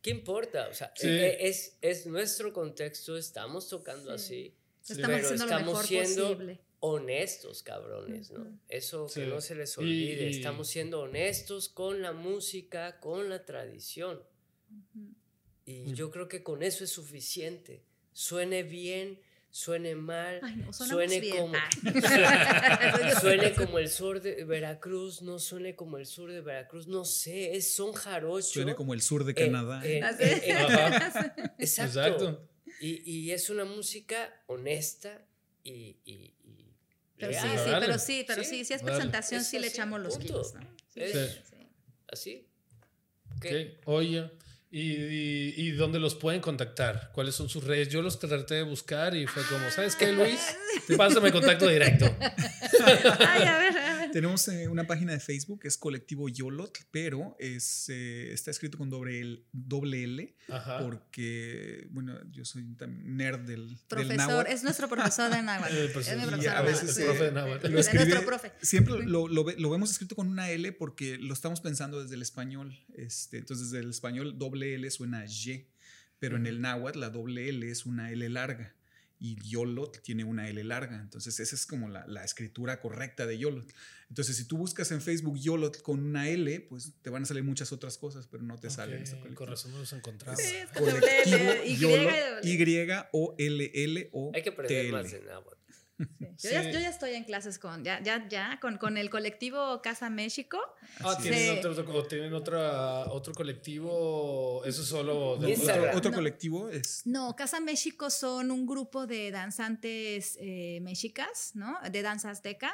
Speaker 2: ¿qué importa? O sea,
Speaker 1: Sí.
Speaker 2: eh, es, es nuestro contexto, estamos tocando así,
Speaker 3: Estamos
Speaker 2: pero
Speaker 3: haciendo lo
Speaker 2: estamos
Speaker 3: mejor
Speaker 2: siendo
Speaker 3: posible.
Speaker 2: honestos, cabrones, ¿no? Eso que
Speaker 1: Sí.
Speaker 2: no se les olvide,
Speaker 1: y-
Speaker 2: estamos siendo honestos con la música, con la tradición.
Speaker 3: Ujú.
Speaker 2: Y
Speaker 1: Mm.
Speaker 2: yo creo que con eso es suficiente. Suene bien, suene mal,
Speaker 3: Ay, no,
Speaker 2: suene
Speaker 3: bien.
Speaker 2: como
Speaker 3: Ah.
Speaker 2: suene como el sur de Veracruz, no suene como el sur de Veracruz, no sé, es son jarocho.
Speaker 4: Suena como el sur de
Speaker 2: eh,
Speaker 4: Canadá.
Speaker 2: eh,
Speaker 3: ¿Ah,
Speaker 2: eh, eh,
Speaker 1: Ajá.
Speaker 2: exacto.
Speaker 1: Exacto.
Speaker 2: Y, y es una música honesta y, y- y
Speaker 3: Pero sí,
Speaker 2: real.
Speaker 3: sí, pero sí, pero
Speaker 2: Sí,
Speaker 3: sí, si es presentación,
Speaker 2: Es
Speaker 3: sí le
Speaker 2: así,
Speaker 3: echamos los
Speaker 2: punto.
Speaker 3: kilos, ¿no? Sí,
Speaker 2: Es-
Speaker 1: Sí.
Speaker 3: sí.
Speaker 2: Así.
Speaker 1: Ok,
Speaker 2: ¿Qué?
Speaker 1: Oye, ¿y, y, y dónde los pueden contactar? ¿Cuáles son sus redes? Yo los traté de buscar y fue como, ¿sabes qué, Luis? Pásame contacto directo.
Speaker 3: Ay, a ver, a ver.
Speaker 4: Tenemos eh, una página de Facebook, es Colectivo Yolot, pero es, eh, está escrito con doble L, doble L porque, bueno, yo soy un nerd del, del
Speaker 3: Profesor,
Speaker 4: náhuatl.
Speaker 3: es nuestro profesor de náhuatl.
Speaker 1: El
Speaker 3: Es
Speaker 1: profesor-
Speaker 3: mi profesor
Speaker 4: a
Speaker 3: de
Speaker 4: veces,
Speaker 3: náhuatl,
Speaker 1: el
Speaker 3: sí.
Speaker 1: profe de náhuatl.
Speaker 4: Lo
Speaker 3: Es
Speaker 4: escribe-
Speaker 3: nuestro profe.
Speaker 4: Siempre lo, lo ve- lo vemos escrito con una L porque lo estamos pensando desde el español. Este, entonces, desde el español, doble L suena a Y, pero en el náhuatl la doble L es una L larga y Yolot tiene una L larga. Entonces, esa es como la, la escritura correcta de Yolot. Entonces, si tú buscas en Facebook Yolot con una L, pues te van a salir muchas otras cosas, pero no te salen. ese
Speaker 1: Ok,
Speaker 4: colectivo.
Speaker 1: con razón no los encontramos.
Speaker 3: Sí, es
Speaker 4: Colectivo
Speaker 3: L, Y,
Speaker 4: Yolot,
Speaker 3: doble.
Speaker 4: Y-O-L-L-O.
Speaker 2: Hay que aprender más de náhuatl.
Speaker 3: Sí. Yo, ya, yo ya estoy en clases con, ya, ya, ya, con, con el colectivo Casa México.
Speaker 1: Ah, ¿tienen, otro, tienen otra, otro colectivo? Eso es solo de.
Speaker 4: Otro, otro
Speaker 3: No.
Speaker 4: colectivo es
Speaker 3: No, Casa México son un grupo de danzantes eh, mexicas, ¿no? De danza azteca.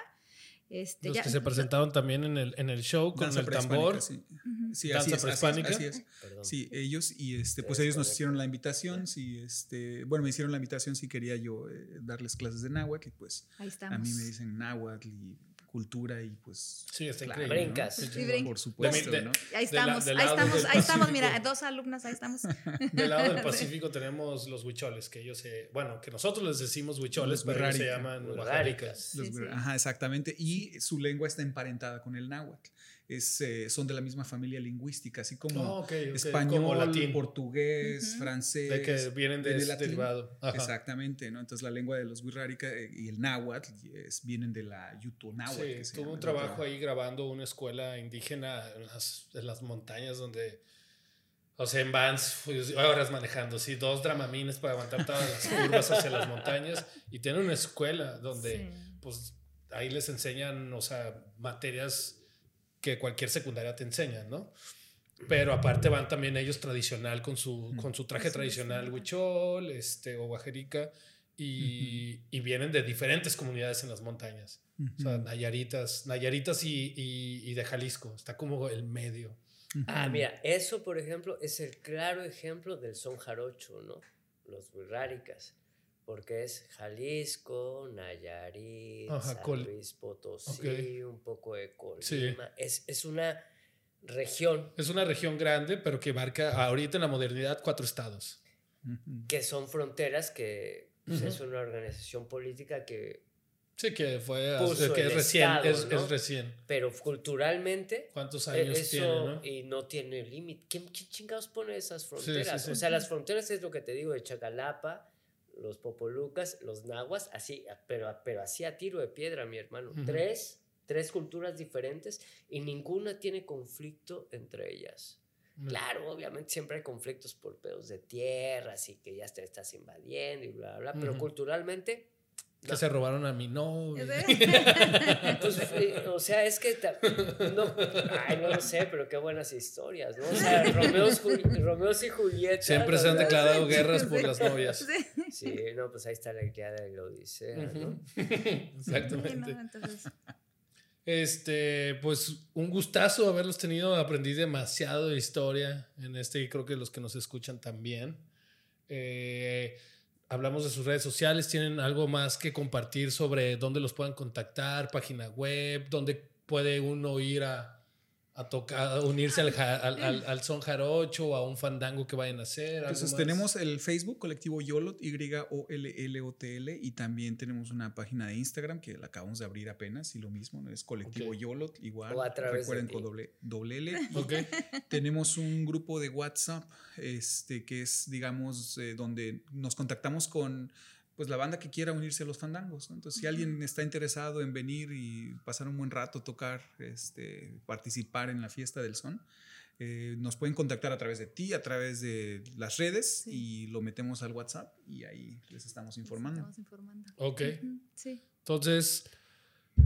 Speaker 3: Este,
Speaker 1: los
Speaker 3: ya-
Speaker 1: que se presentaron también en el, en el show con
Speaker 4: danza
Speaker 1: el tambor.
Speaker 4: Sí,
Speaker 3: Ujú.
Speaker 4: Sí,
Speaker 1: Danza
Speaker 4: así es, así es,
Speaker 1: prehispánica.
Speaker 4: así es.
Speaker 2: Perdón.
Speaker 4: Sí, ellos y este, pues
Speaker 2: Es
Speaker 4: ellos nos hicieron la invitación, sí, este, bueno, me hicieron la invitación si quería yo eh, darles clases de náhuatl y pues
Speaker 3: Ahí estamos.
Speaker 4: a mí me dicen náhuatl y cultura y pues
Speaker 1: Sí, está
Speaker 4: claro,
Speaker 1: increíble.
Speaker 4: ¿no?
Speaker 2: Brincas.
Speaker 1: Sí,
Speaker 3: Sí, brin-
Speaker 4: por supuesto,
Speaker 1: de-
Speaker 4: ¿no?
Speaker 3: Ahí
Speaker 1: de la-
Speaker 3: estamos, ahí estamos, ahí estamos, mira, dos alumnas, ahí estamos.
Speaker 1: Del lado del Pacífico tenemos los huicholes, que ellos se, bueno, que nosotros les decimos huicholes,
Speaker 4: Los
Speaker 1: pero ellos se llaman
Speaker 3: Sí,
Speaker 4: gra-
Speaker 3: sí.
Speaker 4: Ajá, exactamente. Y su lengua está emparentada con el náhuatl. Es, eh, son de la misma familia lingüística, así como
Speaker 1: Oh, ok, ok,
Speaker 4: español,
Speaker 1: como latín.
Speaker 4: portugués,
Speaker 3: Ujú.
Speaker 4: francés.
Speaker 1: De que vienen de ese
Speaker 4: latín.
Speaker 1: derivado. Ajá.
Speaker 4: Exactamente, ¿no? Entonces la lengua de los Wirrárica eh, y el náhuatl es- vienen de la yutonáhuatl. que
Speaker 1: Sí,
Speaker 4: se
Speaker 1: tuve
Speaker 4: llama,
Speaker 1: un trabajo ahí grabando una escuela indígena en las, en las montañas donde, o sea, en vans, pues, horas manejando, sí, dos dramamines para aguantar todas las curvas hacia las montañas y tienen una escuela donde,
Speaker 3: Sí.
Speaker 1: pues, ahí les enseñan, o sea, materias que cualquier secundaria te enseñan, ¿no? Pero aparte van también ellos tradicional con su, con su traje tradicional
Speaker 3: vestimenta.
Speaker 1: huichol, este, o guajerica, y, y vienen de diferentes comunidades en las montañas. O sea. Nayaritas, Nayaritas y, y- y de Jalisco. Está como el medio.
Speaker 2: Ah,
Speaker 4: Ujú.
Speaker 2: mira, eso, por ejemplo, es el claro ejemplo del son jarocho, ¿no? Los burráricas. Porque es Jalisco, Nayarit,
Speaker 1: Ajá,
Speaker 2: San
Speaker 1: Col-
Speaker 2: Luis Potosí, un poco de Colima.
Speaker 1: Sí.
Speaker 2: Es, es una región
Speaker 1: Es una región grande, pero que abarca ahorita en la modernidad cuatro estados.
Speaker 2: Que son fronteras que pues,
Speaker 1: Ujú.
Speaker 2: es una organización política que,
Speaker 1: Sí, que fue
Speaker 2: Puso
Speaker 1: que
Speaker 2: el
Speaker 1: es recién,
Speaker 2: Estado,
Speaker 1: es,
Speaker 2: ¿no?
Speaker 1: es recién.
Speaker 2: pero culturalmente
Speaker 1: ¿Cuántos
Speaker 2: eh,
Speaker 1: años
Speaker 2: eso
Speaker 1: tiene, no?
Speaker 2: y no tiene límite. ¿Quién, quién chingados pone esas fronteras?
Speaker 1: sí.
Speaker 2: O sea, las fronteras es lo que te digo de Chacalapa, los Popolucas, los Nahuas, así, pero, pero así a tiro de piedra, mi hermano. Tres, tres culturas diferentes y ninguna tiene conflicto entre ellas. Claro, obviamente siempre hay conflictos por pedos de tierras y que ya te estás invadiendo y bla, bla, bla, pero culturalmente...
Speaker 1: Que
Speaker 2: no.
Speaker 1: se robaron a mi novio.
Speaker 2: Pues, eh, o sea, es que no, ay, no lo sé, pero qué buenas historias, ¿no? O sea, Romeos, y Julieta.
Speaker 1: Siempre se han declarado guerras por las novias.
Speaker 3: Sí.
Speaker 2: No, pues ahí está la guía de la Odisea, ¿no?
Speaker 1: Exactamente.
Speaker 3: Entonces,
Speaker 1: Este, pues un gustazo haberlos tenido. Aprendí demasiado de historia en este y creo que los que nos escuchan también. Eh, hablamos de sus redes sociales. ¿Tienen algo más que compartir sobre dónde los puedan contactar? Página web, dónde puede uno ir a, a tocar, a unirse al, ja- al, al- al son jarocho o a un fandango que vayan a hacer. algo
Speaker 4: Entonces
Speaker 1: más?
Speaker 4: tenemos el Facebook colectivo Yolot, Y-O-L-L-O-T-L, y también tenemos una página de Instagram que la acabamos de abrir apenas y lo mismo, ¿no? es colectivo. Yolot, igual.
Speaker 2: O a través de
Speaker 4: Recuerden
Speaker 2: ti.
Speaker 4: con doble, doble L.
Speaker 1: Ok.
Speaker 4: tenemos un grupo de WhatsApp, este, que es, digamos, eh, donde nos contactamos con pues la banda que quiera unirse a los fandangos. ¿no? Entonces, si alguien está interesado en venir y pasar un buen rato, tocar, este, participar en la fiesta del son, eh, nos pueden contactar a través de ti, a través de las redes
Speaker 3: Sí.
Speaker 4: y lo metemos al WhatsApp y ahí les estamos informando.
Speaker 3: Estamos informando.
Speaker 1: Ok.
Speaker 3: Sí.
Speaker 1: Entonces,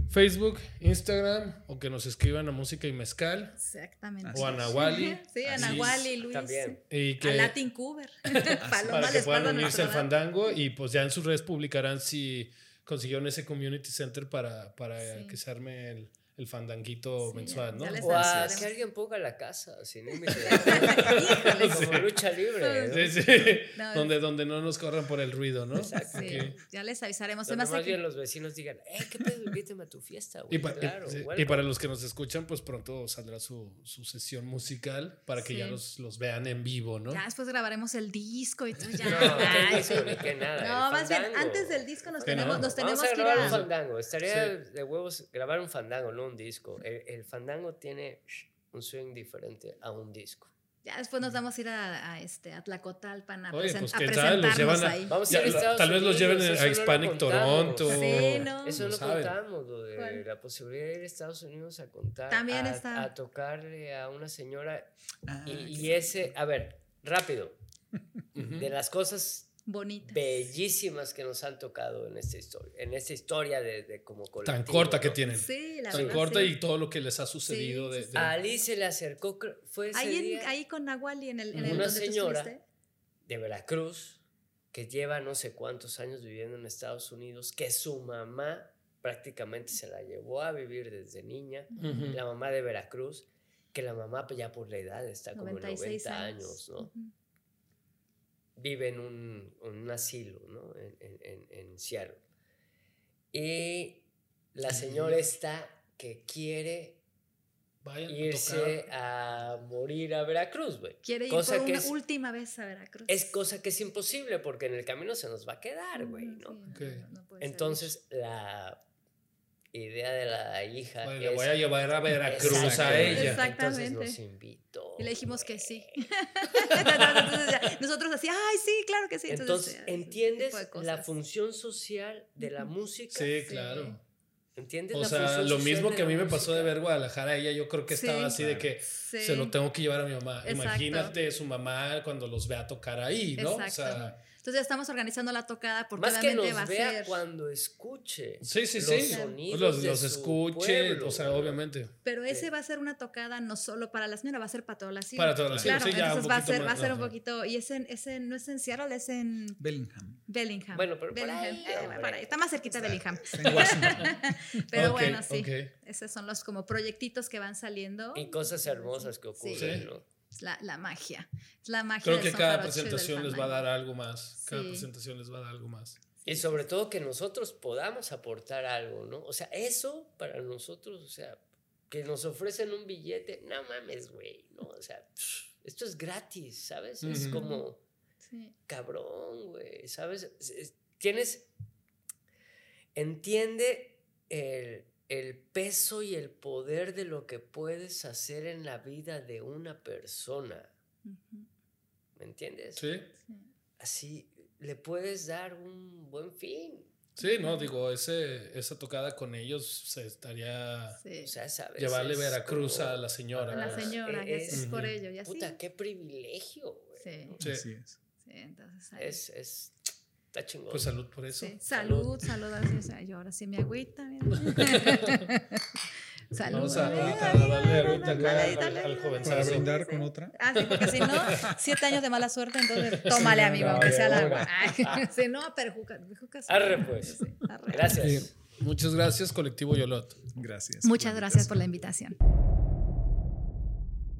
Speaker 1: Facebook, Instagram, o que nos escriban a Música y Mezcal.
Speaker 3: Exactamente.
Speaker 1: O a. Nahuali.
Speaker 3: Sí, a Nahuali, Luis.
Speaker 2: También.
Speaker 1: Y que,
Speaker 3: A Latin Cover. Paloma
Speaker 1: para que puedan unirse al fandango y pues ya en sus redes publicarán si consiguieron ese community center para, para
Speaker 3: Sí.
Speaker 1: que se arme el, el fandanguito
Speaker 3: Sí,
Speaker 1: mensual, ¿no?
Speaker 3: ya les
Speaker 2: O a que alguien ponga la casa sin límite. Como lucha libre. ¿no?
Speaker 1: Sí, sí.
Speaker 3: No,
Speaker 1: donde, donde no nos corran por el ruido, ¿no?
Speaker 2: Exacto.
Speaker 3: Ya les avisaremos. Además, aquí-
Speaker 2: bien los vecinos digan, eh, ¿qué pedo? Invítame a tu fiesta, güey.
Speaker 1: Y, pa-
Speaker 2: claro,
Speaker 1: sí, y para los que nos escuchan, pues pronto saldrá su, su sesión musical para que
Speaker 3: Sí.
Speaker 1: ya los, los vean en vivo, ¿no?
Speaker 3: ya después grabaremos el disco y tú ya.
Speaker 2: No,
Speaker 3: Ay,
Speaker 2: ni qué nada.
Speaker 3: No, más bien, antes del disco nos
Speaker 1: Que no.
Speaker 3: tenemos, nos tenemos
Speaker 2: Vamos a
Speaker 3: que ir
Speaker 2: grabar un
Speaker 3: a.
Speaker 2: fandango. Estaría
Speaker 1: Sí.
Speaker 2: de huevos grabar un fandango, no un disco. El, el fandango tiene un swing diferente a un disco.
Speaker 3: Ya después nos vamos a ir a, a este, a Tlacotalpan a,
Speaker 1: Oye,
Speaker 3: presen-
Speaker 1: pues,
Speaker 3: a presentarnos
Speaker 1: llevan a-
Speaker 3: ahí.
Speaker 2: Vamos
Speaker 1: Ya,
Speaker 2: a ir
Speaker 1: tal vez los lleven a
Speaker 2: eso no lo
Speaker 1: Hispanic
Speaker 2: contamos.
Speaker 1: Toronto.
Speaker 3: Sí, no.
Speaker 2: Eso
Speaker 1: No saben.
Speaker 2: contamos, lo de
Speaker 3: ¿Cuál?
Speaker 2: la posibilidad de ir a Estados Unidos a contar.
Speaker 3: También
Speaker 2: a,
Speaker 3: está.
Speaker 2: a tocarle a una señora.
Speaker 4: Ah,
Speaker 2: Y, y ese, a ver, rápido. De las cosas
Speaker 3: Bonita.
Speaker 2: bellísimas que nos han tocado en esta historia, en esta historia de, de como colectivo.
Speaker 1: Tan corta que tienen.
Speaker 3: Sí, la
Speaker 1: Tan
Speaker 3: verdad,
Speaker 1: corta
Speaker 3: sí.
Speaker 1: y todo lo que les ha sucedido
Speaker 3: Sí,
Speaker 1: de,
Speaker 3: sí,
Speaker 1: de-
Speaker 2: A Ali se le acercó, fue ese
Speaker 3: Ahí, en-
Speaker 2: día
Speaker 3: ahí con Nahuali en el, en el
Speaker 2: Una señora. de Veracruz que lleva no sé cuántos años viviendo en Estados Unidos, que su mamá prácticamente se la llevó a vivir desde niña, la mamá de Veracruz, que la mamá pues, ya por la edad está como en
Speaker 3: 96
Speaker 2: 90
Speaker 3: años.
Speaker 2: años, ¿no?
Speaker 3: Ujú.
Speaker 2: Vive en un, un asilo, ¿no? En, en, en- Seattle. Y la señora está que quiere
Speaker 1: Vayan
Speaker 2: irse a morir a Veracruz, güey.
Speaker 3: Quiere ir
Speaker 2: Cosa
Speaker 3: por
Speaker 2: que
Speaker 3: una
Speaker 2: es-
Speaker 3: última vez a Veracruz.
Speaker 2: Es cosa que es imposible porque en el camino se nos va a quedar, güey,
Speaker 3: Ujú,
Speaker 2: ¿no?
Speaker 3: sí.
Speaker 2: Entonces, la idea de la hija
Speaker 1: Bueno, le voy a llevar a Veracruz a ella.
Speaker 3: Exacto.
Speaker 2: Entonces
Speaker 3: Exactamente.
Speaker 2: nos invitó.
Speaker 3: Y le dijimos que sí. Entonces, ya, nosotros así, ay, sí, claro que sí.
Speaker 2: Entonces, ¿entiendes la función social de la música?
Speaker 1: Sí,
Speaker 3: Sí.
Speaker 1: claro.
Speaker 2: ¿Entiendes
Speaker 1: O
Speaker 2: la
Speaker 1: sea, lo mismo que a mí me pasó de ver Guadalajara a ella, yo creo que
Speaker 3: Sí.
Speaker 1: estaba así de que
Speaker 3: Sí.
Speaker 1: se lo tengo que llevar a mi mamá.
Speaker 3: Exacto.
Speaker 1: Imagínate su mamá cuando los vea tocar ahí, ¿no? O
Speaker 3: Exacto.
Speaker 1: sea,
Speaker 3: Entonces ya estamos organizando la tocada porque
Speaker 2: Más que
Speaker 3: obviamente
Speaker 2: nos
Speaker 3: va a
Speaker 2: vea
Speaker 3: ser.
Speaker 2: cuando escuche.
Speaker 1: sí, sí,
Speaker 2: los
Speaker 1: sí.
Speaker 2: sonidos
Speaker 1: Los,
Speaker 2: de
Speaker 1: los
Speaker 2: su
Speaker 1: escuche,
Speaker 2: pueblo,
Speaker 1: o sea,
Speaker 2: ¿no?
Speaker 1: obviamente.
Speaker 3: Pero ese
Speaker 2: Sí.
Speaker 3: va a ser una tocada no solo para la señora, va a ser para toda la ciudad.
Speaker 1: Para toda la ciudad,
Speaker 3: Claro,
Speaker 1: sí,
Speaker 3: entonces va a ser, va a
Speaker 1: más,
Speaker 3: ser un poquito. Y ese, ese no es en Seattle, es en
Speaker 4: Bellingham.
Speaker 3: Bellingham.
Speaker 2: Bueno, pero por
Speaker 3: Bellingham.
Speaker 2: ahí,
Speaker 3: Eh, por ahí. Está más cerquita de Bellingham.
Speaker 4: En.
Speaker 3: Pero
Speaker 1: Ok,
Speaker 3: bueno, sí.
Speaker 1: ok.
Speaker 3: Esos son los como proyectitos que van saliendo.
Speaker 2: Y cosas hermosas que ocurren,
Speaker 1: Sí.
Speaker 2: ¿no?
Speaker 3: Es la, la magia. Es la magia
Speaker 1: Creo que
Speaker 3: son
Speaker 1: cada
Speaker 3: jarocho
Speaker 1: presentación les va a dar algo más. Cada
Speaker 3: Sí.
Speaker 1: presentación les va a dar algo más.
Speaker 2: Y sobre todo que nosotros podamos aportar algo, ¿no? O sea, eso para nosotros, o sea, que nos ofrecen un billete, no mames, güey, ¿no? O sea, esto es gratis, ¿sabes? Es como
Speaker 3: Sí.
Speaker 2: cabrón, güey, ¿sabes? Es- es- Tienes, entiende el, el peso y el poder de lo que puedes hacer en la vida de una persona, ¿me entiendes?
Speaker 1: Sí.
Speaker 3: sí.
Speaker 2: Así le puedes dar un buen fin.
Speaker 1: Sí, no, digo, ese, esa tocada con ellos se estaría
Speaker 3: Sí.
Speaker 2: O sea, ¿sabes?
Speaker 1: llevarle
Speaker 2: Es
Speaker 1: Veracruz
Speaker 2: como-
Speaker 1: a la señora.
Speaker 3: A la señora, es, es por ello. Y así.
Speaker 2: Puta, qué privilegio, güey.
Speaker 3: Sí,
Speaker 1: Sí.
Speaker 4: Así es.
Speaker 3: sí, entonces ahí.
Speaker 2: Es, es, está chingón.
Speaker 1: Pues salud por eso.
Speaker 3: Sí, Salud, salud. así, o sea, yo ahora sí me agüita. salud.
Speaker 1: Vamos a, ahorita, a darle ahorita acá
Speaker 3: dale,
Speaker 1: al,
Speaker 3: dale,
Speaker 1: al.
Speaker 4: Para brindar
Speaker 3: sí.
Speaker 4: con otra.
Speaker 3: Ah, sí, porque si no, siete años de mala suerte, entonces tómale, amigo, aunque sea la agua. Si no, perjuca. perjuca sí.
Speaker 2: Arre, pues.
Speaker 3: Sí, arre.
Speaker 2: Gracias.
Speaker 1: Sí. Muchas gracias, Colectivo Yolot.
Speaker 4: Gracias.
Speaker 3: Muchas gracias
Speaker 4: invitación.
Speaker 3: por la invitación.